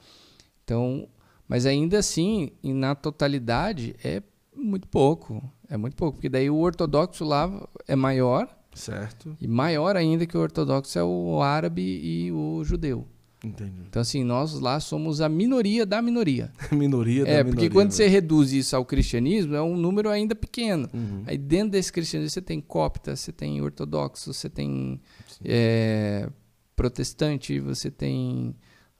Então, mas ainda assim, na totalidade, é muito pouco. É muito pouco, porque daí o ortodoxo lá é maior. Certo. E maior ainda que o ortodoxo é o árabe e o judeu. Entendi. Então, assim, nós lá somos a minoria da minoria. minoria da é, minoria. porque quando né? você reduz isso ao cristianismo, é um número ainda pequeno. Uhum. Aí dentro desse cristianismo você tem copta, você tem ortodoxo, você tem é, protestante, você tem.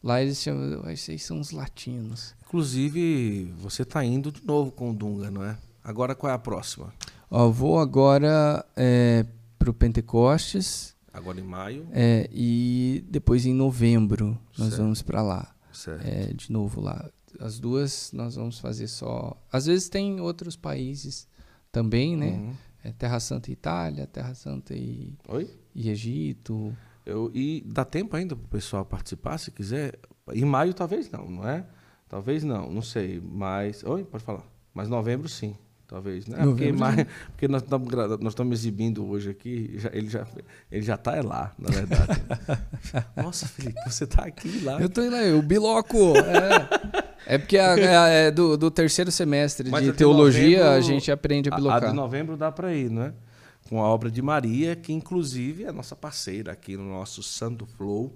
Lá eles chamam. Esses são os latinos. Inclusive, você está indo de novo com o Dunga, não é? Agora qual é a próxima? Ó, vou agora é, para o Pentecostes. Agora em maio. É, e depois em novembro nós certo. vamos para lá. Certo. É, de novo lá. As duas nós vamos fazer só. Às vezes tem outros países também, né? Uhum. É Terra Santa e Itália, Terra Santa e, Oi? e Egito. Eu, e dá tempo ainda para o pessoal participar, se quiser. Em maio talvez não, não é? Talvez não, não sei. Mas. Oi, pode falar. Mas novembro sim. Talvez, né? Porque, mais, porque nós estamos nós estamos exibindo hoje aqui, já, ele já ele já está lá, na verdade. Nossa, Felipe, você está aqui lá. Eu estou lá, o biloco. É, é porque a, é, é do, do, terceiro semestre Mas de teologia novembro, a gente aprende a bilocar. A, a de novembro dá para ir, não é? Com a obra de Maria, que inclusive é nossa parceira aqui no nosso Santo Flow.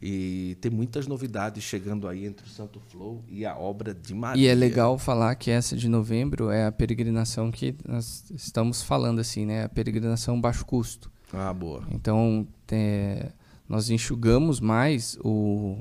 E tem muitas novidades chegando aí entre o Santo Flow e a obra de Maria. E é legal falar que essa de novembro é a peregrinação que nós estamos falando assim, né? A peregrinação baixo custo. Ah, boa. Então, é, nós enxugamos mais o,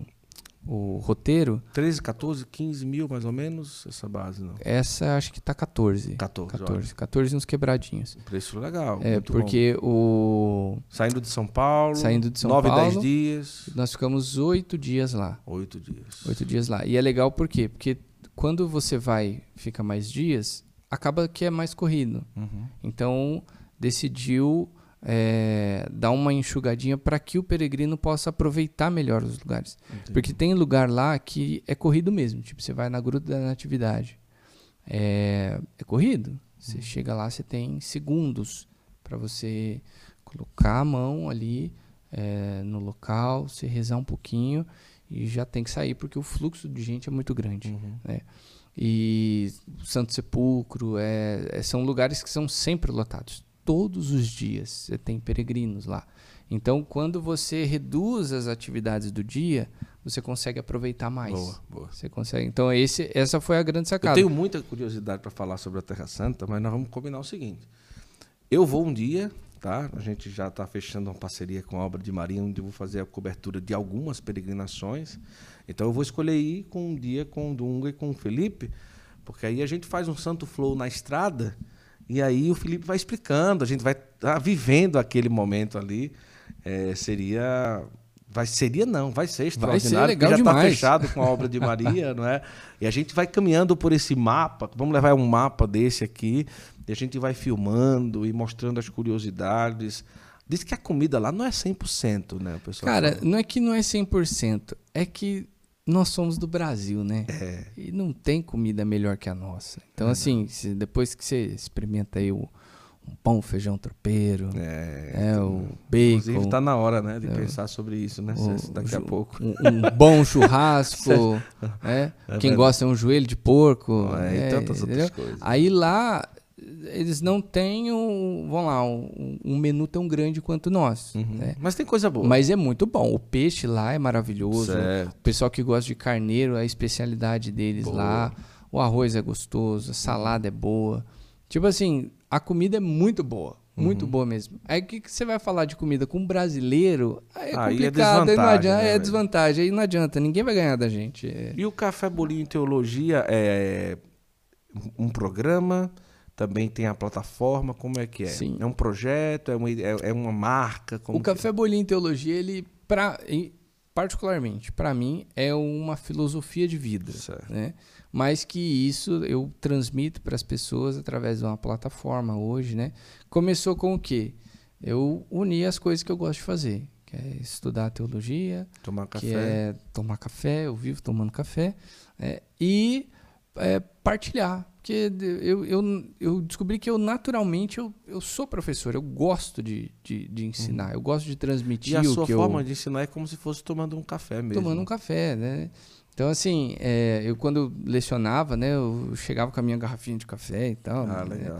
o roteiro. 13, 14, 15 mil mais ou menos essa base, não? Essa acho que tá 14. 14, 14, 14 uns quebradinhos. Preço legal. É, porque bom. o. Saindo de São Paulo. Saindo de São 9, Paulo. 10 dias. Nós ficamos oito dias lá. Oito dias. Oito dias lá. E é legal por quê? Porque quando você vai, fica mais dias, acaba que é mais corrido. Uhum. Então, decidiu é, dar uma enxugadinha para que o peregrino possa aproveitar melhor os lugares. Entendi. Porque tem lugar lá que é corrido mesmo. Tipo, você vai na Gruta da Natividade. É, é corrido. Você uhum. chega lá, você tem segundos para você colocar a mão ali é, no local, você rezar um pouquinho e já tem que sair porque o fluxo de gente é muito grande. Uhum. Né? E Santo Sepulcro é, é, são lugares que são sempre lotados todos os dias você tem peregrinos lá. Então, quando você reduz as atividades do dia, você consegue aproveitar mais. Boa, boa. Você consegue. Então, esse, essa foi a grande sacada. Eu tenho muita curiosidade para falar sobre a Terra Santa, mas nós vamos combinar o seguinte. Eu vou um dia, tá? A gente já está fechando uma parceria com a obra de Maria, onde eu vou fazer a cobertura de algumas peregrinações. Então, eu vou escolher ir com um dia com o Dunga e com o Felipe, porque aí a gente faz um santo flow na estrada e aí o Felipe vai explicando, a gente vai tá vivendo aquele momento ali. É, seria. Vai, seria não, vai ser extraordinário. Vai ser legal já está fechado com a obra de Maria, não é? E a gente vai caminhando por esse mapa. Vamos levar um mapa desse aqui. E a gente vai filmando e mostrando as curiosidades. Diz que a comida lá não é 100%, né, pessoal? Cara, não é que não é 100%. É que nós somos do Brasil, né? É. E não tem comida melhor que a nossa. Então, é assim, se, depois que você experimenta aí o um pão, feijão tropeiro, é, é o bacon. Inclusive, tá na hora, né, de é, pensar sobre isso, né? O, daqui a pouco. Um, um bom churrasco, é, é Quem gosta é um joelho de porco. E é, tantas outras coisas. Aí lá eles não têm um, vamos lá, um, um menu tão grande quanto nós. Uhum. Né? Mas tem coisa boa. Mas é muito bom. O peixe lá é maravilhoso. Certo. O pessoal que gosta de carneiro, a especialidade deles boa. lá. O arroz é gostoso, a salada é boa. Tipo assim, a comida é muito boa. Muito uhum. boa mesmo. Aí o que, que, você vai falar de comida com um brasileiro? Aí é aí é complicado, é aí não adianta, né, é desvantagem, aí não adianta, ninguém vai ganhar da gente. É. E o Café Bolinho em Teologia é um programa também tem a plataforma, como é que é? Sim. É um projeto, é uma, é, é uma marca? o Café é? Bolinho Teologia, ele, pra, particularmente, para mim, é uma filosofia de vida, certo. né? Mas que isso eu transmito para as pessoas através de uma plataforma hoje, né? Começou com o quê? Eu uni as coisas que eu gosto de fazer, que é estudar teologia, tomar café, que é tomar café, eu vivo tomando café, é, e é, partilhar. Porque eu, eu, eu descobri que eu naturalmente eu, eu sou professor, eu gosto de, de, de ensinar, uhum. eu gosto de transmitir e a sua forma eu... de ensinar é como se fosse tomando um café mesmo. Tomando um café, né? Então, assim, é, eu quando lecionava, né, eu chegava com a minha garrafinha de café e tal. Ah, né? legal.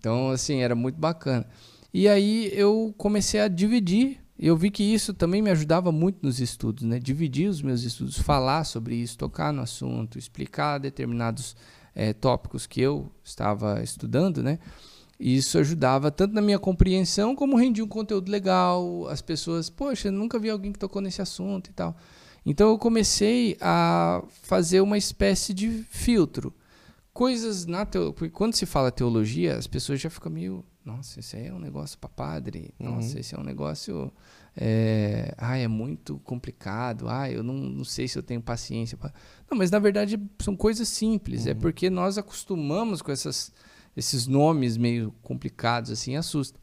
Então, assim, era muito bacana. E aí eu comecei a dividir. Eu vi que isso também me ajudava muito nos estudos, né? Dividir os meus estudos, falar sobre isso, tocar no assunto, explicar determinados é, tópicos que eu estava estudando, né? E isso ajudava tanto na minha compreensão como rendia um conteúdo legal. As pessoas, poxa, nunca vi alguém que tocou nesse assunto e tal. Então eu comecei a fazer uma espécie de filtro. Coisas na teologia. Quando se fala teologia, as pessoas já ficam meio nossa, esse aí é um negócio para padre. Nossa, uhum. esse é um negócio. É, ah, é muito complicado. Ah, eu não, não sei se eu tenho paciência. Pra... Não, mas na verdade são coisas simples. É uhum. É porque nós acostumamos com essas, esses nomes meio complicados, assim, assusta.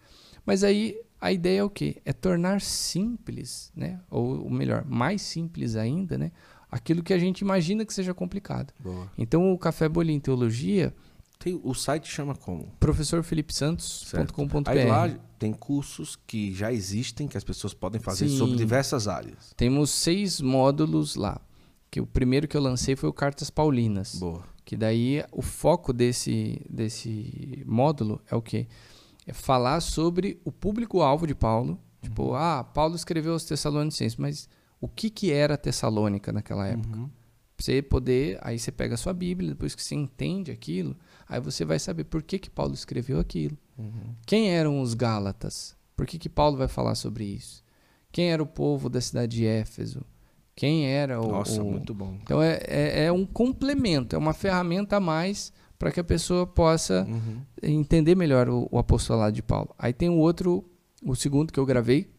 Mas aí a ideia é o quê? É tornar simples, né? Ou, ou melhor, mais simples ainda, né? Aquilo que a gente imagina que seja complicado. Boa. Então o Café Bolinho Teologia tem, o site chama como? professorfelipesantos.com.br. Aí lá tem cursos que já existem, que as pessoas podem fazer Sim. sobre diversas áreas. Temos seis módulos lá. Que o primeiro que eu lancei foi o Cartas Paulinas. Boa. Que daí o foco desse, desse módulo é o quê? É falar sobre o público-alvo de Paulo. Tipo, uhum. Ah, Paulo escreveu aos Tessalonicenses, mas o que, que era Tessalônica naquela época? Uhum. Pra você poder, aí você pega a sua Bíblia, depois que você entende aquilo, Aí você vai saber por que, que Paulo escreveu aquilo. Uhum. Quem eram os Gálatas? Por que, que Paulo vai falar sobre isso? Quem era o povo da cidade de Éfeso? Quem era o. Nossa, o... muito bom. Então é, é, é, um complemento, é uma ferramenta a mais para que a pessoa possa uhum. entender melhor o, o, apostolado de Paulo. Aí tem o outro, o segundo que eu gravei,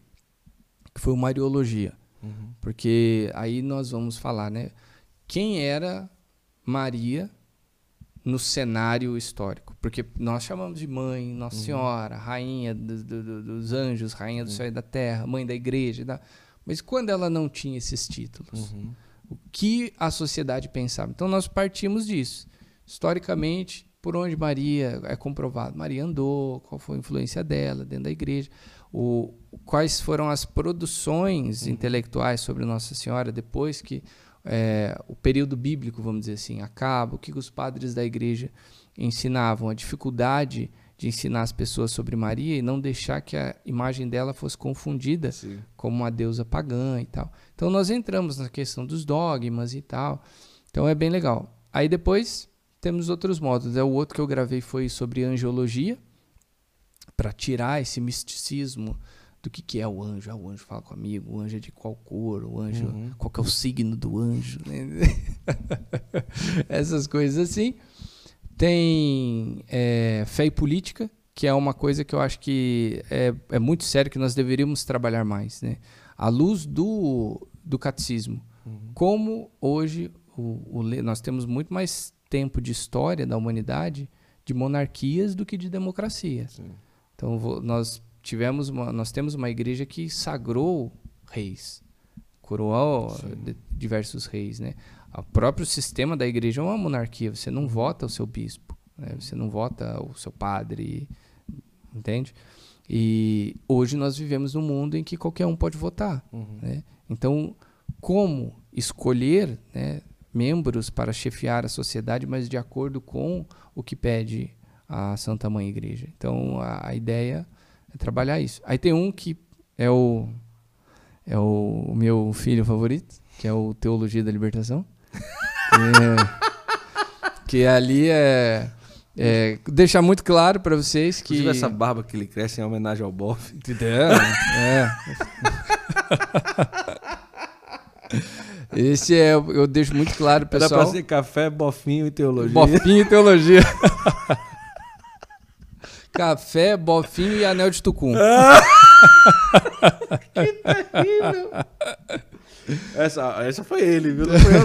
que foi o Mariologia. Uhum. Porque aí nós vamos falar, né? Quem era Maria no cenário histórico. Porque nós chamamos de mãe, Nossa uhum. Senhora, rainha do, do, dos anjos, rainha do céu e da terra, mãe da igreja. Da... Mas quando ela não tinha esses títulos, uhum. o que a sociedade pensava? Então nós partimos disso. Historicamente, por onde Maria é comprovado? Maria andou, qual foi a influência dela dentro da igreja? O, quais foram as produções uhum. intelectuais sobre Nossa Senhora depois que é, o período bíblico, vamos dizer assim, acaba, o que os padres da igreja ensinavam, a dificuldade de ensinar as pessoas sobre Maria e não deixar que a imagem dela fosse confundida Sim. como uma deusa pagã e tal. Então nós entramos na questão dos dogmas e tal. Então é bem legal. Aí depois temos outros módulos. É o outro que eu gravei foi sobre angiologia para tirar esse misticismo do que, que é o anjo. Ah, o anjo fala comigo, o anjo é de qual cor, o anjo, uhum. qual que é o signo do anjo, né? Essas coisas assim. Tem é, fé e política, que é uma coisa que eu acho que é, é muito sério, que nós deveríamos trabalhar mais, né? À luz do, do catecismo. Uhum. Como hoje o, o, nós temos muito mais tempo de história da humanidade de monarquias do que de democracia. Sim. Então vou, nós tivemos uma, nós temos uma igreja que sagrou reis, coroou diversos reis, né? O próprio sistema da igreja é uma monarquia. Você não vota o seu bispo, né? você não vota o seu padre, entende? E hoje nós vivemos num mundo em que qualquer um pode votar. Uhum. Né? Então, como escolher né, membros para chefiar a sociedade, mas de acordo com o que pede a Santa Mãe Igreja? Então, a, a ideia é trabalhar isso. Aí tem um que é o é o, meu filho favorito, que é o Teologia da Libertação. É, que ali é, é, deixar muito claro para vocês que Inclusive essa barba que ele cresce em homenagem ao Boff. É. é. Esse é, eu deixo muito claro, pessoal. Era pra ser café, bofinho e teologia. Bofinho e teologia. Café, bofinho e anel de tucum. que terrível. Essa, essa foi ele, viu? Não foi eu,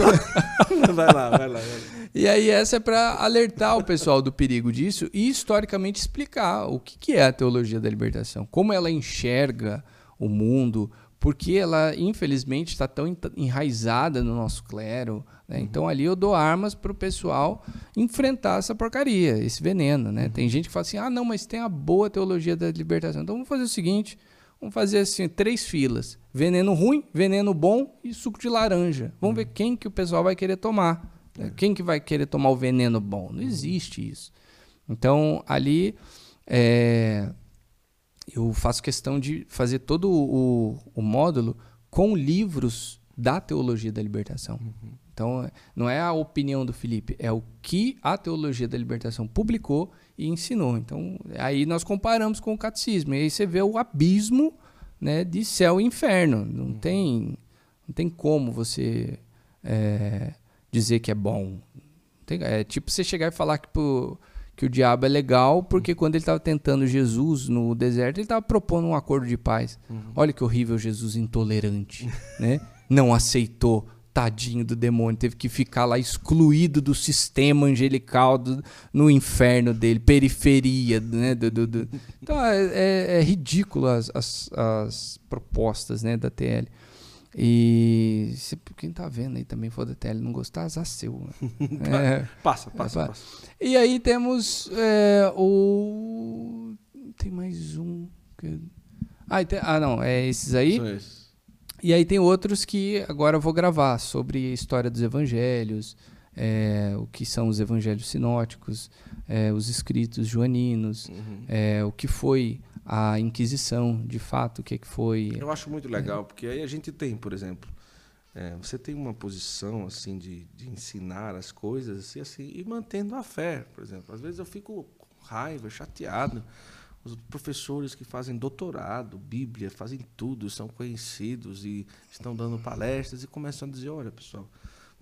não. vai lá, vai lá. Vai lá. E aí essa é para alertar o pessoal do perigo disso e historicamente explicar o que, que é a teologia da libertação, como ela enxerga o mundo, porque ela infelizmente está tão enraizada no nosso clero. Né? Uhum. Então ali eu dou armas para o pessoal enfrentar essa porcaria, esse veneno. Né? Uhum. Tem gente que fala assim: ah, não, mas tem a boa teologia da libertação. Então vamos fazer o seguinte: vamos fazer assim três filas: veneno ruim, veneno bom e suco de laranja. Vamos uhum. ver quem que o pessoal vai querer tomar. É. Quem que vai querer tomar o veneno bom? Não existe isso. Então, ali, é, eu faço questão de fazer todo o, o, módulo com livros da teologia da libertação. Uhum. Então, não é a opinião do Felipe, é o que a teologia da libertação publicou e ensinou. Então, aí nós comparamos com o catecismo. E aí você vê o abismo né, de céu e inferno. Não, uhum. tem, não tem como você é, dizer que é bom. Tem, é tipo você chegar e falar que, pro, que o diabo é legal, porque quando ele estava tentando Jesus no deserto, ele estava propondo um acordo de paz. Uhum. Olha que horrível Jesus intolerante, né? Não aceitou tadinho do demônio, teve que ficar lá excluído do sistema angelical, do, no inferno dele, periferia, né? Do, do, do. Então é, é, é ridículo as, as, as, propostas né, da TL. E se quem tá vendo aí também for da tele não gostar, azar seu. é, passa, passa, é, passa. E aí temos é, o. Tem mais um. Ah, tem... ah, não, é esses aí. São esses. E aí tem outros que agora eu vou gravar sobre a história dos evangelhos, é, o que são os evangelhos sinóticos, é, os escritos joaninos, uhum. é, o que foi a Inquisição, de fato, o que, é que foi. Eu acho muito legal, porque aí a gente tem, por exemplo, é, você tem uma posição assim de, de ensinar as coisas assim, assim, e mantendo a fé, por exemplo. Às vezes eu fico com raiva, chateado. Os professores que fazem doutorado, Bíblia, fazem tudo, são conhecidos e estão dando palestras e começam a dizer: olha, pessoal,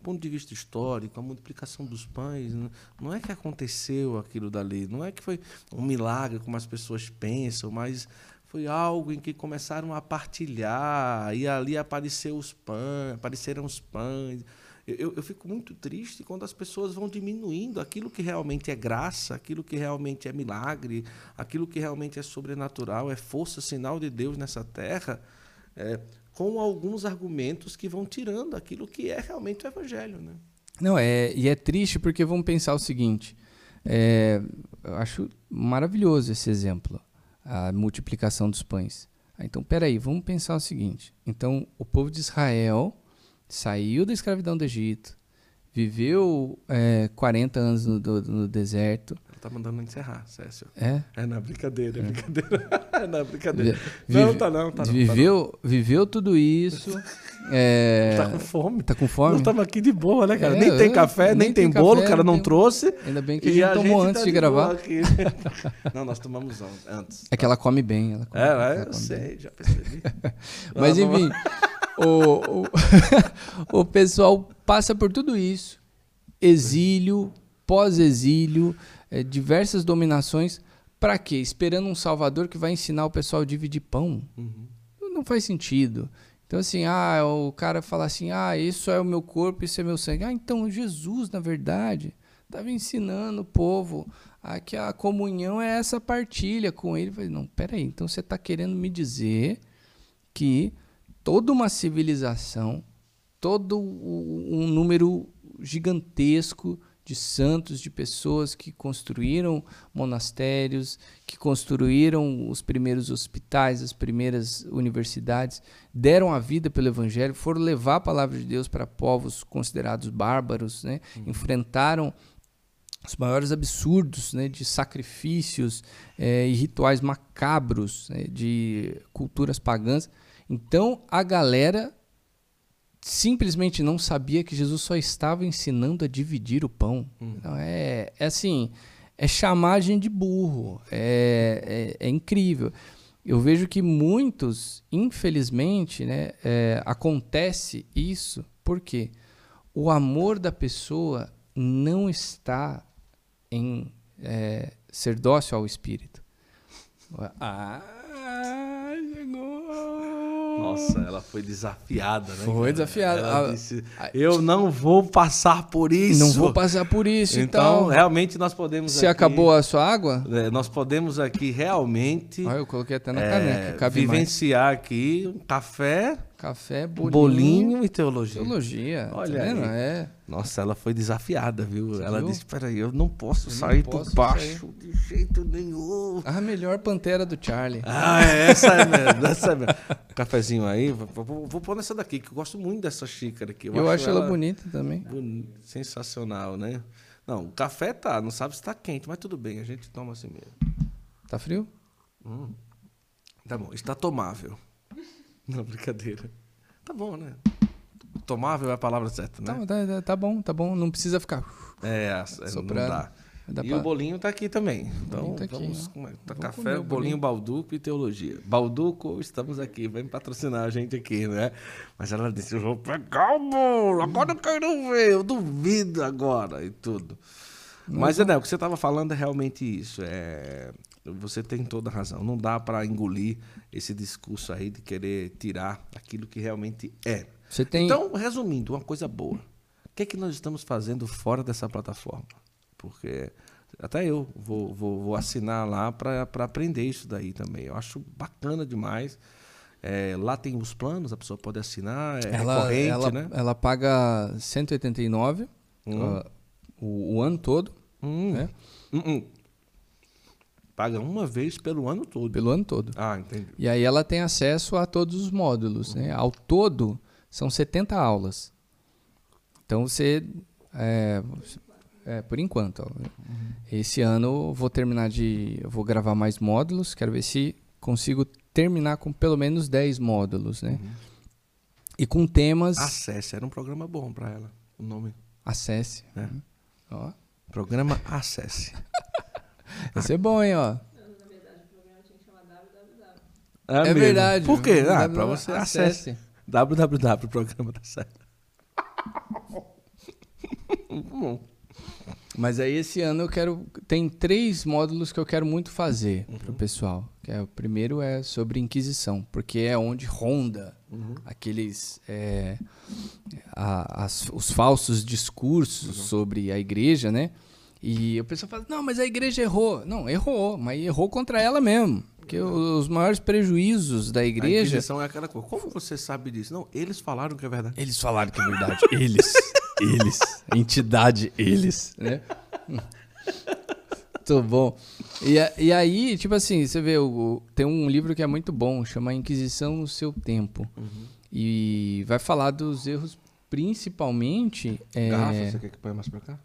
ponto de vista histórico, a multiplicação dos pães, não é que aconteceu aquilo dali, não é que foi um milagre como as pessoas pensam, mas foi algo em que começaram a partilhar e ali apareceu os pães, apareceram os pães. Eu, eu fico muito triste quando as pessoas vão diminuindo aquilo que realmente é graça, aquilo que realmente é milagre, aquilo que realmente é sobrenatural, é força, sinal de Deus nessa terra. É, com alguns argumentos que vão tirando aquilo que é realmente o evangelho, né? Não, é, e é triste porque vamos pensar o seguinte, é, eu acho maravilhoso esse exemplo, a multiplicação dos pães. Ah, então, peraí, vamos pensar o seguinte, então o povo de Israel saiu da escravidão do Egito, viveu é, 40 anos no, no deserto, tá mandando encerrar, Cécio. É? É na brincadeira, é, é. brincadeira. é na brincadeira. Vive, não, tá não, tá não. Viveu, tá não. viveu tudo isso. É... Tá com fome. Tá com fome? Nós estamos aqui de boa, né, cara? É, nem tem café, nem, tem, tem bolo, o cara não tem... trouxe. Ainda bem que a gente a tomou gente antes tá de, de gravar. não, nós tomamos antes. É que ela come bem. Ela come, é, é eu sei, bem. já percebi. Mas enfim, o, o, o pessoal passa por tudo isso. Exílio, pós-exílio, é, diversas dominações. Para quê? Esperando um salvador que vai ensinar o pessoal a dividir pão. Uhum. Não faz sentido. Então, assim, ah, o cara fala assim: ah, isso é o meu corpo, isso é meu sangue. Ah, então Jesus, na verdade, estava ensinando o povo a que a comunhão é essa partilha com ele. Eu falei, não, peraí, então você está querendo me dizer que toda uma civilização, todo um número gigantesco de santos, de pessoas que construíram monastérios, que construíram os primeiros hospitais, as primeiras universidades, deram a vida pelo evangelho, foram levar a palavra de Deus para povos considerados bárbaros, né? Uhum. enfrentaram os maiores absurdos né, de sacrifícios é, e rituais macabros né, de culturas pagãs. Então a galera simplesmente não sabia que Jesus só estava ensinando a dividir o pão. Hum. Então, é, é assim, é chamagem de burro, é, é, é, incrível. Eu vejo que muitos, infelizmente, né, é, acontece isso porque o amor da pessoa não está em é, ser dócil ao Espírito. Ah, chegou! Nossa, ela foi desafiada, né? Foi desafiada. Ela disse, eu não vou passar por isso. Não vou passar por isso. Então, Então, realmente nós podemos. se aqui- acabou a sua água? é, nós podemos aqui realmente Olha, eu coloquei até na é, caneca. Cabe mais. vivenciar aqui um café, Café, bolinho. bolinho, e teologia. Teologia. Olha tá vendo? aí. É. Nossa, ela foi desafiada, viu? ela viu? disse: peraí, eu não posso Eu não sair posso por baixo de jeito nenhum. A melhor pantera do Charlie. Ah, é, essa é mesmo. Essa é mesmo. Cafezinho aí, vou, vou, vou pôr nessa daqui, que eu gosto muito dessa xícara aqui. Eu, acho ela bonita também. boni- Sensacional, né? Não, o café tá, não sabe se tá quente, mas tudo bem, a gente toma assim mesmo. Tá frio? Tá bom, está tomável. Não, brincadeira. Tá bom, né? Tomável é a palavra certa, né? Tá, tá, tá bom, tá bom. Não precisa ficar. É, é, não Soprando. dá. Dá e pra- o bolinho tá aqui também. Então, tá aqui, vamos, é? Tá Vamos café, comer o bolinho, balduco e teologia. Balduco, estamos aqui, vem patrocinar a gente aqui, né? Mas ela disse, eu vou pegar o bolo, agora eu quero ver, eu duvido agora e tudo. Mas, Enel, o que você estava falando é realmente isso. É, você tem toda a razão. Não dá para engolir esse discurso aí de querer tirar aquilo que realmente é. Tem. Então, resumindo, uma coisa boa. O que é que nós estamos fazendo fora dessa plataforma? Porque até eu vou, vou, vou assinar lá para aprender isso daí também. Eu acho bacana demais. É, lá tem os planos, a pessoa pode assinar, é ela, recorrente, ela, né? ela paga 189 Hum. ó, o, o ano todo, Hum, né? hum, hum. Paga uma vez pelo ano todo. Pelo ano todo. Ah, entendi. E aí ela tem acesso a todos os módulos. Né? Ao todo, são 70 aulas. Então você. É, é, por enquanto. ó. Esse ano eu vou terminar de. Vou gravar mais módulos. Quero ver se consigo terminar com pelo menos 10 módulos. Né? E com temas. Acesse, era um programa bom para ela, o nome. Acesse. É. Ó. Programa Acesse. Vai ser bom, hein, ó. É, É mesmo. verdade. Por quê? Ah, Acesse. para você acesse. www, programa da Sé. Bom. Mas aí esse ano eu quero. Tem três módulos que eu quero muito fazer pro pessoal. Que é, o primeiro é sobre Inquisição, porque é onde ronda aqueles. é, a- as- os falsos discursos sobre a igreja, né? E o pessoal fala, não, mas a igreja errou. Não, errou, mas errou contra ela mesmo. Porque os maiores prejuízos da A igreja. Inquisição é aquela coisa. Como você sabe disso? Não, eles falaram que é verdade. Eles falaram que é verdade. Eles. eles. A entidade, eles. Né? Muito bom. E, e aí, tipo assim, você vê, o, tem um livro que é muito bom, chama Inquisição no Seu Tempo. E vai falar dos erros, principalmente. é, Garrafa, você quer que ponha mais pra cá?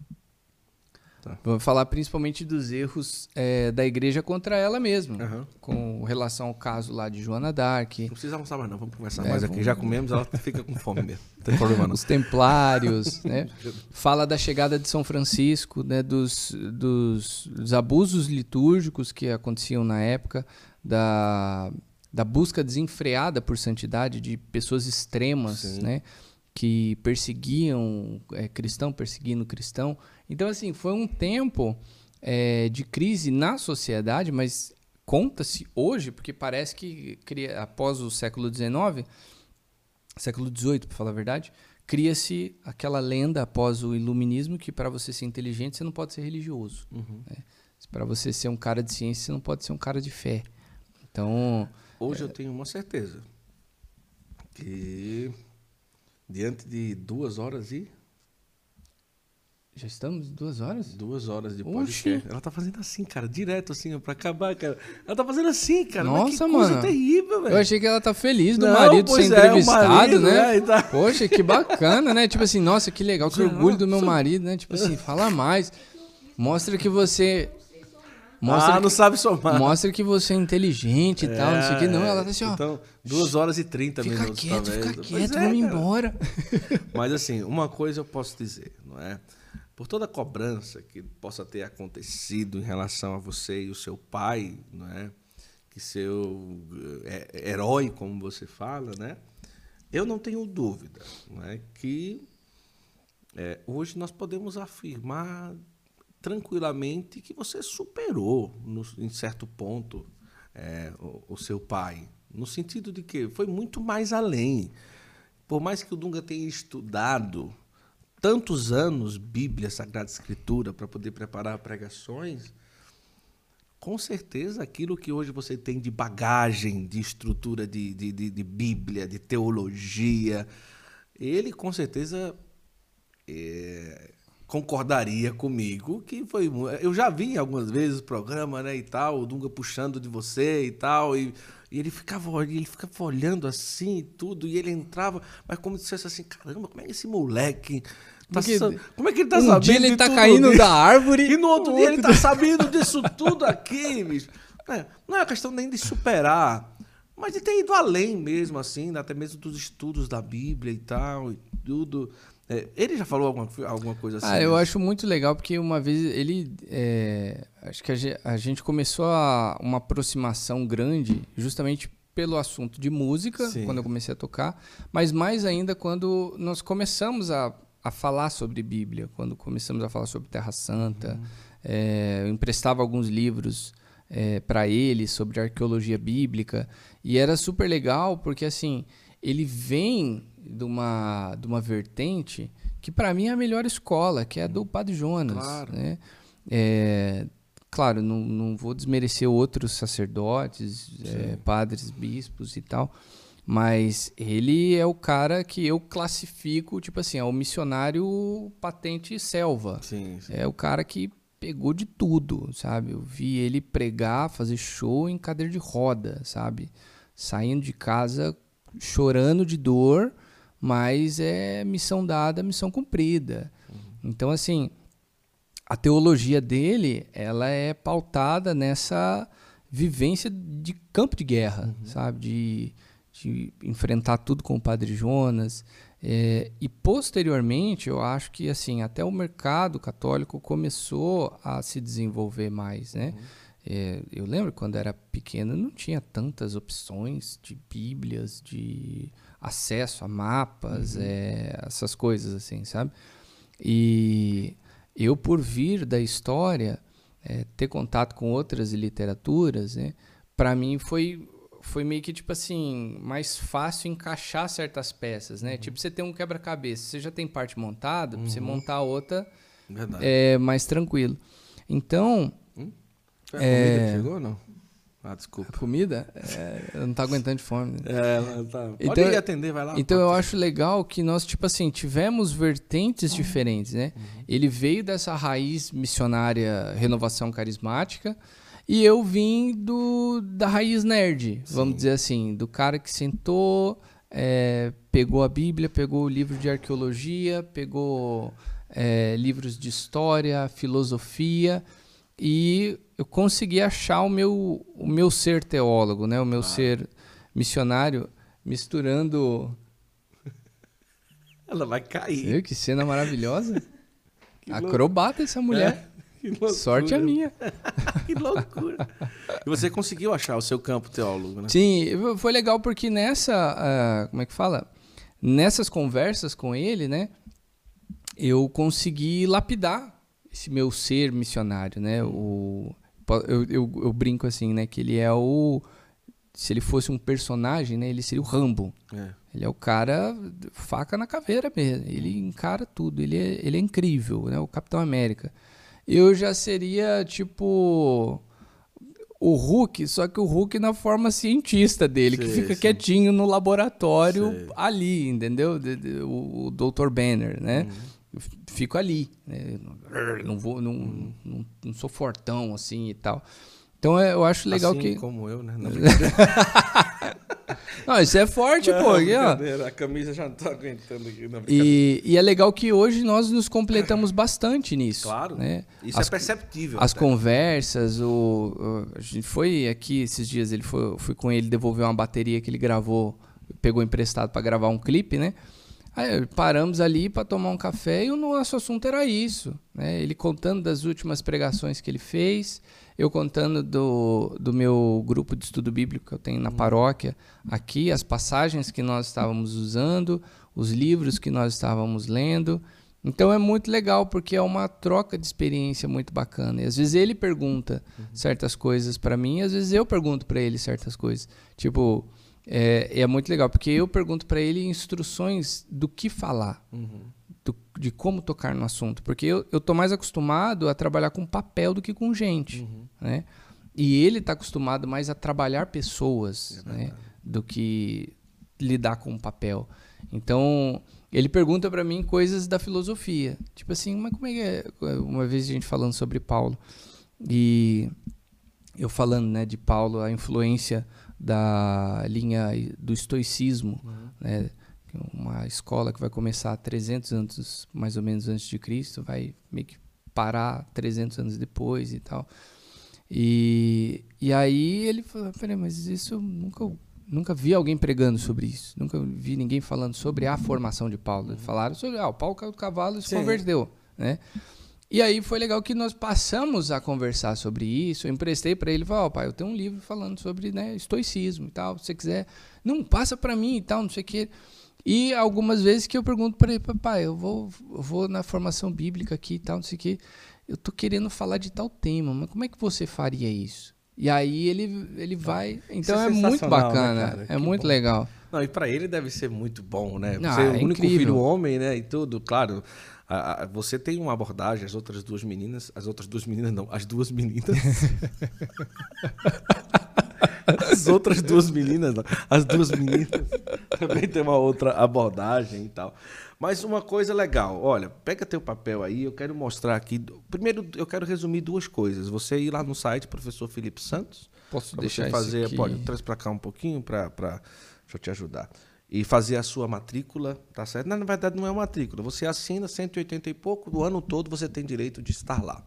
Vai falar principalmente dos erros é, da igreja contra ela mesma. Aham. Com relação ao caso lá de Joana Dark. Não precisa almoçar mais não, vamos conversar É, mais aqui. vamos- Já comemos, ela fica com fome mesmo. Não tem problema não. os templários, né? Fala da chegada de São Francisco, né? Dos, dos, dos abusos litúrgicos que aconteciam na época, da, da busca desenfreada por santidade de pessoas extremas, Sim. né? Que perseguiam é, cristão, perseguindo cristão. Então, assim, foi um tempo é, de crise na sociedade, mas conta-se hoje, porque parece que cria- após o século XIX, século XVIII, para falar a verdade, cria-se aquela lenda após o iluminismo que para você ser inteligente você não pode ser religioso. Uhum. Para você ser um cara de ciência você não pode ser um cara de fé. Então, Hoje eu tenho uma certeza. Que diante de duas horas e... já estamos duas horas? Duas horas de Oxi. podcast. Ela tá fazendo assim, cara, direto assim, ó, pra acabar, cara. Ela tá fazendo assim, cara. Nossa, que coisa mano. terrível, velho. Eu achei que ela tá feliz do Não, marido ser é, entrevistado, marido, né? e tá- Poxa, que bacana, né? Tipo assim, nossa, que legal, que orgulho do meu marido, né? Tipo assim, fala mais. Mostra que você. Mostra ah, não sabe somar. Mostra que você é inteligente e tal, não sei o que. Não, ela tá assim, ó. Então, duas horas e trinta fica minutos, quieto, talvez. fica quieto, é, vamos cara. embora. Mas assim, uma coisa eu posso dizer, não é? Por toda a cobrança que possa ter acontecido em relação a você e o seu pai, não é? Que seu é, herói, como você fala, né? Eu não tenho dúvida, não é? Que é, hoje nós podemos afirmar tranquilamente que você superou, no, em certo ponto, é, o, o seu pai, No sentido de que foi muito mais além. Por mais que o Dunga tenha estudado tantos anos Bíblia, Sagrada Escritura, para poder preparar pregações, com certeza aquilo que hoje você tem de bagagem, de estrutura de, de, de, de Bíblia, de teologia, ele com certeza é, concordaria comigo que foi eu já vi algumas vezes o programa né e tal o Dunga puxando de você e tal e, e ele ficava ele ficava olhando assim e tudo e ele entrava mas como se dissesse assim caramba como é que esse moleque Tá Porque como é que ele tá um sabendo? Dia ele tá caindo da árvore. E no outro dia ele tá sabendo disso tudo aqui, bicho. É, não é questão nem de superar, mas de ter ido além mesmo, assim, até mesmo dos estudos da Bíblia e tal, e tudo. É, ele já falou alguma, alguma coisa assim? Ah, eu acho muito legal porque uma vez ele. É, acho que a gente começou a, uma aproximação grande justamente pelo assunto de música, Sim. quando eu comecei a tocar, mas mais ainda quando nós começamos a a falar sobre Bíblia, quando começamos a falar sobre Terra Santa. Uhum. É, eu emprestava alguns livros é, para ele sobre arqueologia bíblica e era super legal porque assim ele vem de uma, de uma vertente que para mim é a melhor escola, que é a do Padre Jonas. Claro. Né? É, claro, não, não vou desmerecer outros sacerdotes, é, padres, bispos e tal, mas ele é o cara que eu classifico, tipo assim, é o missionário patente selva. Sim, sim. É o cara que pegou de tudo, sabe? Eu vi ele pregar, fazer show em cadeira de roda, sabe? Saindo de casa chorando de dor, mas é missão dada, missão cumprida. Uhum. Então, assim, a teologia dele, ela é pautada nessa vivência de campo de guerra, uhum. sabe? De de enfrentar tudo com o Padre Jonas. É, e posteriormente, eu acho que assim até o mercado católico começou a se desenvolver mais, né? Uhum. É, eu lembro quando era pequeno não tinha tantas opções de bíblias, de acesso a mapas, uhum. é, essas coisas assim, sabe? E eu por vir da história, é, ter contato com outras literaturas, né? Para mim foi foi meio que, tipo assim, mais fácil encaixar certas peças, né? Uhum. Tipo, você tem um quebra-cabeça, você já tem parte montada, uhum. você montar a outra Verdade. é mais tranquilo. Então... A é... comida que chegou ou não? Ah, desculpa. A comida? É, eu não tá aguentando de fome. Né? É, tá. Pode então, ir atender, vai lá. Então eu acho legal que nós, tipo assim, tivemos vertentes diferentes, né? Uhum. Ele veio dessa raiz missionária renovação carismática, e eu vim do, da raiz nerd, Sim. vamos dizer assim, do cara que sentou, é, pegou a Bíblia, pegou o livro de arqueologia, pegou é, livros de história, filosofia, e eu consegui achar o meu, o meu ser teólogo, né? o meu ah. ser missionário, misturando. Ela vai cair. Viu? Que cena maravilhosa. Acrobata essa mulher. É. Sorte a minha. que loucura. E você conseguiu achar o seu campo teólogo, né? Sim, foi legal porque nessa, uh, como é que fala? Nessas conversas com ele, né? Eu consegui lapidar esse meu ser missionário, né? O, eu, eu, eu brinco assim, né? Que ele é o... Se ele fosse um personagem, né? Ele seria o Rambo. É. Ele é o cara faca na caveira mesmo. Ele encara tudo. Ele é, ele é incrível, né? O Capitão América eu já seria tipo o Hulk, só que o Hulk na forma cientista dele, sim, que fica sim. quietinho no laboratório sim. ali, entendeu? O, o Dr. Banner, né? Uhum. Fico ali, né? não vou, não, uhum. não, não, sou fortão assim e tal. Então é, eu acho legal assim que. como eu, né? Não, não isso é forte, não, pô. Aqui, ó. A camisa já não tá aguentando aqui. Não, e, e é legal que hoje nós nos completamos bastante nisso. Claro. Né? Isso as, é perceptível. As até. conversas, o, o, a gente foi aqui esses dias, ele foi, fui com ele devolver uma bateria que ele gravou, pegou emprestado para gravar um clipe, né? Aí paramos ali para tomar um café e o nosso assunto era isso. Né? Ele contando das últimas pregações que ele fez eu contando do, do meu grupo de estudo bíblico que eu tenho na uhum. paróquia aqui, as passagens que nós estávamos usando, os livros que nós estávamos lendo. Então é muito legal porque é uma troca de experiência muito bacana. E às vezes ele pergunta uhum. certas coisas para mim, às vezes eu pergunto para ele certas coisas. Tipo, é, é muito legal, porque eu pergunto para ele instruções do que falar, uhum. do, de como tocar no assunto. Porque eu, eu tô mais acostumado a trabalhar com papel do que com gente, uhum. né? E ele está acostumado mais a trabalhar pessoas, é né? Do que lidar com papel. Então, ele pergunta para mim coisas da filosofia. Tipo assim, mas como é que é? Uma vez a gente falando sobre Paulo. E eu falando, né, de Paulo, a influência da linha do estoicismo, uhum. né? Uma escola que vai começar 300 anos, mais ou menos antes de Cristo, vai meio que parar 300 anos depois e tal. E, e aí ele falou, peraí, mas isso eu nunca, nunca vi alguém pregando sobre isso. Nunca vi ninguém falando sobre a formação de Paulo. Falaram sobre, ah, o Paulo caiu do cavalo e se Sim. converteu, né? E aí foi legal que nós passamos a conversar sobre isso. Eu emprestei para ele, falei, oh, pai, eu tenho um livro falando sobre né, estoicismo e tal. Se você quiser, não passa para mim e tal, não sei o quê. E algumas vezes que eu pergunto para ele, papai, eu vou, eu vou na formação bíblica aqui e tal, não sei o quê. Eu tô querendo falar de tal tema, mas como é que você faria isso? E aí ele, ele vai. Então é, é muito né, bacana, né, é que muito bom. legal. Não, e para ele deve ser muito bom, né? Você ah, é o único incrível. filho homem, né? E tudo, claro. A, a, você tem uma abordagem, as outras duas meninas, as outras duas meninas não, as duas meninas. as outras duas meninas, não, as duas meninas também tem uma outra abordagem e tal. Mas uma coisa legal, olha, pega teu papel aí, eu quero mostrar aqui. Primeiro, eu quero resumir duas coisas. Você ir lá no site, professor Felipe Santos. Posso deixar você fazer, aqui. pode, traz para cá um pouquinho para, deixa eu te ajudar e fazer a sua matrícula, tá certo? Na verdade, não é uma matrícula. Você assina 180 e pouco, do ano todo você tem direito de estar lá.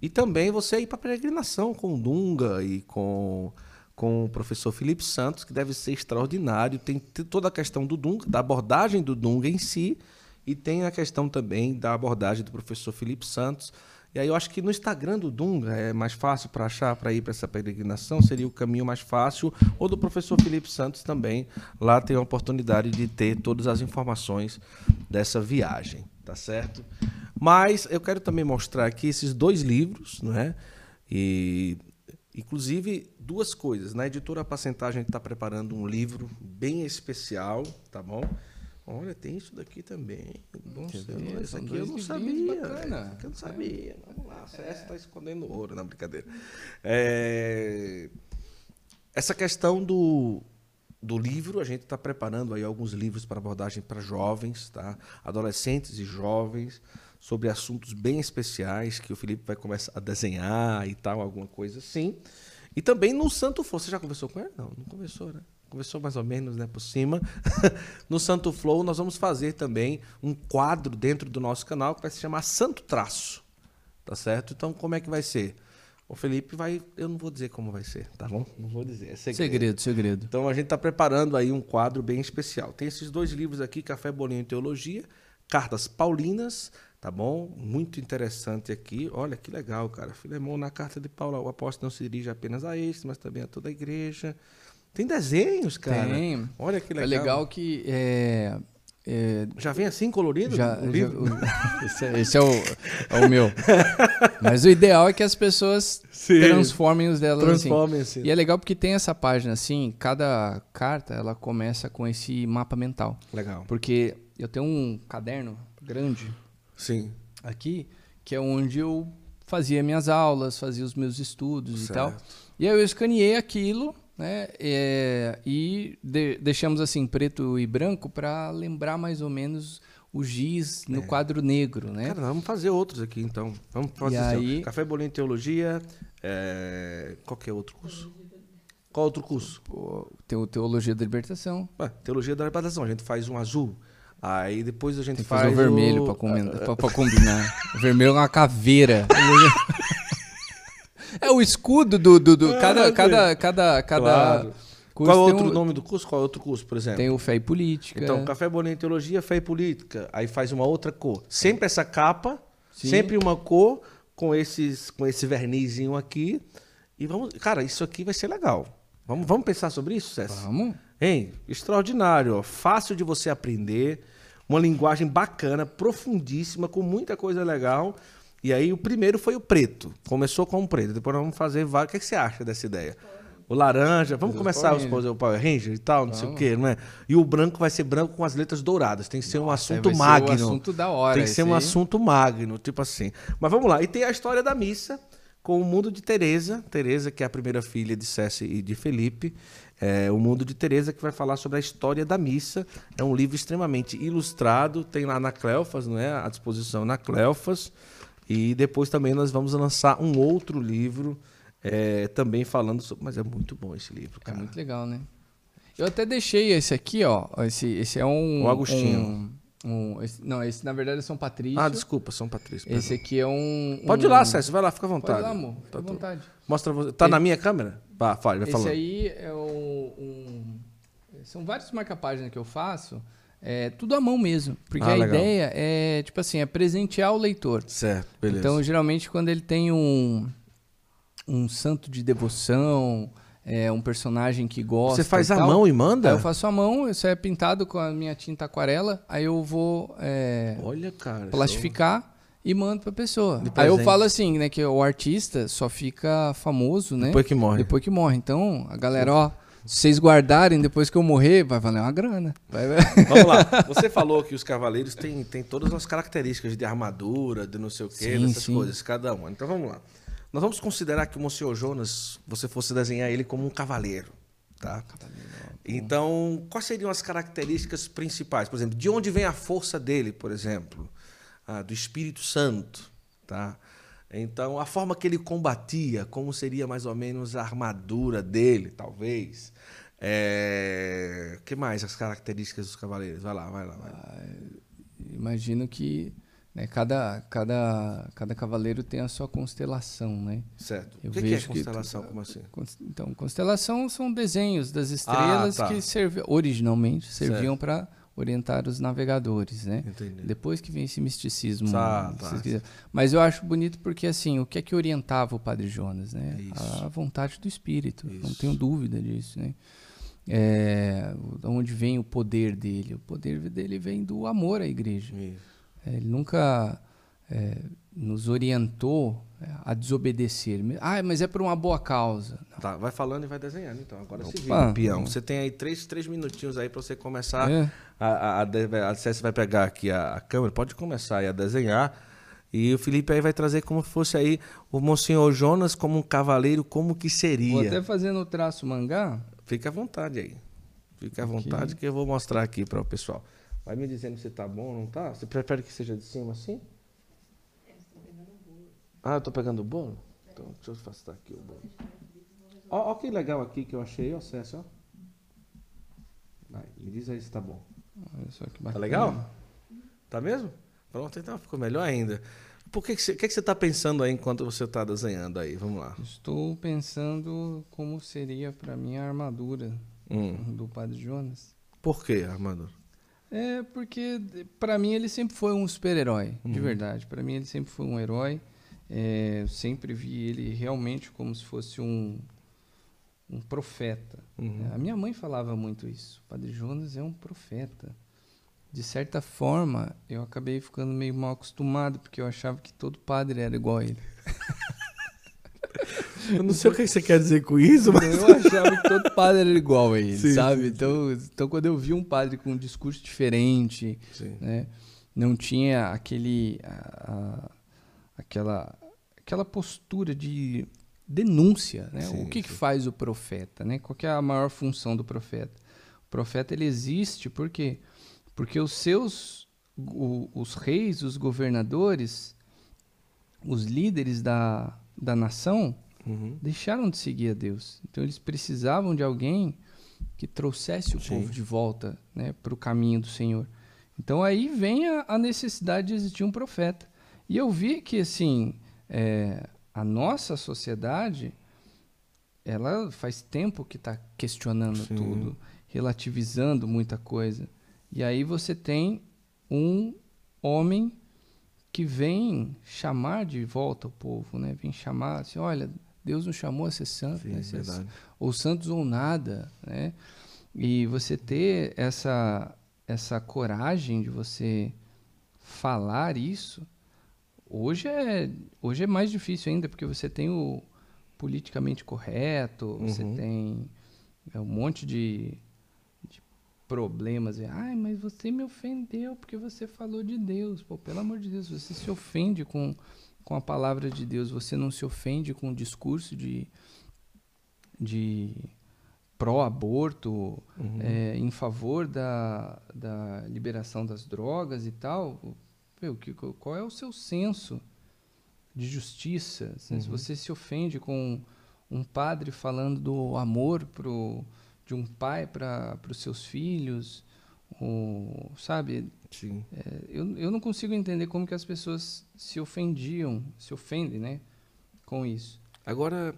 E também você ir para peregrinação com o Dunga e com, com o professor Felipe Santos, que deve ser extraordinário. Tem toda a questão do Dunga, da abordagem do Dunga em si, e tem a questão também da abordagem do professor Felipe Santos e aí eu acho que no Instagram do Dunga é mais fácil para achar, para ir para essa peregrinação, seria o caminho mais fácil, ou do professor Felipe Santos também. Lá tem a oportunidade de ter todas as informações dessa viagem, tá certo? Mas eu quero também mostrar aqui esses dois livros, não é? E inclusive duas coisas. Na editora Apacentagem está preparando um livro bem especial, tá bom? Olha, tem isso daqui também. Nossa, isso aqui eu não sabia. Bacana. eu não sabia. É. Vamos lá, a CS está escondendo ouro, na brincadeira. É... Essa questão do, do livro, a gente está preparando aí alguns livros para abordagem para jovens, tá? adolescentes e jovens, sobre assuntos bem especiais que o Felipe vai começar a desenhar e tal, alguma coisa assim. E também no Santo Flow. Você já conversou com ele? Não, não conversou, né? Conversou mais ou menos né, por cima. no Santo Flow, nós vamos fazer também um quadro dentro do nosso canal que vai se chamar Santo Traço. Tá certo? Então, como é que vai ser? O Felipe vai. Eu não vou dizer como vai ser, tá bom? Não vou dizer. É segredo. segredo, segredo. Então a gente está preparando aí um quadro bem especial. Tem esses dois livros aqui, Café, Bolinho e Teologia, Cartas Paulinas, tá bom? Muito interessante aqui. Olha que legal, cara. Filemão, na carta de Paulo, o apóstolo não se dirige apenas a este, mas também a toda a igreja. Tem desenhos, cara. Tem. Olha que legal. É legal que. É, é, já vem assim colorido? Já, já esse, é, esse é, o, é, o, meu. Mas o ideal é que as pessoas Sim. transformem os delas. Transformem assim. assim. E é legal porque tem essa página assim, cada carta ela começa com esse mapa mental. Legal. Porque eu tenho um caderno grande. Sim. Aqui, que é onde eu fazia minhas aulas, fazia os meus estudos certo. e tal. E aí eu escaneei aquilo né? É, e de, deixamos assim preto e branco para lembrar mais ou menos o giz no é. quadro negro, né? Cara, vamos fazer outros aqui então. Vamos fazer aí... café bolinho teologia. É... Qual que é outro curso? Qual outro curso? Tem Teologia da Libertação. Ué, teologia da Libertação. A gente faz um azul. Aí depois a gente Tem faz. o vermelho o... para combinar. o vermelho é uma caveira. É o escudo do. do, do cada, é, cada, cada, cada. Claro. Qual é o outro um... nome do curso? Qual é outro curso, por exemplo? Tem o Fé e Política. Então, Café Bolinha Teologia, Fé e Política. Aí faz uma outra cor. Sempre essa capa, Sim. sempre uma cor com, esses, com esse vernizinho aqui. E vamos. Cara, isso aqui vai ser legal. Vamos, vamos pensar sobre isso, César? Vamos. Hein? Extraordinário, ó. Fácil de você aprender. Uma linguagem bacana, profundíssima, com muita coisa legal. E aí o primeiro foi o preto. Começou com o preto. Depois nós vamos fazer vários. O que, é que você acha dessa ideia? O laranja, vamos começar os, o Power Ranger e tal, não vamos. sei o quê, não é? E o branco vai ser branco com as letras douradas. Tem que ser um assunto magno. Ser um assunto da hora. Tem que ser um aí. assunto magno, tipo assim. Mas vamos lá. E tem a história da missa com o mundo de Teresa. Teresa, que é a primeira filha de César e de Felipe. É, o Mundo de Teresa, que vai falar sobre a história da missa. É um livro extremamente ilustrado, tem lá na Cleofas, não é? À disposição na Cleofas. E depois também nós vamos lançar um outro livro é, também falando sobre. Mas é muito bom esse livro, é cara. É muito legal, né? Eu até deixei esse aqui, ó. Esse, esse é um. O Agostinho. Um, um, esse, não, esse na verdade é São Patrício. Ah, desculpa, São Patrício. Perdão. Esse aqui é um, Pode ir lá, César, vai lá, fica à vontade. Pode ir lá, amor, fica tá à vontade. Mostra você. Tá na minha câmera? Vá, fale, vai falando. Esse aí é um, um... São vários marca-páginas que eu faço. É tudo à mão mesmo. Porque ah, a legal. ideia é, tipo assim, é presentear o leitor. Certo, beleza. Então, geralmente, quando ele tem um, um santo de devoção, é, um personagem que gosta. Você faz a mão e manda? Eu faço a mão, isso é pintado com a minha tinta aquarela, aí eu vou é, Olha, cara, plastificar e mando pra pessoa. Aí eu falo assim, né, que o artista só fica famoso, né? Depois que morre. Depois que morre. Então, a galera, ó, se vocês guardarem depois que eu morrer, vai valer uma grana. Vai... Vamos lá. Você falou que os cavaleiros têm, têm todas as características de armadura, de não sei o quê, sim, dessas sim. coisas, cada um. Então vamos lá. Nós vamos considerar que o Monsenhor Jonas, você fosse desenhar ele como um cavaleiro, tá? Cavaleiro. Então, quais seriam as características principais? Por exemplo, de onde vem a força dele, por exemplo? Ah, do Espírito Santo, tá? Então, a forma que ele combatia, como seria mais ou menos a armadura dele, talvez. É... que mais as características dos cavaleiros? Vai lá, vai lá. Vai lá. Ah, imagino que né? Cada, cada, cada cavaleiro tem a sua constelação, né? Certo. Eu o que, que é constelação? Que, Como assim? Então, constelação são desenhos das estrelas ah, tá. que servi, originalmente serviam para orientar os navegadores, né? Entendi. Depois que vem esse misticismo. Tá, tá. Mas eu acho bonito porque, assim, o que é que orientava o Padre Jonas, né? Isso. A vontade do Espírito, Isso. não tenho dúvida disso, né? É, onde vem o poder dele? O poder dele vem do amor à igreja. Isso. É, ele nunca é, nos orientou é, a desobedecer. Ah, mas é por uma boa causa. Não. Tá, vai falando e vai desenhando então. Agora Opa, se vira, peão. Você tem aí três, três minutinhos aí para você começar. É. A, a, a, a, você vai pegar aqui a, a câmera, pode começar aí a desenhar. E o Felipe aí vai trazer como fosse aí o Monsenhor Jonas como um cavaleiro, como que seria. Vou até fazendo o traço mangá. Fica à vontade aí. Fica à vontade aqui. que eu vou mostrar aqui para o pessoal. Vai me dizendo se tá bom ou não tá? Você prefere que seja de cima assim? Ah, eu tô pegando o bolo? Então, deixa eu afastar aqui o bolo. Ó, ó que legal aqui que eu achei, ó, César, ó. Vai, me diz aí se tá bom. Olha só que bacana. Tá legal? Tá mesmo? Pronto, então ficou melhor ainda. Por que, que, você, que, que você está pensando aí enquanto você está desenhando aí? Vamos lá. Estou pensando como seria para mim a armadura hum. do Padre Jonas. Por que a armadura? É porque para mim ele sempre foi um super-herói, uhum. de verdade. Para mim ele sempre foi um herói. É, sempre vi ele realmente como se fosse um um profeta. Uhum. A minha mãe falava muito isso. O Padre Jonas é um profeta. De certa forma, eu acabei ficando meio mal acostumado porque eu achava que todo padre era igual a ele. Eu não sei o que você quer dizer com isso, mas. Eu achava que todo padre era igual a ele, sim, sabe? Sim, então, então, quando eu vi um padre com um discurso diferente, né? Não tinha aquele. A, a, aquela, aquela postura de denúncia, né? Sim, o que, que faz o profeta, né? Qual é a maior função do profeta? O profeta ele existe por quê? Porque os seus o, os reis, os governadores, os líderes da, da nação, uhum. deixaram de seguir a Deus. Então eles precisavam de alguém que trouxesse o Sim. povo de volta né, para o caminho do Senhor. Então aí vem a, a, necessidade de existir um profeta. E eu vi que assim é, a nossa sociedade ela faz tempo que está questionando Sim. tudo, relativizando muita coisa. E aí você tem um homem que vem chamar de volta o povo, né? Vem chamar assim, olha, Deus nos chamou a ser santos, né? ser, ou santos ou nada, né? E você ter essa essa coragem de você falar isso, hoje é hoje é mais difícil ainda porque você tem o politicamente correto, uhum. você tem é, um monte de, de problemas. Ai, mas você me ofendeu porque você falou de Deus. Pô, pelo amor de Deus, você se ofende com, com a palavra de Deus, você não se ofende com o discurso de, de pró-aborto, uhum. é, em favor da, da liberação das drogas e tal. Meu, que, qual é o seu senso de justiça? Assim, uhum. Se você se ofende com um padre falando do amor pro, de um pai para os seus filhos, ou, sabe? Sim. É, eu, eu não consigo entender como que as pessoas se ofendiam, se ofendem, né? Com isso. Agora,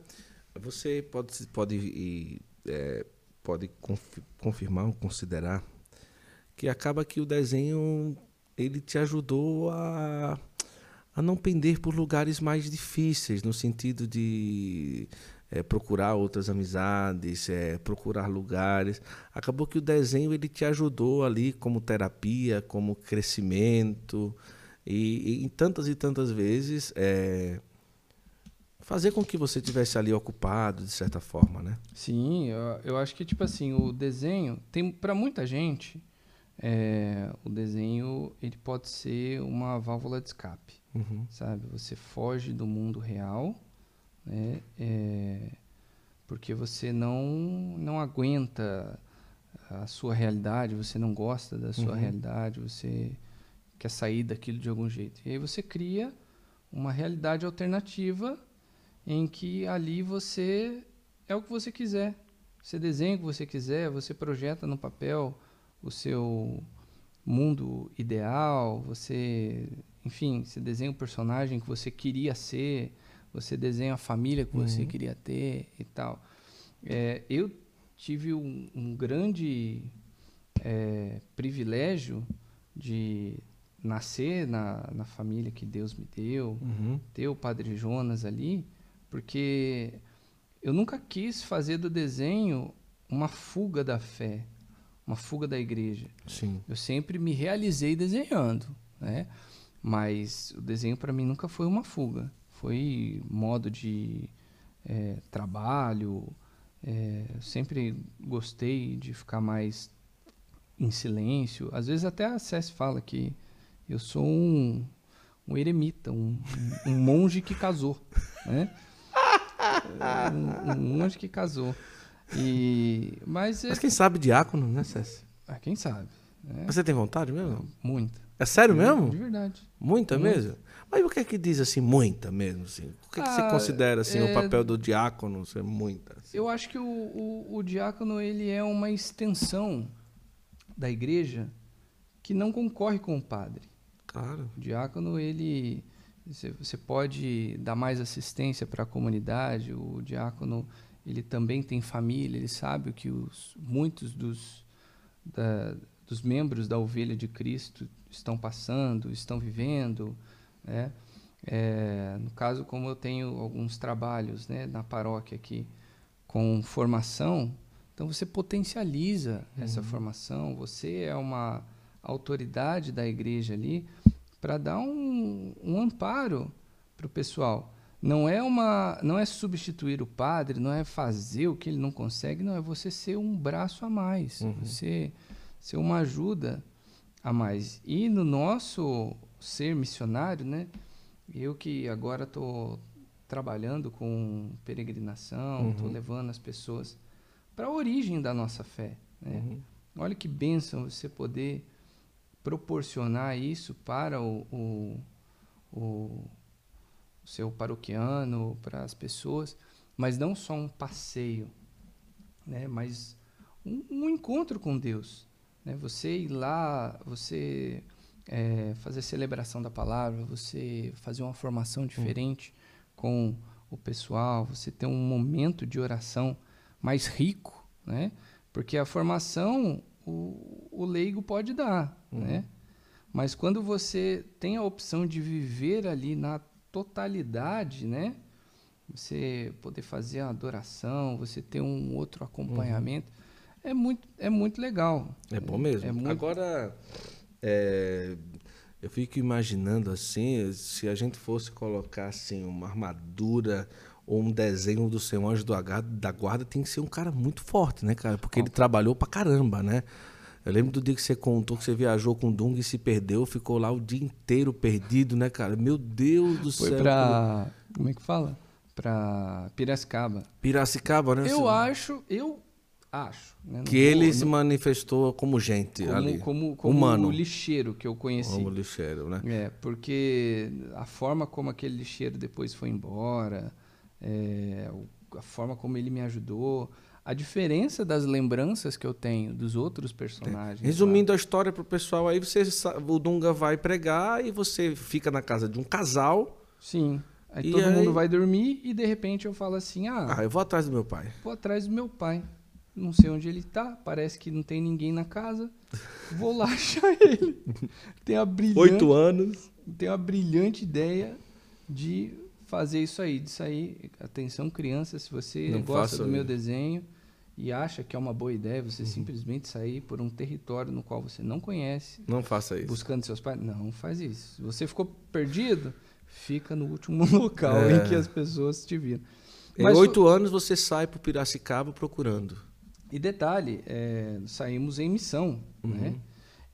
você pode, pode é, pode confirmar ou considerar que acaba que o desenho ele te ajudou a, a não pender por lugares mais difíceis, no sentido de é, procurar outras amizades, é, procurar lugares. Acabou que o desenho ele te ajudou ali como terapia, como crescimento, e, e em tantas e tantas vezes é, fazer com que você tivesse ali ocupado de certa forma, né? Sim, eu, eu acho que tipo assim o desenho tem para muita gente é, o desenho ele pode ser uma válvula de escape, uhum. sabe? Você foge do mundo real, né? É, porque você não não aguenta a sua realidade, você não gosta da sua uhum. realidade, você quer sair daquilo de algum jeito. E aí você cria uma realidade alternativa em que ali você é o que você quiser. Você desenha o que você quiser, você projeta no papel o seu mundo ideal, você, enfim, você desenha o personagem que você queria ser, você desenha a família que uhum. você queria ter e tal. É, eu tive um, um grande é, privilégio de nascer na, na família que Deus me deu, uhum. ter o Padre Jonas ali, porque eu nunca quis fazer do desenho uma fuga da fé, uma fuga da igreja. Sim. Eu sempre me realizei desenhando, né? Mas o desenho para mim nunca foi uma fuga. Foi modo de é, trabalho. É, sempre gostei de ficar mais em silêncio. Às vezes até a Cess fala que eu sou um, um eremita, um, um monge que casou, né? um, um monge que casou. E, mas, mas quem sabe diácono, né, César? Ah, quem sabe. Né? Você tem vontade mesmo? Muita. É sério mesmo? De verdade. Muita, muita. mesmo? Mas o que é que diz assim, muita mesmo? Assim? O que, é que você ah, considera assim, é... o papel do diácono ser muita? Assim? Eu acho que o, o, o diácono ele é uma extensão da igreja que não concorre com o padre. Claro. O diácono, ele você pode dar mais assistência para a comunidade. O diácono ele também tem família. Ele sabe o que os, muitos dos, da, dos membros da ovelha de Cristo estão passando, estão vivendo. Né? É, no caso, como eu tenho alguns trabalhos né, na paróquia aqui com formação, então você potencializa uhum. essa formação. Você é uma autoridade da igreja ali para dar um, um amparo para o pessoal. Não é uma, não é substituir o padre, não é fazer o que ele não consegue, não é você ser um braço a mais, uhum. você ser uma ajuda a mais. E no nosso ser missionário, né? Eu que agora estou trabalhando com peregrinação, estou uhum. levando as pessoas para a origem da nossa fé. Né? Uhum. Olha que bênção você poder proporcionar isso para o, o, o, o seu paroquiano, para as pessoas, mas não só um passeio, né? mas um, um encontro com Deus. Né? Você ir lá, você é, fazer celebração da palavra, você fazer uma formação diferente hum. com o pessoal, você ter um momento de oração mais rico, né? Porque a formação o, o leigo pode dar, uhum. né? Mas quando você tem a opção de viver ali na totalidade, né? Você poder fazer a adoração, você ter um outro acompanhamento, uhum. é, muito, é muito legal. É bom mesmo. É muito... Agora, é, eu fico imaginando assim, se a gente fosse colocar assim uma armadura ou um desenho do seu anjo do H, da guarda tem que ser um cara muito forte, né, cara? Porque ele trabalhou pra caramba, né? Eu lembro do dia que você contou que você viajou com o Dung e se perdeu, ficou lá o dia inteiro perdido, né, cara? Meu Deus do Foi céu. pra. Como é que fala? Pra Piracicaba. Piracicaba, né? Eu senhor? acho, eu acho. né, Que vou- ele não- se manifestou como gente como, ali. como, como humano. o lixeiro que eu conheci. Como lixeiro, né? É, porque a forma como aquele lixeiro depois foi embora, é, a forma como ele me ajudou, a diferença das lembranças que eu tenho dos outros personagens. lá. Resumindo a história pro pessoal aí, você o Dunga vai pregar e você fica na casa de um casal. Sim. Aí E todo aí- mundo vai dormir e de repente eu falo assim: ah, Ah, eu vou atrás do meu pai. vou atrás do meu pai. Não sei onde ele tá, parece que não tem ninguém na casa. Vou lá achar ele. Tem a brilhante, anos. tem a brilhante ideia de fazer isso aí, de sair. Atenção, criança, se você Não gosta do meu desenho e acha que é uma boa ideia você simplesmente sair por um território no qual você não conhece, Não faça isso. buscando seus pais, não faz isso. Se você ficou perdido, fica no último local É. em que as pessoas te viram. Em o- oito anos você sai pro Piracicaba procurando. E detalhe, é, saímos em missão, Uhum. né?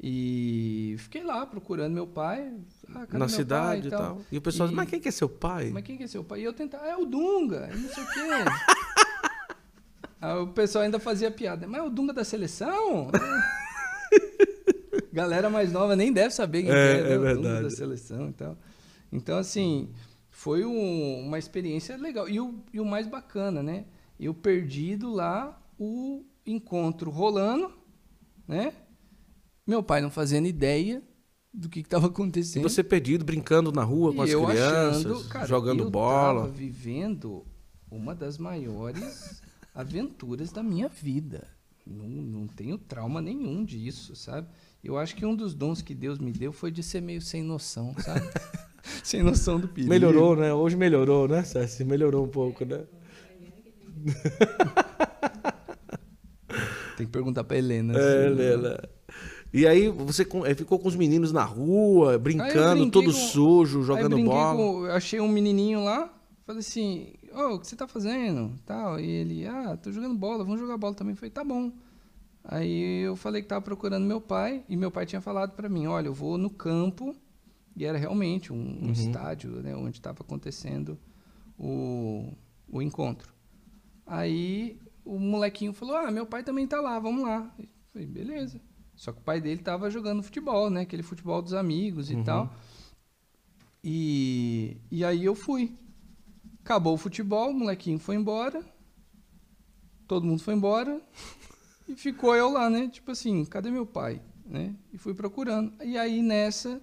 E fiquei lá procurando meu pai. Ah, na meu cidade pai e tal. E o pessoal diz, E- mas quem que é seu pai? Mas quem que é seu pai? E eu tentava, é o Dunga, não sei o quê. Aí o pessoal ainda fazia piada, mas é o Dunga da seleção? Galera mais nova nem deve saber quem É, é, é né? o Dunga verdade. da seleção e tal. Então, assim, foi um- uma experiência legal. E o, e o mais bacana, né? Eu perdido lá, o encontro rolando, né? Meu pai não fazendo ideia do que estava E acontecendo. você perdido, brincando na rua com E as eu crianças, achando, cara, jogando eu bola. vivendo uma das maiores aventuras da minha vida. Não, não tenho trauma nenhum disso, sabe? Eu acho que um dos dons que Deus me deu foi de ser meio sem noção, sabe? sem noção do perigo. Melhorou, né? Hoje melhorou, né, César? Melhorou um pouco, né? Tem que perguntar pra Helena. É, assim, né? Lela. E aí você eh, ficou com os meninos na rua, brincando, todo com- sujo, jogando bola. com- eu achei um menininho lá, falei assim, ô, o que você tá fazendo? Tal, e ele, ah, tô jogando bola, vamos jogar bola também. Eu falei, tá bom. Aí eu falei que tava procurando meu pai, e meu pai tinha falado pra mim, olha, eu vou no campo, e era realmente um, um estádio, né, onde estava acontecendo o, o encontro. Aí o molequinho falou, ah, meu pai também tá lá, vamos lá. Eu falei, beleza. Só que o pai dele tava jogando futebol, né, aquele futebol dos amigos e tal. E, e aí eu fui. Acabou o futebol, o molequinho foi embora. Todo mundo foi embora. E ficou eu lá, né? Tipo assim, cadê meu pai? Né? E fui procurando. E aí nessa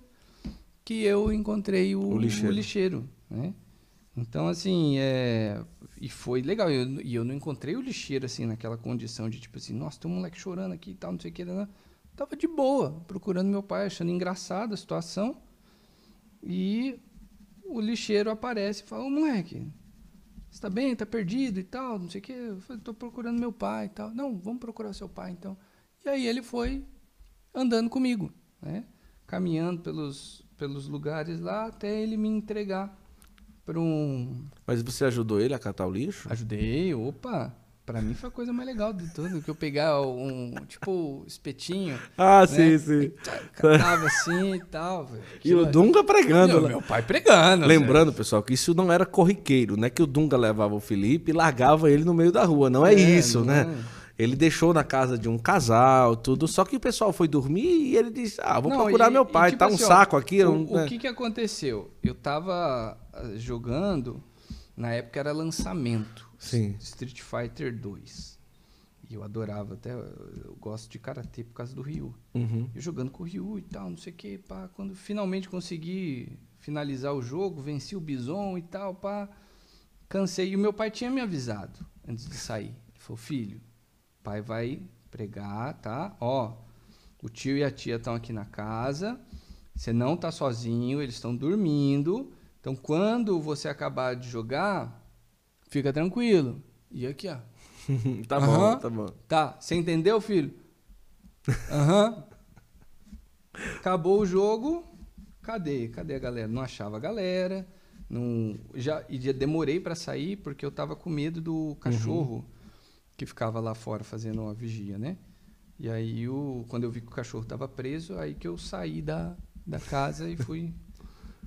que eu encontrei o, O lixeiro. o lixeiro, né? Então, assim, é... E foi legal. Eu- E eu, não encontrei o lixeiro, assim, naquela condição de, tipo assim, nossa, tem um moleque chorando aqui e tal, não sei o que. Né? Tava de boa, procurando meu pai, achando engraçada a situação. E o lixeiro aparece e fala, ô moleque, você tá bem? Tá perdido e tal, não sei o quê. Eu falei, tô procurando meu pai e tal. Não, vamos procurar seu pai então. E aí ele foi andando comigo, né? Caminhando pelos, pelos lugares lá até ele me entregar para um... Mas você ajudou ele a catar o lixo? Ajudei, opa! Pra mim foi a coisa mais legal de tudo, que eu pegar um, tipo, espetinho, Ah, né? sim, sim. catava assim e tal. velho. E o Dunga pregando Meu, lá. meu pai pregando. Lembrando, pessoal, que isso não era corriqueiro, né? Que o Dunga levava o Felipe e largava ele no meio da rua. Não é, É, isso, não né? é. Ele deixou na casa de um casal, tudo. Só que o pessoal foi dormir e ele disse: Ah, vou Não, procurar e- meu e, pai. tipo tá um assim, ó, saco aqui. eu O, não- o né? que que aconteceu? Eu tava ah, jogando, na época era lançamento. Sim. Street Fighter 2. E eu adorava até, eu gosto de karatê por causa do Ryu. Uhum. Eu jogando com o Ryu e tal, não sei o que, pá. Quando finalmente consegui finalizar o jogo, venci o Bison e tal, pá. Cansei. E o meu pai tinha me avisado antes de sair. Ele falou, filho, pai vai pregar, tá? Ó, o tio e a tia estão aqui na casa. Você não tá sozinho, eles estão dormindo. Então, quando você acabar de jogar, fica tranquilo. E aqui, ó. tá Aham. bom, tá bom. Tá, você entendeu, filho? Aham. Acabou o jogo. Cadê? Cadê a galera? Não achava a galera. Não, já, e já demorei para sair porque eu tava com medo do cachorro uhum. que ficava lá fora fazendo uma vigia, né? E aí, o, quando eu vi que o cachorro tava preso, aí que eu saí da, da casa e fui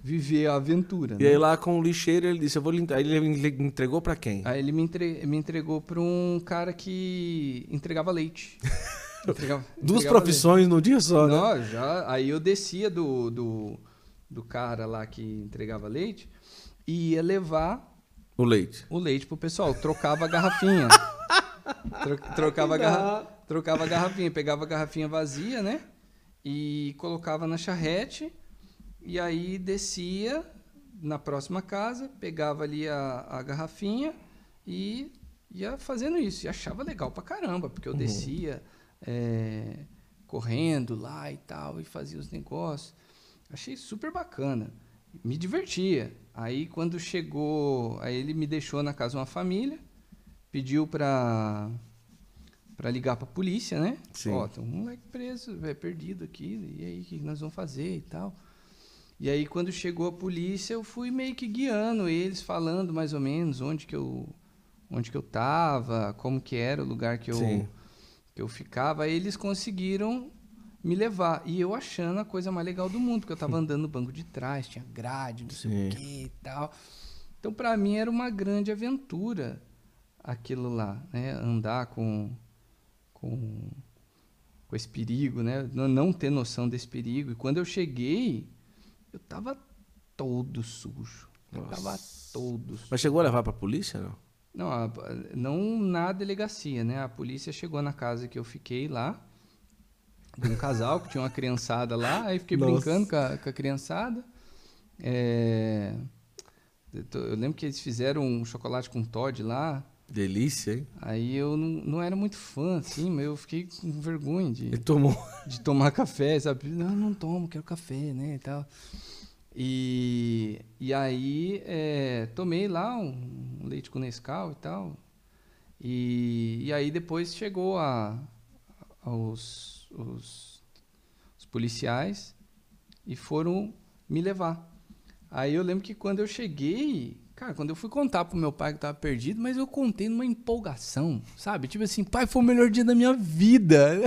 viver a aventura. E né? aí lá com o lixeiro ele disse, eu vou limpar. Aí ele entregou para quem? Aí ele me, entre... me entregou para um cara que entregava leite. entregava, Duas entregava profissões leite. no dia só, né? Não, já. Aí eu descia do, do, do cara lá que entregava leite e ia levar o leite. O leite pro pessoal, trocava a garrafinha. Tro, trocava, a garra, trocava a garrafinha, pegava a garrafinha vazia, né? E colocava na charrete e aí descia na próxima casa, pegava ali a, a garrafinha e ia fazendo isso. E achava legal pra caramba, porque eu uhum. descia é, correndo lá e tal, e fazia os negócios. Achei super bacana. Me divertia. Aí quando chegou, aí ele me deixou na casa uma família, pediu pra, pra ligar pra polícia, né? Sim. Ó, tem um moleque preso, é perdido aqui, e aí o que nós vamos fazer e tal. E aí, quando chegou a polícia, eu fui meio que guiando eles, falando mais ou menos onde que eu, onde que eu tava, como que era o lugar que eu, que eu ficava. Aí eles conseguiram me levar. E eu achando a coisa mais legal do mundo, porque eu tava andando no banco de trás, tinha grade, não sei Sim. o que e tal. Então, para mim, era uma grande aventura aquilo lá, né? Andar com, com, com esse perigo, né? Não, não ter noção desse perigo. E quando eu cheguei eu tava todo sujo. Eu tava todo sujo. Mas chegou a levar pra polícia, não? Não, a, não na delegacia, né? A polícia chegou na casa que eu fiquei lá, de um casal que tinha uma criançada lá, aí fiquei Nossa. brincando com a, com a criançada. É... Eu lembro que eles fizeram um chocolate com Todd lá. Delícia, hein? Aí eu não, não era muito fã, assim, mas eu fiquei com vergonha de, Ele tomou. de tomar café, sabe? Não, não tomo, quero café, né? E, tal. e, e aí é, tomei lá um, leite com Nescau e tal. E, e aí depois chegou a, aos, os, os policiais e foram me levar. Aí eu lembro que quando eu cheguei, Cara, quando eu fui contar pro meu pai que tava perdido, mas eu contei numa empolgação, sabe? Tipo assim, pai, foi o melhor dia da minha vida.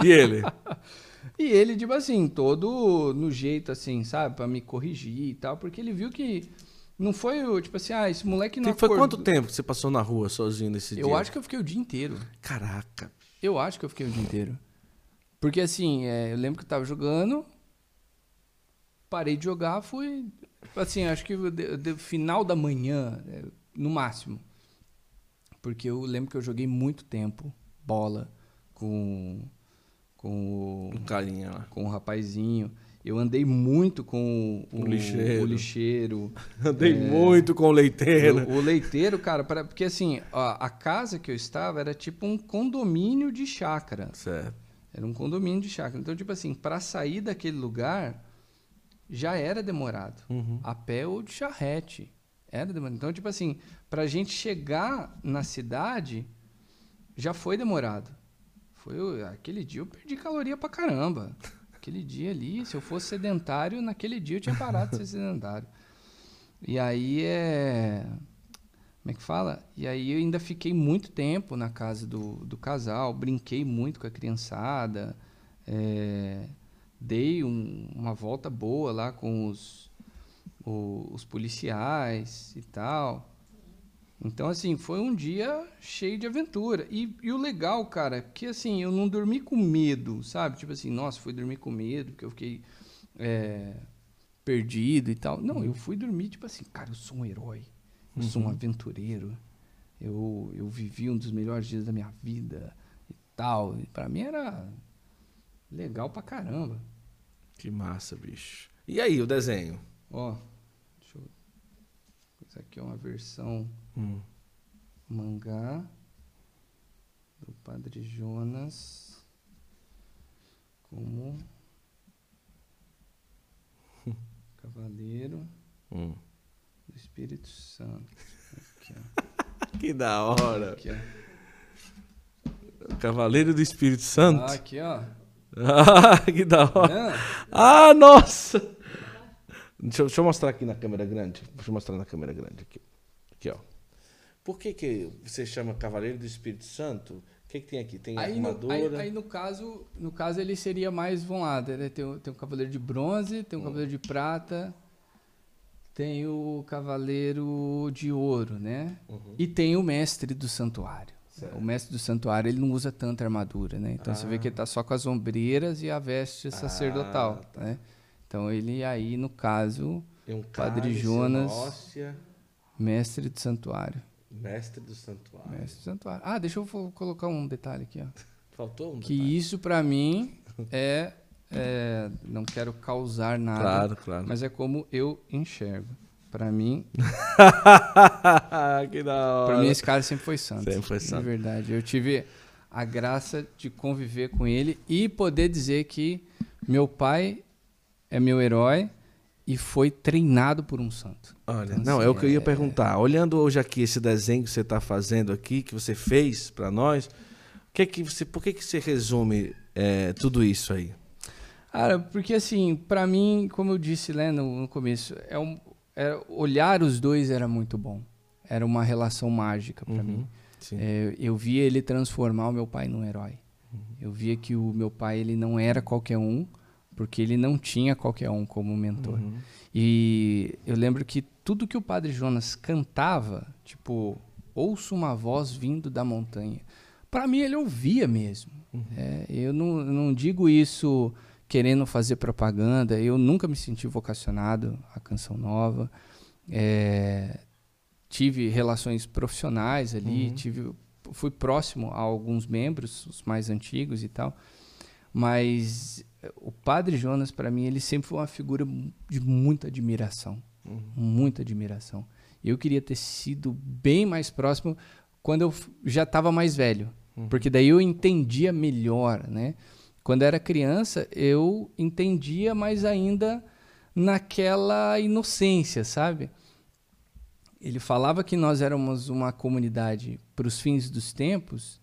E ele? e ele, tipo assim, todo no jeito, assim, sabe? Pra me corrigir e tal, porque ele viu que não foi, tipo assim, ah, esse moleque não Foi quanto tempo que você passou na rua sozinho nesse eu dia? Eu acho que eu fiquei o dia inteiro. Caraca. Eu acho que eu fiquei o dia inteiro. Porque assim, é, eu lembro que eu tava jogando, parei de jogar, fui Assim, acho que de, final da manhã, é, no máximo. Porque eu lembro que eu joguei muito tempo bola com com o carinha lá. Com o rapazinho. Eu andei muito com o, o lixeiro. O lixeiro. andei é, muito com o leiteiro. O, o leiteiro, cara, pra, porque assim, a, a, casa que eu estava era tipo um condomínio de chácara. Certo. Era um condomínio de chácara. Então, tipo assim, para sair daquele lugar, já era demorado. Uhum. A pé ou de charrete. Era demorado. Então, tipo assim, pra gente chegar na cidade, já foi demorado. Foi aquele dia eu perdi caloria pra caramba. Aquele dia ali, se eu fosse sedentário, naquele dia eu tinha parado de ser sedentário. E aí é. Como é que fala? E aí eu ainda fiquei muito tempo na casa do, do casal, brinquei muito com a criançada. É, dei um, uma volta boa lá com os, o, os policiais e tal. Então, assim, foi um dia cheio de aventura. E, e, o legal, cara, é que assim, eu não dormi com medo, sabe? Tipo assim, nossa, fui dormir com medo, que eu fiquei é, perdido e tal. Não, eu fui dormir, tipo assim, cara, eu sou um herói. Eu uhum. sou um uhum. aventureiro. Eu, eu vivi um dos melhores dias da minha vida e tal. E pra mim era legal pra caramba. Que massa, bicho. E aí, o desenho? Ó, deixa eu. Isso aqui é uma versão hum. mangá do Padre Jonas como Cavaleiro hum. do Espírito Santo. Aqui, que da hora. Aqui, Cavaleiro do Espírito Santo. Ah, aqui, ó. Ah, que da hora. É. Ah, nossa! Deixa, eu- deixa eu mostrar aqui na câmera grande. Deixa eu mostrar na câmera grande aqui. Aqui, ó. Por que, que você chama Cavaleiro do Espírito Santo? O que, que tem aqui? Tem Aí no, armadura. aí, aí no caso, no caso ele seria mais, vamos lá, né? tem, o- tem o cavaleiro de bronze, tem o cavaleiro de prata, tem o cavaleiro de ouro, né? Uhum. E tem o mestre do santuário. Certo. O mestre do santuário, ele não usa tanta armadura, né? Então você vê que ele tá só com as ombreiras e a veste sacerdotal, Ah, tá. né? Então ele aí, no caso, um Padre Jonas. hóstia, mestre do santuário. mestre do santuário. Mestre do santuário. Ah, deixa eu colocar um detalhe aqui, ó. Faltou um Que detalhe. isso pra mim é, é- não quero causar nada, Claro, claro. mas é como eu enxergo. Pra mim, que da hora. para mim esse cara sempre foi santo. Sempre foi santo. De verdade. Eu tive a graça de conviver com ele e poder dizer que meu pai é meu herói e foi treinado por um santo. Olha, Então, não, assim, é o que eu ia é- perguntar. Olhando hoje aqui esse desenho que você está fazendo aqui, que você fez para nós, que que você, por que, que você resume é, tudo isso aí? Cara, porque assim, pra mim, como eu disse né, no, no começo, é um, é- olhar os dois era muito bom. Era uma relação mágica pra mim. Sim. É, eu via ele transformar o meu pai num herói. Eu via que o meu pai ele não era qualquer um, porque ele não tinha qualquer um como mentor. Uhum. E eu lembro que tudo que o Padre Jonas cantava, tipo, ouço uma voz vindo da montanha. Para mim ele ouvia mesmo. É, eu não, não digo isso querendo fazer propaganda. Eu nunca me senti vocacionado à canção nova. É, tive relações profissionais ali, Uhum. tive, fui próximo a alguns membros, os mais antigos e tal. Mas o Padre Jonas, para mim, ele sempre foi uma figura de muita admiração. Muita admiração. Eu queria ter sido bem mais próximo quando eu já estava mais velho. Porque daí eu entendia melhor, né? Quando era criança, eu entendia, mas ainda naquela inocência, sabe? Ele falava que nós éramos uma comunidade para os fins dos tempos.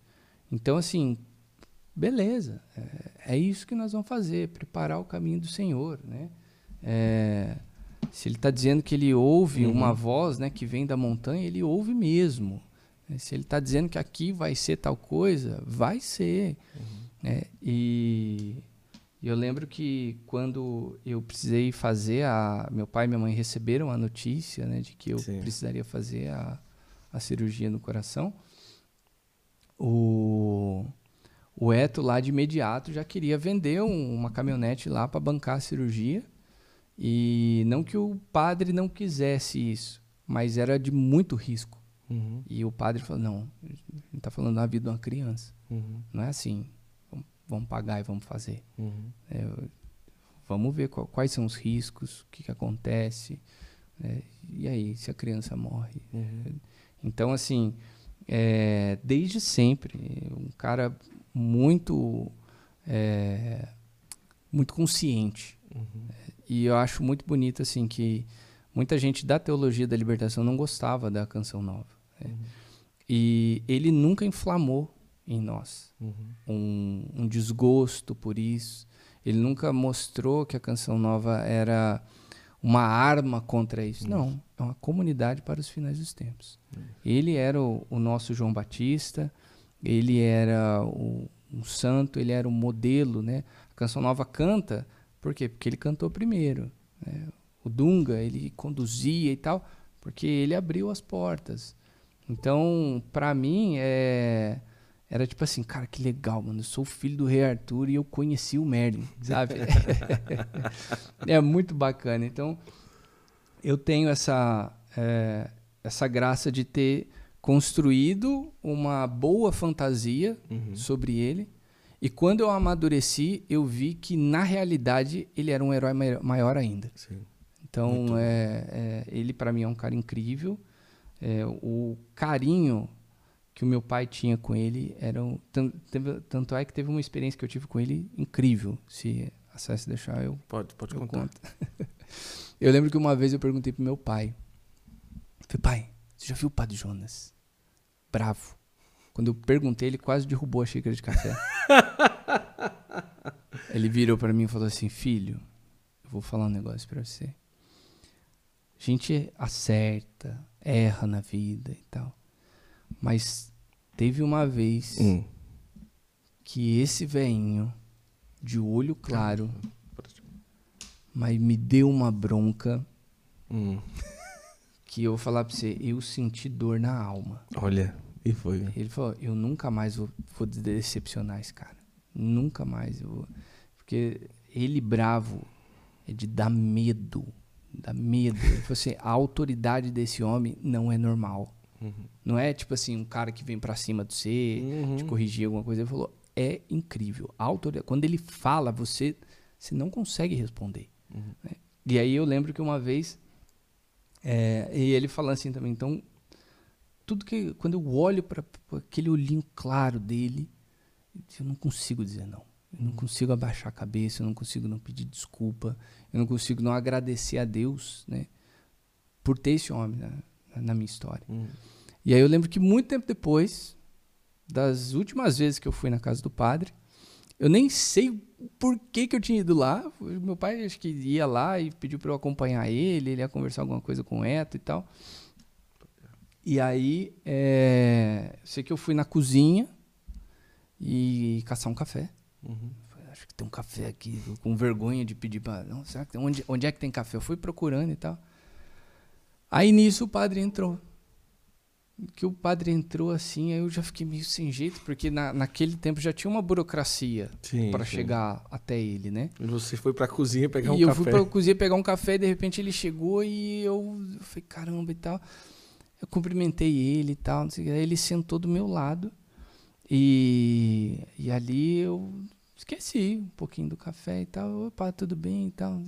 Então, assim, beleza, é, é isso que nós vamos fazer, preparar o caminho do Senhor, né? É, se ele está dizendo que ele ouve uma voz, né, que vem da montanha, ele ouve mesmo. Se ele está dizendo que aqui vai ser tal coisa, vai ser. Né? E eu lembro que quando eu precisei fazer a, meu pai e minha mãe receberam a notícia, né, de que eu Sim. precisaria fazer a, a cirurgia no coração. O o Eto lá de imediato já queria vender um- uma caminhonete lá para bancar a cirurgia. E não que o padre não quisesse isso, mas era de muito risco. Uhum. E o padre falou: não, está falando da vida de uma criança. Uhum. Não é assim, vamos- pagar e vamos fazer. Uhum. É, vamos ver qual- quais são os riscos, o que, que acontece. né? e aí, se a criança morre? Uhum. Então, assim, é, desde sempre, um cara muito, é, muito consciente. E eu acho muito bonito, assim, que muita gente da teologia da libertação não gostava da canção nova. né? E ele nunca inflamou em nós Uhum. um, um desgosto por isso. Ele nunca mostrou que a canção nova era uma arma contra isso. Não, é uma comunidade para os finais dos tempos. Ele era o, o nosso João Batista, ele era o, um santo, ele era um modelo, né? A canção nova canta, por quê? Porque ele cantou primeiro. né? O Dunga, ele conduzia e tal, porque ele abriu as portas. Então, para mim, é... Era tipo assim, cara, que legal, mano. Eu sou filho do rei Arthur e eu conheci o Merlin, sabe? é muito bacana. Então, eu tenho essa, é, essa graça de ter construído uma boa fantasia sobre ele. E quando eu amadureci, eu vi que, na realidade, ele era um herói mai- maior ainda. Sim. Então, é, é, ele para mim é um cara incrível. É, o carinho que o meu pai tinha com ele era tan- teve- tanto é que teve uma experiência que eu tive com ele incrível. Se a César deixar, eu, Pode, pode eu contar. conto. eu lembro que uma vez eu perguntei pro meu pai. Falei, pai, você já viu o Padre Jonas? Bravo. Quando eu perguntei, ele quase derrubou a xícara de café. ele virou para mim e falou assim, filho, eu vou falar um negócio para você. A gente acerta, erra na vida e tal. Mas teve uma vez hum. que esse veinho de olho claro, mas me deu uma bronca. Hum. Que eu vou falar pra você, eu senti dor na alma. Olha, e foi. Ele falou, eu nunca mais vou, vou decepcionar esse cara. Nunca mais eu vou. Porque ele bravo é de dar medo. Dá medo. Ele falou assim, a autoridade desse homem não é normal. Uhum. Não é tipo assim, um cara que vem para cima de você, uhum. te corrigir alguma coisa. Ele falou, é incrível. A autoridade, quando ele fala, você, você não consegue responder. Uhum. Né? E aí eu lembro que uma vez, é, e ele falando assim também, então, tudo que, quando eu olho para aquele olhinho claro dele, eu não consigo dizer não. Eu não consigo abaixar a cabeça, eu não consigo não pedir desculpa, eu não consigo não agradecer a Deus, né? Por ter esse homem na, na minha história. Uhum. E aí eu lembro que muito tempo depois, das últimas vezes que eu fui na casa do padre, eu nem sei por que, que eu tinha ido lá. Meu pai acho que ia lá e pediu para eu acompanhar ele, ele ia conversar alguma coisa com o Eto e tal. E aí, é, sei que eu fui na cozinha e caçar um café. Uhum. Acho que tem um café aqui, com vergonha de pedir para. Não, será que tem, onde, onde é que tem café? Eu fui procurando e tal. Aí nisso o padre entrou. Que o padre entrou assim, aí eu já fiquei meio sem jeito, porque na, naquele tempo já tinha uma burocracia para chegar até ele, né? E você foi pra cozinha pegar e um café. E eu fui pra cozinha pegar um café, e de repente ele chegou e eu, eu falei, caramba e tal. Eu cumprimentei ele e tal, não sei, aí ele sentou do meu lado. E, e ali eu esqueci um pouquinho do café e tal. Opa, tudo bem e tal.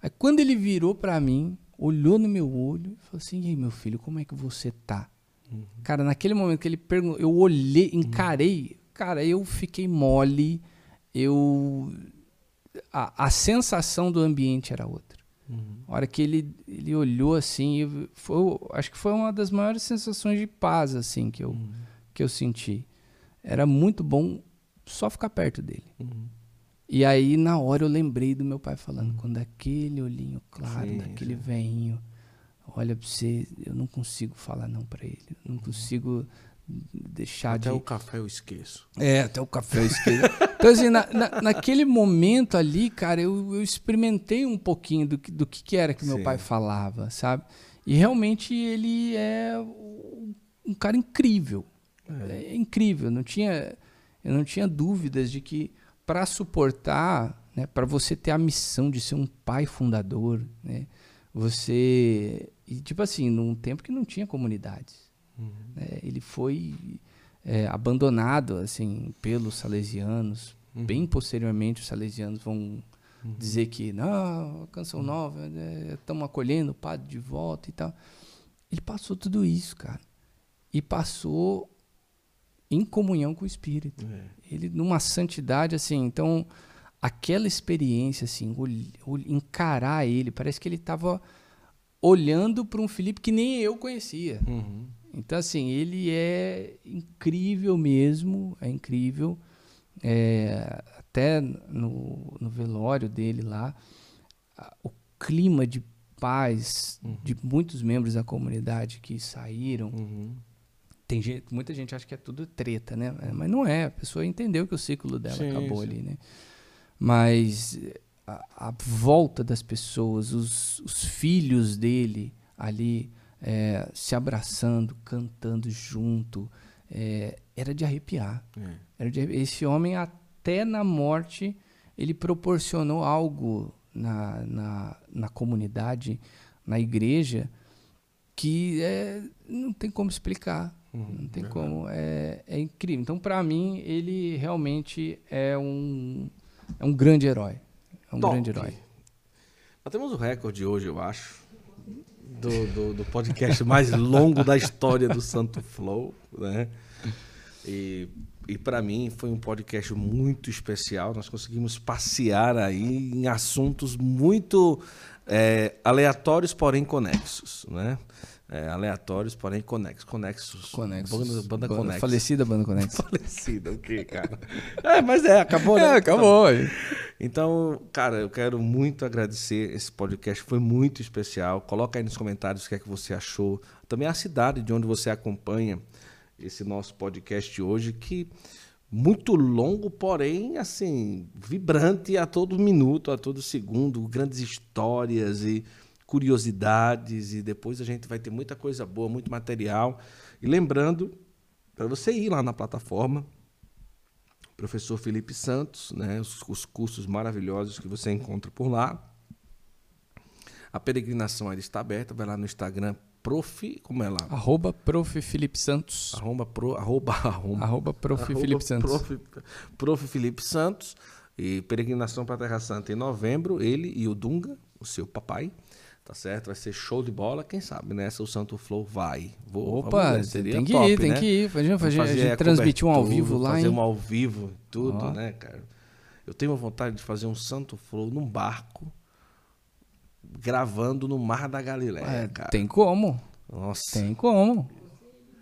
Aí quando ele virou para mim, olhou no meu olho e falou assim: E aí, meu filho, como é que você tá? Uhum. Cara, naquele momento que ele perguntou, eu olhei, uhum. encarei, uhum. cara, eu fiquei mole. Eu. A, a sensação do ambiente era outra. Uhum. A hora que ele, ele olhou assim, foi, acho que foi uma das maiores sensações de paz assim que eu, uhum. que eu senti era muito bom só ficar perto dele. E aí, na hora, eu lembrei do meu pai falando: uhum. quando aquele olhinho claro, sim, daquele sim. veinho, olha pra você, eu não consigo falar não para ele. Não uhum. consigo deixar até de. Até o café eu esqueço. É, até o café eu esqueço. então, assim, na, na, naquele momento ali, cara, eu, eu experimentei um pouquinho do que, do que era que sim. meu pai falava, sabe? E realmente ele é um cara incrível. É, é incrível. Não tinha, eu não tinha dúvidas de que para suportar, né, para você ter a missão de ser um pai fundador, né, você e tipo assim, num tempo que não tinha comunidades, uhum. né, ele foi é, abandonado assim pelos salesianos. Uhum. Bem posteriormente, os salesianos vão uhum. dizer que não, canção nova, estamos né, acolhendo o padre de volta e tal. Ele passou tudo isso, cara. E passou em comunhão com o Espírito. É. Ele numa santidade assim, então aquela experiência assim, encarar ele, parece que ele estava olhando para um Felipe que nem eu conhecia. Uhum. Então assim, ele é incrível mesmo, é incrível. É, até no, no velório dele lá, o clima de paz uhum. de muitos membros da comunidade que saíram. Uhum tem gente, muita gente acha que é tudo treta, né? É, mas não é. A pessoa entendeu que o ciclo dela sim, acabou sim. ali, né? Mas a, a volta das pessoas, os, os filhos dele ali é, se abraçando, cantando junto, é, era de arrepiar. É. Era de, esse homem até na morte ele proporcionou algo na, na, na comunidade, na igreja, que é, não tem como explicar. Uhum, não tem como. É, é incrível. Então, para mim, ele realmente é um, é um grande herói. É um Top. grande herói. Nós temos o recorde hoje, eu acho, do, do, do podcast mais longo da história do Santo Flow, né? E, e para mim foi um podcast muito especial. Nós conseguimos passear aí em assuntos muito é, aleatórios, porém conexos, né? É, aleatórios, porém conexos. Conexos. Conexos. Banda, banda, banda. Falecida banda Conexa. Falecida, o quê, cara? é, mas é, acabou, né? É, acabou. Então, cara, eu quero muito agradecer esse podcast, foi muito especial. Coloca aí nos comentários o que é que você achou. Também a cidade de onde você acompanha esse nosso podcast hoje, que muito longo, porém, assim, vibrante a todo minuto, a todo segundo, grandes histórias e curiosidades e depois a gente vai ter muita coisa boa, muito material. E lembrando, para você ir lá na plataforma, professor Felipe Santos, né, os, os cursos maravilhosos que você encontra por lá. A peregrinação ainda está aberta, vai lá no Instagram prof, como é lá? Arroba prof. Felipe Santos. Arroba, pro, arroba, arroba, arroba prof. Arroba Felipe Santos. Prof, prof. Felipe Santos. E peregrinação para a Terra Santa em novembro, ele e o Dunga, o seu papai. Tá certo? Vai ser show de bola. Quem sabe nessa o Santo Flow vai. Vou, Opa, tem que top, ir, tem né? que ir. Fazer, fazer, a gente transmitir um ao vivo lá, Fazer hein? um ao vivo, tudo, oh. né, cara? Eu tenho vontade de fazer um Santo Flow num barco gravando no Mar da Galileia, é, cara. Tem como. Nossa. Tem como.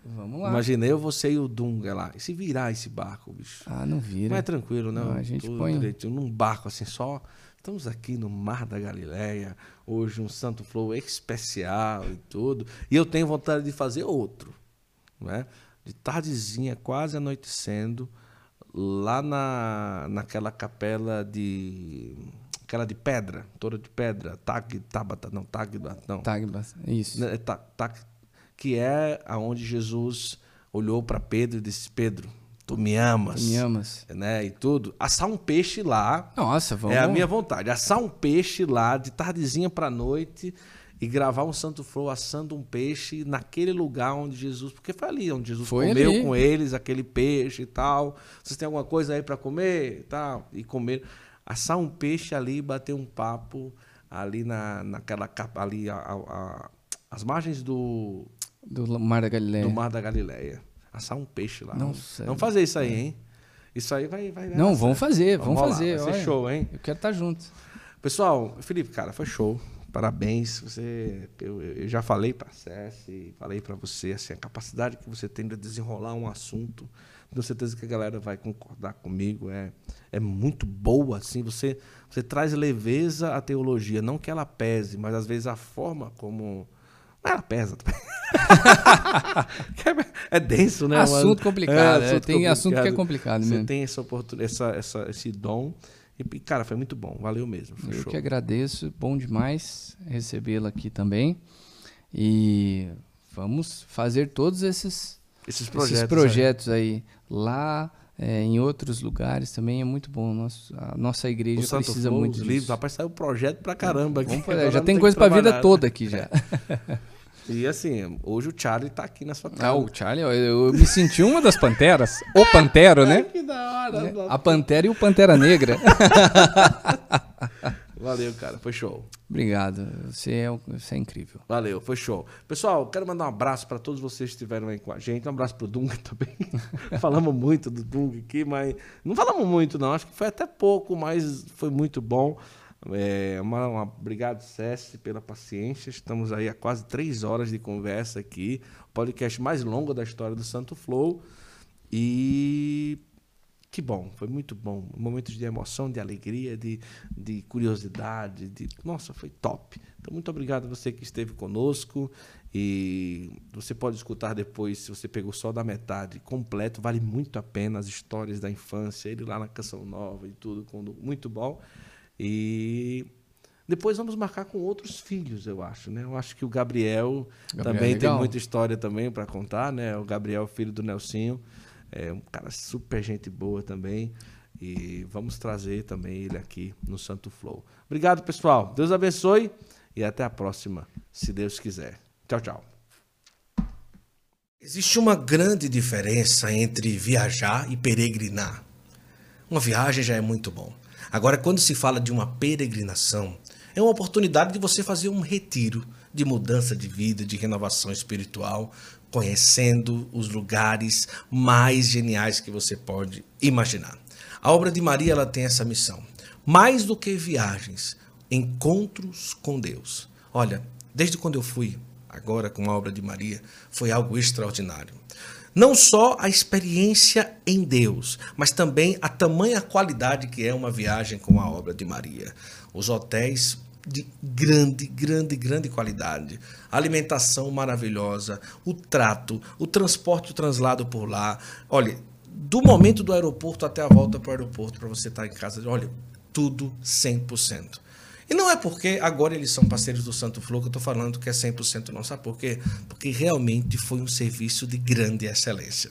Vamos lá. Imaginei eu, você e o Dunga lá. E se virar esse barco, bicho? Ah, não vira. Não é tranquilo, não. não a gente Tudo põe... direitinho. Num barco assim, só... Estamos aqui no Mar da Galileia, hoje um Santo Flow especial e tudo. E eu tenho vontade de fazer outro, né? De tardezinha, quase anoitecendo, lá na, naquela capela de aquela de pedra, toda de pedra, Tag, Tabata, não, Tagba, não. Tagba, isso. Né, que é aonde Jesus olhou para Pedro e disse: Pedro, tu me amas. Tu me amas. Né, e tudo. Assar um peixe lá. Nossa, vamos. É a minha vontade. Assar um peixe lá de tardezinha para noite e gravar um Santo Flow assando um peixe naquele lugar onde Jesus, porque foi ali onde Jesus foi comeu ali. com eles aquele peixe e tal. Vocês têm alguma coisa aí para comer e tal? E comer assar um peixe ali e bater um papo ali na, naquela ali, a, a, as margens do. Do Mar da Galileia. Do Mar da Galileia. Assar um peixe lá. Não, vamos fazer isso aí, hein? Isso aí vai. vai Não, vamos fazer, vamos, vamos fazer. Vai ser show, hein? Eu quero estar junto. Pessoal, Felipe, cara, foi show. Parabéns. Você, eu, eu já falei para a SES, falei para você assim, a capacidade que você tem de desenrolar um assunto tenho certeza que a galera vai concordar comigo. É, é muito boa, assim. Você, você traz leveza à teologia. Não que ela pese, mas às vezes a forma como. Ela pesa também. é denso, né? Assunto complicado. É, assunto tem complicado. assunto que é complicado Você mesmo. tem essa oportunidade, essa, essa, esse dom. E, cara, foi muito bom. Valeu mesmo. Eu show. que agradeço. Bom demais recebê-la aqui também. E vamos fazer todos esses, esses projetos, esses projetos aí. aí lá é, em outros lugares também é muito bom. Nosso, a nossa igreja o precisa muito disso. Livros, rapaz, saiu projeto pra caramba aqui. Fazer, já tem coisa pra vida toda aqui já. E assim, hoje o Charlie tá aqui na sua casa. Ah, o Charlie, eu, eu me senti uma das panteras. O Pantero, né? que da hora. Né? A Pantera e o Pantera Negra. Valeu, cara. Foi show. Obrigado. Você é, você é incrível. Valeu, foi show. Pessoal, quero mandar um abraço para todos vocês que estiveram aí com a gente. Um abraço pro Dunga também. falamos muito do Dunga aqui, mas não falamos muito, não. Acho que foi até pouco, mas foi muito bom. É, uma, uma, obrigado, César, pela paciência. Estamos aí há quase três horas de conversa aqui. O podcast mais longo da história do Santo Flow. E que bom, foi muito bom. Momentos de emoção, de alegria, de, de curiosidade, de nossa, foi top. Então muito obrigado a você que esteve conosco e você pode escutar depois se você pegou só da metade completo, vale muito a pena as histórias da infância, ele lá na Canção Nova e tudo, muito bom. E depois vamos marcar com outros filhos, eu acho, né? Eu acho que o Gabriel, Gabriel também é tem muita história também para contar, né? O Gabriel, filho do Nelsinho. É um cara super gente boa também. E vamos trazer também ele aqui no Santo Flow. Obrigado, pessoal. Deus abençoe e até a próxima, se Deus quiser. Tchau, tchau. Existe uma grande diferença entre viajar e peregrinar. Uma viagem já é muito bom. Agora, quando se fala de uma peregrinação, é uma oportunidade de você fazer um retiro de mudança de vida, de renovação espiritual, conhecendo os lugares mais geniais que você pode imaginar. A obra de Maria ela tem essa missão. Mais do que viagens, encontros com Deus. Olha, desde quando eu fui agora com a obra de Maria, foi algo extraordinário. Não só a experiência em Deus, mas também a tamanha qualidade que é uma viagem com a obra de Maria. Os hotéis de grande, grande, grande qualidade. alimentação maravilhosa, o trato, o transporte, o translado por lá. Olha, do momento do aeroporto até a volta para o aeroporto, para você estar em casa, olha, tudo 100%. E não é porque agora eles são parceiros do Santo Flow que eu estou falando que é 100% não. Sabe por quê? Porque realmente foi um serviço de grande excelência.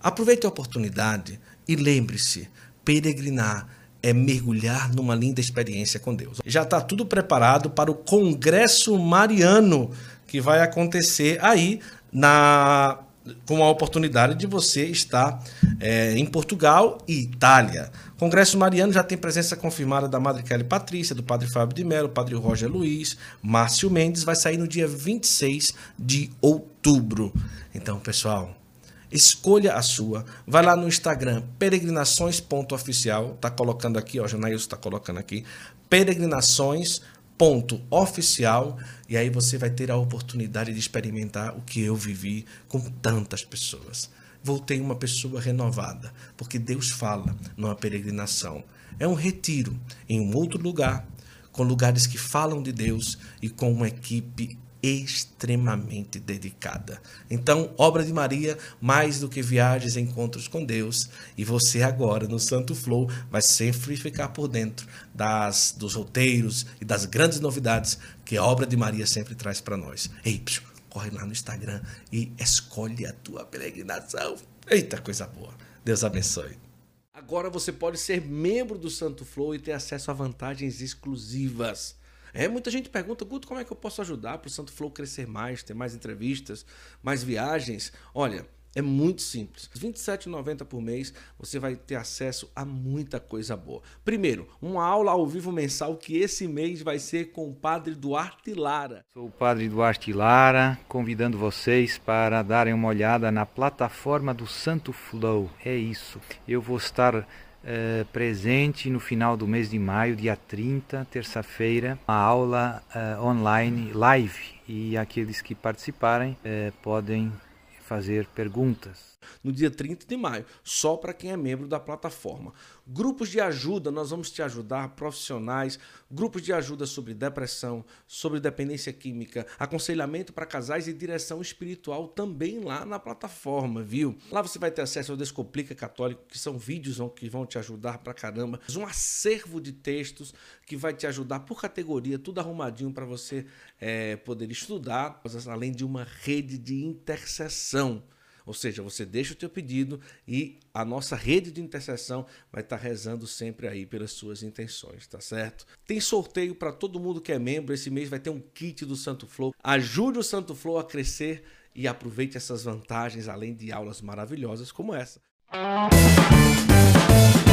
Aproveite a oportunidade e lembre-se, peregrinar é mergulhar numa linda experiência com Deus. Já está tudo preparado para o Congresso Mariano que vai acontecer aí na com a oportunidade de você estar é, em Portugal e Itália. O Congresso Mariano já tem presença confirmada da Madre Kelly Patrícia, do Padre Fábio de Mello, Padre Roger Luiz, Márcio Mendes, vai sair no dia 26 de outubro. Então, pessoal, escolha a sua. Vai lá no Instagram, peregrinações.oficial, tá colocando aqui, ó, Janaílson está colocando aqui, peregrinações.oficial e aí você vai ter a oportunidade de experimentar o que eu vivi com tantas pessoas. Voltei uma pessoa renovada, porque Deus fala numa peregrinação. É um retiro em um outro lugar, com lugares que falam de Deus e com uma equipe extremamente dedicada. Então, obra de Maria, mais do que viagens encontros com Deus, e você agora no Santo Flow vai sempre ficar por dentro das dos roteiros e das grandes novidades que a obra de Maria sempre traz para nós. Ei, psiu, corre lá no Instagram e escolhe a tua peregrinação. Eita, coisa boa. Deus abençoe. Agora você pode ser membro do Santo Flow e ter acesso a vantagens exclusivas. É, muita gente pergunta, Guto, como é que eu posso ajudar para o Santo Flow crescer mais, ter mais entrevistas, mais viagens? Olha, é muito simples. R$ 27,90 por mês você vai ter acesso a muita coisa boa. Primeiro, uma aula ao vivo mensal que esse mês vai ser com o Padre Duarte Lara. Sou o Padre Duarte Lara, convidando vocês para darem uma olhada na plataforma do Santo Flow. É isso. Eu vou estar Uh, presente no final do mês de maio, dia 30, terça-feira, uma aula uh, online live e aqueles que participarem uh, podem fazer perguntas. No dia 30 de maio, só para quem é membro da plataforma. Grupos de ajuda, nós vamos te ajudar, profissionais, grupos de ajuda sobre depressão, sobre dependência química, aconselhamento para casais e direção espiritual também lá na plataforma, viu? Lá você vai ter acesso ao Descomplica Católico, que são vídeos que vão te ajudar pra caramba, um acervo de textos que vai te ajudar por categoria, tudo arrumadinho para você é, poder estudar, além de uma rede de intercessão. Ou seja, você deixa o teu pedido e a nossa rede de intercessão vai estar rezando sempre aí pelas suas intenções, tá certo? Tem sorteio para todo mundo que é membro. Esse mês vai ter um kit do Santo Flow. Ajude o Santo Flow a crescer e aproveite essas vantagens além de aulas maravilhosas como essa. Música